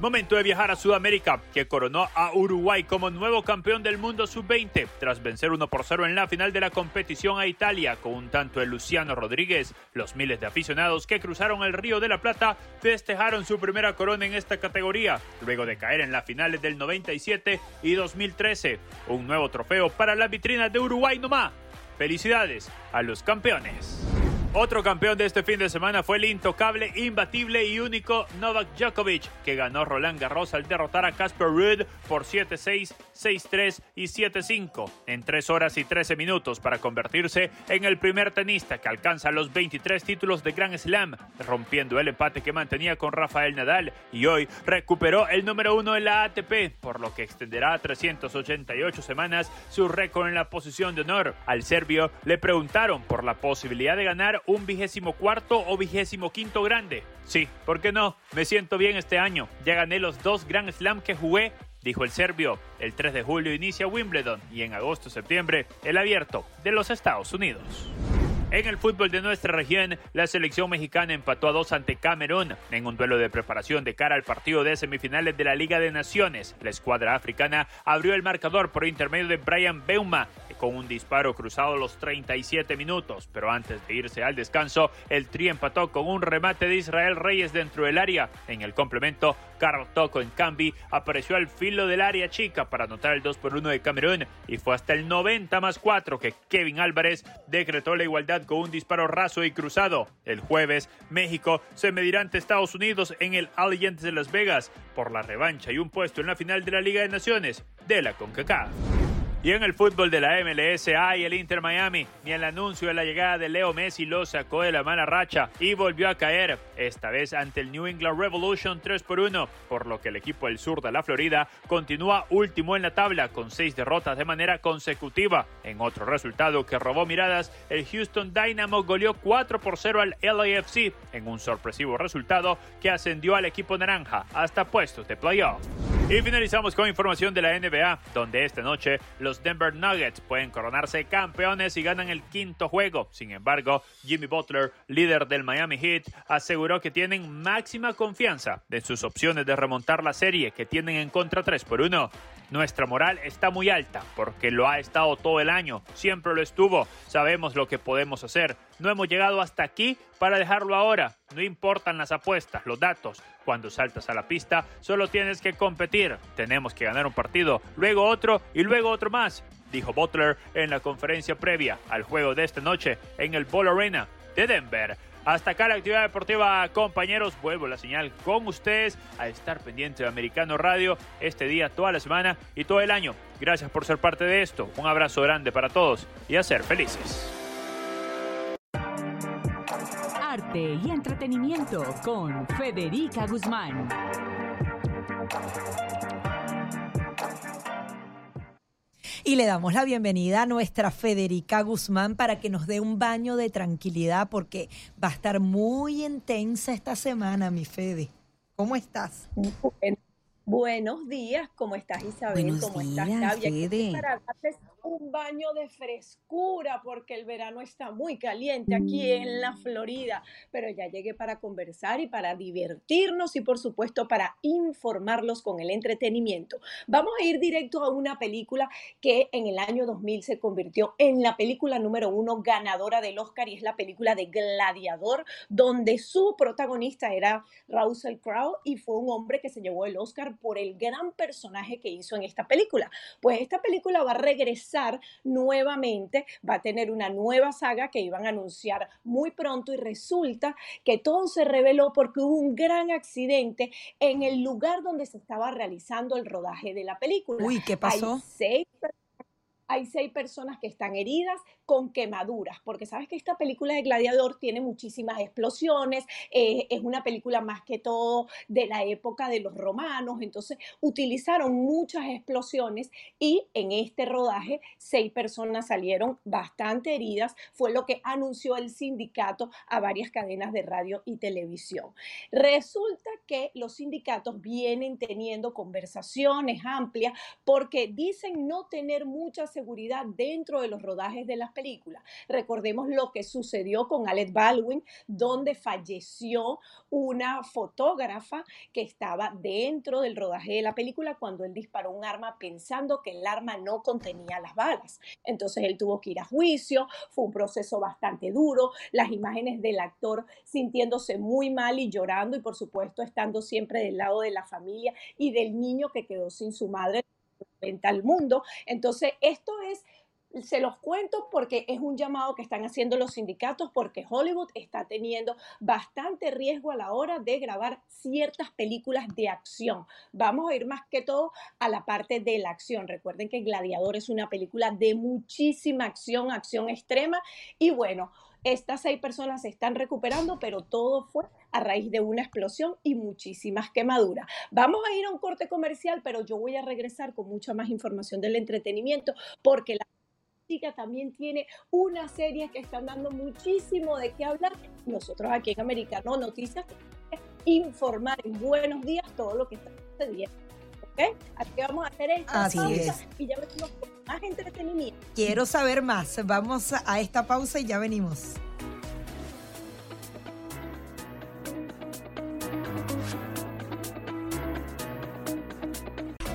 Momento de viajar a Sudamérica, que coronó a Uruguay como nuevo campeón del mundo sub-20 tras vencer 1 por 0 en la final de la competición a Italia con un tanto de Luciano Rodríguez. Los miles de aficionados que cruzaron el Río de la Plata festejaron su primera corona en esta categoría, luego de caer en las finales del 97 y 2013. Un nuevo trofeo para la vitrina de Uruguay nomás. Felicidades a los campeones. Otro campeón de este fin de semana fue el intocable, imbatible y único Novak Djokovic, que ganó Roland Garros al derrotar a Casper Ruud por 7-6, 6-3 y 7-5 en 3 horas y 13 minutos para convertirse en el primer tenista que alcanza los 23 títulos de Grand Slam, rompiendo el empate que mantenía con Rafael Nadal y hoy recuperó el número uno en la ATP, por lo que extenderá a 388 semanas su récord en la posición de honor. Al serbio le preguntaron por la posibilidad de ganar un vigésimo cuarto o vigésimo quinto grande. Sí, ¿por qué no? Me siento bien este año. Ya gané los dos Grand Slam que jugué, dijo el serbio. El 3 de julio inicia Wimbledon y en agosto-septiembre el abierto de los Estados Unidos. En el fútbol de nuestra región, la selección mexicana empató a dos ante Camerún en un duelo de preparación de cara al partido de semifinales de la Liga de Naciones. La escuadra africana abrió el marcador por intermedio de Brian Beuma con un disparo cruzado a los 37 minutos, pero antes de irse al descanso, el Tri empató con un remate de Israel Reyes dentro del área. En el complemento, Carl Toco en Cambi apareció al filo del área chica para anotar el 2 por 1 de Camerún y fue hasta el 90 más 4 que Kevin Álvarez decretó la igualdad con un disparo raso y cruzado. El jueves, México se medirá ante Estados Unidos en el Allianz de Las Vegas por la revancha y un puesto en la final de la Liga de Naciones de la CONCACAF. Y en el fútbol de la MLS hay el Inter Miami. Ni el anuncio de la llegada de Leo Messi lo sacó de la mala racha y volvió a caer, esta vez ante el New England Revolution 3 por 1, por lo que el equipo del sur de la Florida continúa último en la tabla con seis derrotas de manera consecutiva. En otro resultado que robó miradas, el Houston Dynamo goleó 4 por 0 al LAFC en un sorpresivo resultado que ascendió al equipo naranja hasta puestos de playoff. Y finalizamos con información de la NBA, donde esta noche los Denver Nuggets pueden coronarse campeones y ganan el quinto juego. Sin embargo, Jimmy Butler, líder del Miami Heat, aseguró que tienen máxima confianza de sus opciones de remontar la serie que tienen en contra 3 por 1. Nuestra moral está muy alta porque lo ha estado todo el año, siempre lo estuvo, sabemos lo que podemos hacer. No hemos llegado hasta aquí para dejarlo ahora. No importan las apuestas, los datos. Cuando saltas a la pista, solo tienes que competir. Tenemos que ganar un partido, luego otro y luego otro más, dijo Butler en la conferencia previa al juego de esta noche en el Ball Arena de Denver. Hasta acá la actividad deportiva, compañeros. Vuelvo la señal con ustedes a estar pendiente de Americano Radio este día, toda la semana y todo el año. Gracias por ser parte de esto. Un abrazo grande para todos y a ser felices. Arte y entretenimiento con Federica Guzmán. Y le damos la bienvenida a nuestra Federica Guzmán para que nos dé un baño de tranquilidad porque va a estar muy intensa esta semana, mi Fede. ¿Cómo estás? buenos días, ¿cómo estás Isabel? Buenos ¿Cómo días, estás Fede. Para darles un baño de frescura porque el verano está muy caliente aquí en la Florida, pero ya llegué para conversar y para divertirnos y por supuesto para informarlos con el entretenimiento. Vamos a ir directo a una película que en el año 2000 se convirtió en la película número uno ganadora del Oscar y es la película de Gladiador, donde su protagonista era Russell Crowe y fue un hombre que se llevó el Oscar por el gran personaje que hizo en esta película. Pues esta película va a regresar nuevamente, va a tener una nueva saga que iban a anunciar muy pronto y resulta que todo se reveló porque hubo un gran accidente en el lugar donde se estaba realizando el rodaje de la película. Uy, ¿qué pasó? Hay seis hay seis personas que están heridas con quemaduras, porque sabes que esta película de Gladiador tiene muchísimas explosiones, eh, es una película más que todo de la época de los romanos, entonces utilizaron muchas explosiones y en este rodaje seis personas salieron bastante heridas, fue lo que anunció el sindicato a varias cadenas de radio y televisión. Resulta que los sindicatos vienen teniendo conversaciones amplias porque dicen no tener mucha seguridad dentro de los rodajes de las películas. Recordemos lo que sucedió con Alec Baldwin, donde falleció una fotógrafa que estaba dentro del rodaje de la película cuando él disparó un arma pensando que el arma no contenía las balas. Entonces él tuvo que ir a juicio, fue un proceso bastante duro, las imágenes del actor sintiéndose muy mal y llorando y por supuesto estando siempre del lado de la familia y del niño que quedó sin su madre al mundo. Entonces, esto es se los cuento porque es un llamado que están haciendo los sindicatos porque Hollywood está teniendo bastante riesgo a la hora de grabar ciertas películas de acción. Vamos a ir más que todo a la parte de la acción. Recuerden que Gladiador es una película de muchísima acción, acción extrema y bueno, estas seis personas se están recuperando, pero todo fue a raíz de una explosión y muchísimas quemaduras. Vamos a ir a un corte comercial, pero yo voy a regresar con mucha más información del entretenimiento porque la chica también tiene una serie que están dando muchísimo de qué hablar. Nosotros aquí en Americano Noticias informar en buenos días todo lo que está sucediendo. ¿Ok? Así que vamos a hacer esta Así pausa es. y ya venimos Quiero saber más. Vamos a esta pausa y ya venimos.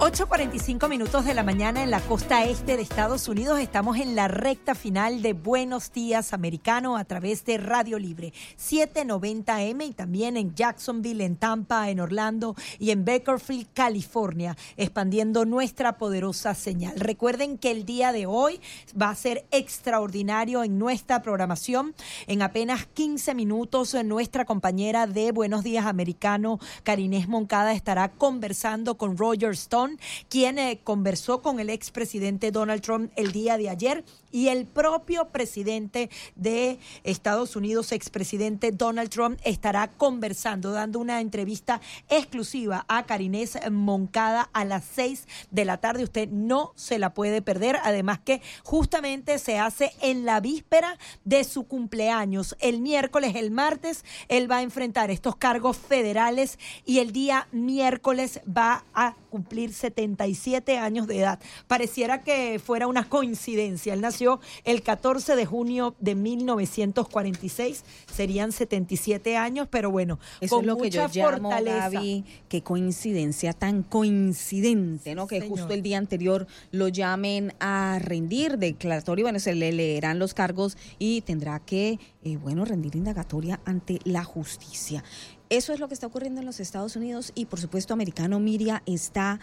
8.45 minutos de la mañana en la costa este de Estados Unidos. Estamos en la recta final de Buenos Días Americano a través de Radio Libre 790M y también en Jacksonville, en Tampa, en Orlando y en Bakersfield, California, expandiendo nuestra poderosa señal. Recuerden que el día de hoy va a ser extraordinario en nuestra programación. En apenas 15 minutos, nuestra compañera de Buenos Días Americano, Karinés Moncada, estará conversando con Roger Stone, quien eh, conversó con el expresidente Donald Trump el día de ayer y el propio presidente de Estados Unidos, expresidente Donald Trump, estará conversando, dando una entrevista exclusiva a Karinés Moncada a las 6 de la tarde. Usted no se la puede perder. Además que justamente se hace en la víspera de su cumpleaños. El miércoles, el martes, él va a enfrentar estos cargos federales y el día miércoles va a cumplir 77 años de edad. Pareciera que fuera una coincidencia. Él nació el 14 de junio de 1946. Serían 77 años, pero bueno, Eso con es lo que yo mucha llamo, fortaleza. Gaby, qué coincidencia tan coincidente, ¿no? Que Señor. justo el día anterior lo llamen a rendir declaratorio, bueno, se le leerán los cargos y tendrá que, eh, bueno, rendir indagatoria ante la justicia. Eso es lo que está ocurriendo en los Estados Unidos y, por supuesto, Americano Miria está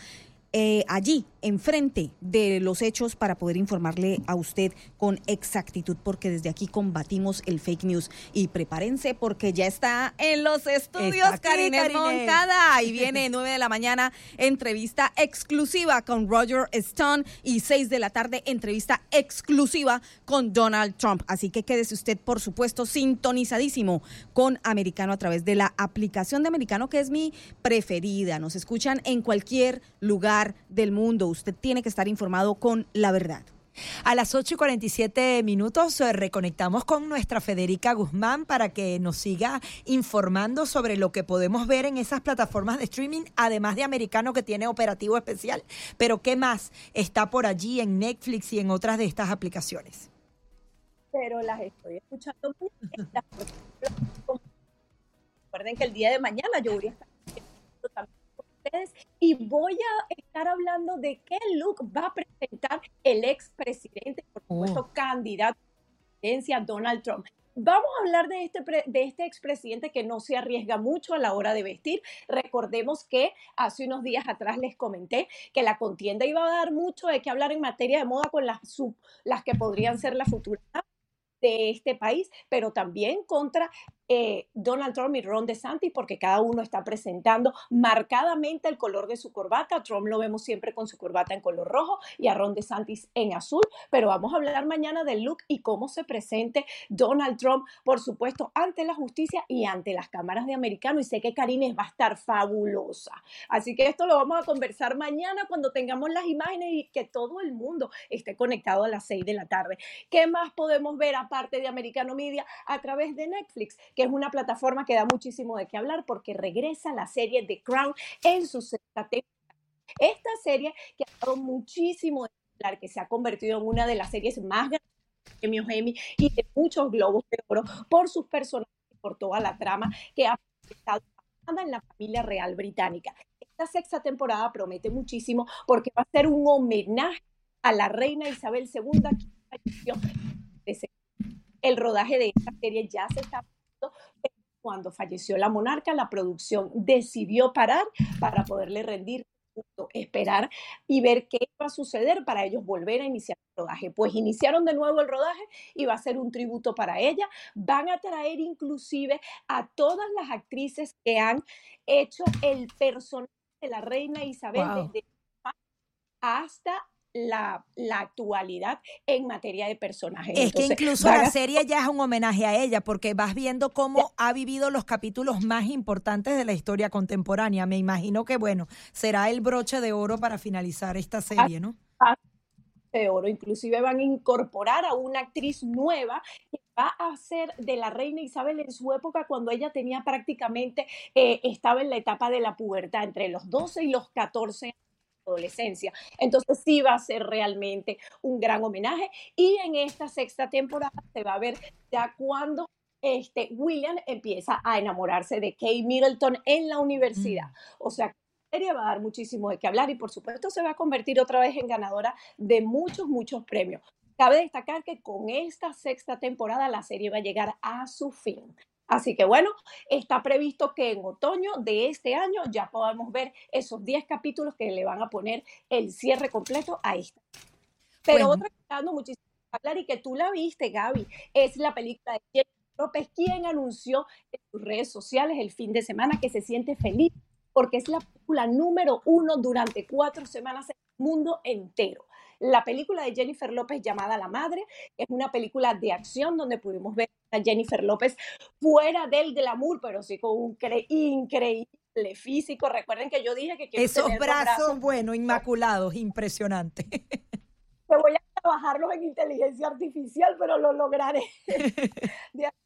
eh, allí, enfrente de los hechos, para poder informarle a usted con exactitud, porque desde aquí combatimos el fake news. Y prepárense, porque ya está en los estudios aquí, Karina Karine. Moncada. Ahí viene 9 de la mañana, entrevista exclusiva con Roger Stone. Y 6 de la tarde, entrevista exclusiva con Donald Trump. Así que quédese usted, por supuesto, sintonizadísimo con Americano a través de la aplicación de Americano, que es mi preferida. Nos escuchan en cualquier lugar del mundo. Usted tiene que estar informado con la verdad. A las 8 y 47 minutos eh, reconectamos con nuestra Federica Guzmán para que nos siga informando sobre lo que podemos ver en esas plataformas de streaming, además de Americano que tiene operativo especial. Pero ¿qué más está por allí en Netflix y en otras de estas aplicaciones? pero las estoy escuchando. Recuerden que el día de mañana yo voy a estar ustedes y voy a estar hablando de qué look va a presentar el expresidente, por supuesto, candidato a la presidencia Donald Trump. Vamos a hablar de este, de este expresidente que no se arriesga mucho a la hora de vestir. Recordemos que hace unos días atrás les comenté que la contienda iba a dar mucho de qué hablar en materia de moda con las, sub- las que podrían ser las futuras de este país, pero también contra eh, Donald Trump y Ron DeSantis, porque cada uno está presentando marcadamente el color de su corbata. Trump lo vemos siempre con su corbata en color rojo y a Ron DeSantis en azul, pero vamos a hablar mañana del look y cómo se presente Donald Trump, por supuesto, ante la justicia y ante las cámaras de americano. Y sé que Karines va a estar fabulosa. Así que esto lo vamos a conversar mañana cuando tengamos las imágenes y que todo el mundo esté conectado a las 6 de la tarde. ¿Qué más podemos ver aparte de Americano Media a través de Netflix? Que es una plataforma que da muchísimo de qué hablar porque regresa la serie The Crown en su sexta temporada. Esta serie que ha dado muchísimo de qué que se ha convertido en una de las series más grandes de premios Emmy y de muchos globos de oro por sus personajes y por toda la trama que ha estado en la familia real británica. Esta sexta temporada promete muchísimo porque va a ser un homenaje a la reina Isabel II que. El rodaje de esta serie ya se está cuando falleció la monarca, la producción decidió parar para poderle rendir esperar y ver qué va a suceder para ellos volver a iniciar el rodaje. Pues iniciaron de nuevo el rodaje y va a ser un tributo para ella. Van a traer inclusive a todas las actrices que han hecho el personaje de la reina Isabel desde hasta la, la, actualidad en materia de personajes. Es que incluso la serie ya es un homenaje a ella, porque vas viendo cómo ha vivido los capítulos más importantes de la historia contemporánea. Me imagino que, bueno, será el broche de oro para finalizar esta serie, ¿no? De oro, inclusive van a incorporar a una actriz nueva que va a ser de la reina Isabel en su época cuando ella tenía prácticamente, eh, estaba en la etapa de la pubertad, entre los 12 y los 14 años adolescencia. Entonces sí va a ser realmente un gran homenaje y en esta sexta temporada se va a ver ya cuando este William empieza a enamorarse de Kate Middleton en la universidad. Mm. O sea, la serie va a dar muchísimo de qué hablar y por supuesto se va a convertir otra vez en ganadora de muchos, muchos premios. Cabe destacar que con esta sexta temporada la serie va a llegar a su fin. Así que bueno, está previsto que en otoño de este año ya podamos ver esos 10 capítulos que le van a poner el cierre completo a esta. Pero otra que está dando muchísimo hablar y que tú la viste, Gaby, es la película de Jennifer López, quien anunció en sus redes sociales el fin de semana que se siente feliz porque es la película número uno durante cuatro semanas en el mundo entero la película de Jennifer López llamada La Madre, es una película de acción donde pudimos ver Jennifer López fuera del glamour, pero sí con un increíble físico. Recuerden que yo dije que esos brazos, bueno, inmaculados, impresionante. Me voy a trabajarlos en inteligencia artificial, pero lo lograré.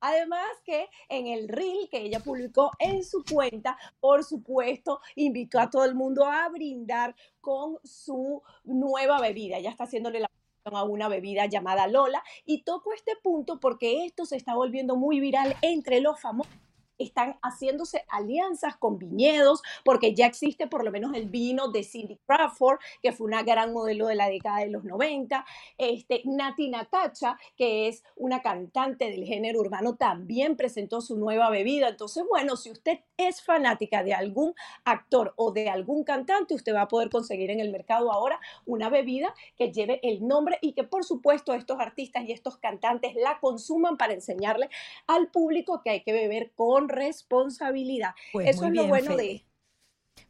Además que en el reel que ella publicó en su cuenta, por supuesto, invitó a todo el mundo a brindar con su nueva bebida. Ella está haciéndole la a una bebida llamada Lola y toco este punto porque esto se está volviendo muy viral entre los famosos están haciéndose alianzas con viñedos, porque ya existe por lo menos el vino de Cindy Crawford, que fue una gran modelo de la década de los 90. Este, Nati Natacha, que es una cantante del género urbano, también presentó su nueva bebida. Entonces, bueno, si usted es fanática de algún actor o de algún cantante, usted va a poder conseguir en el mercado ahora una bebida que lleve el nombre y que por supuesto estos artistas y estos cantantes la consuman para enseñarle al público que hay que beber con responsabilidad. Pues Eso es lo bueno de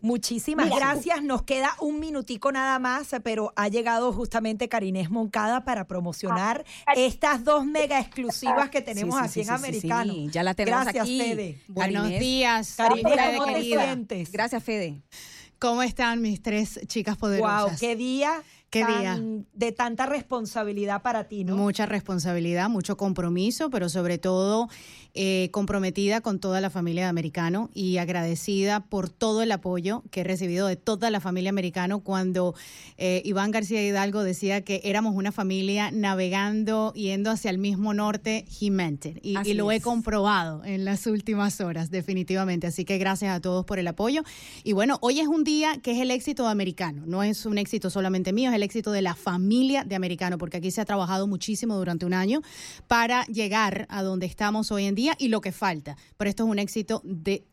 Muchísimas gracias. Nos queda un minutico nada más, pero ha llegado justamente Karinés Moncada para promocionar ah, estas dos mega exclusivas que tenemos aquí en Americano. ya la tenemos gracias, aquí. Fede. Buenos días. Karinés, ¿cómo te sientes? Gracias, Fede. ¿Cómo están mis tres chicas poderosas? Wow, qué día ¿Qué día? de tanta responsabilidad para ti, ¿no? Mucha responsabilidad, mucho compromiso, pero sobre todo eh, comprometida con toda la familia americano y agradecida por todo el apoyo que he recibido de toda la familia americano cuando eh, Iván García Hidalgo decía que éramos una familia navegando, yendo hacia el mismo norte, he meant it. Y, y lo he comprobado en las últimas horas, definitivamente. Así que gracias a todos por el apoyo. Y bueno, hoy es un día que es el éxito de americano, no es un éxito solamente mío, es el éxito de la familia de americano, porque aquí se ha trabajado muchísimo durante un año para llegar a donde estamos hoy en día y lo que falta. Pero esto es un éxito de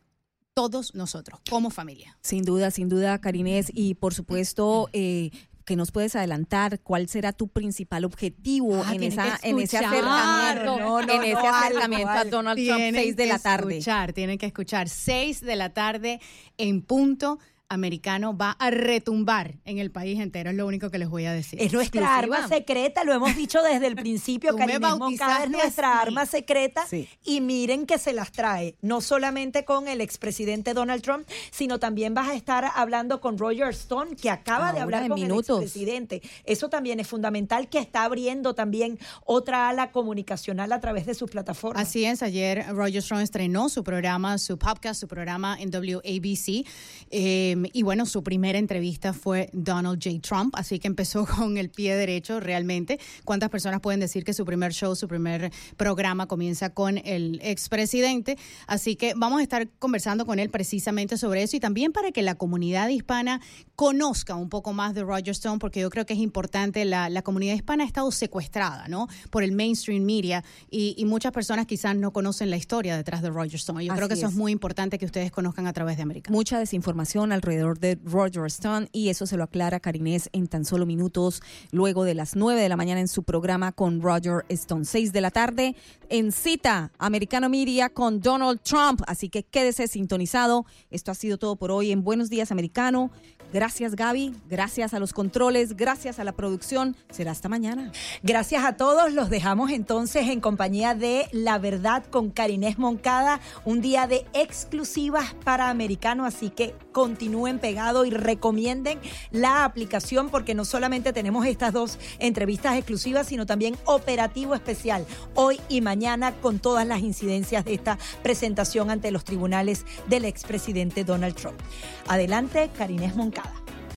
todos nosotros, como familia. Sin duda, sin duda, Karinés. Y por supuesto, eh, que nos puedes adelantar cuál será tu principal objetivo ah, en, esa, en ese acercamiento, en ese acercamiento a Donald Trump, 6 de la tarde. Escuchar, tienen que escuchar, 6 de la tarde en punto americano va a retumbar en el país entero, es lo único que les voy a decir. Es nuestra arma secreta, lo hemos dicho desde el principio, que es nuestra arma secreta y miren que se las trae, no solamente con el expresidente Donald Trump, sino también vas a estar hablando con Roger Stone, que acaba de hablar con el expresidente. Eso también es fundamental, que está abriendo también otra ala comunicacional a través de sus plataformas. Así es, ayer Roger Stone estrenó su programa, su podcast, su programa en WABC. Eh, Em, y bueno, su primera entrevista fue Donald J. Trump, así que empezó con el pie derecho realmente. ¿Cuántas personas pueden decir que su primer show, su primer programa comienza con el expresidente? Así que vamos a estar conversando con él precisamente sobre eso y también para que la comunidad hispana conozca un poco más de Roger Stone, porque yo creo que es importante, la, la comunidad hispana ha estado secuestrada, ¿no? Por el mainstream media y, y muchas personas quizás no conocen la historia detrás de Roger Stone. Yo creo que eso es es. muy importante que ustedes conozcan a través de América. Mucha desinformación alrededor de Roger Stone y eso se lo aclara Karinés en tan solo minutos luego de las 9 de la mañana en su programa con Roger Stone. 6 de la tarde en cita Americano Media con Donald Trump. Así que quédese sintonizado. Esto ha sido todo por hoy en Buenos Días Americano. Gracias Gaby, gracias a los controles, gracias a la producción. Será hasta mañana. Gracias a todos. Los dejamos entonces en compañía de La Verdad con Carinés Moncada. Un día de exclusivas para americano. Así que continúen pegados y recomienden la aplicación porque no solamente tenemos estas dos entrevistas exclusivas, sino también operativo especial hoy y mañana con todas las incidencias de esta presentación ante los tribunales del expresidente Donald Trump. Adelante, Carinés Moncada.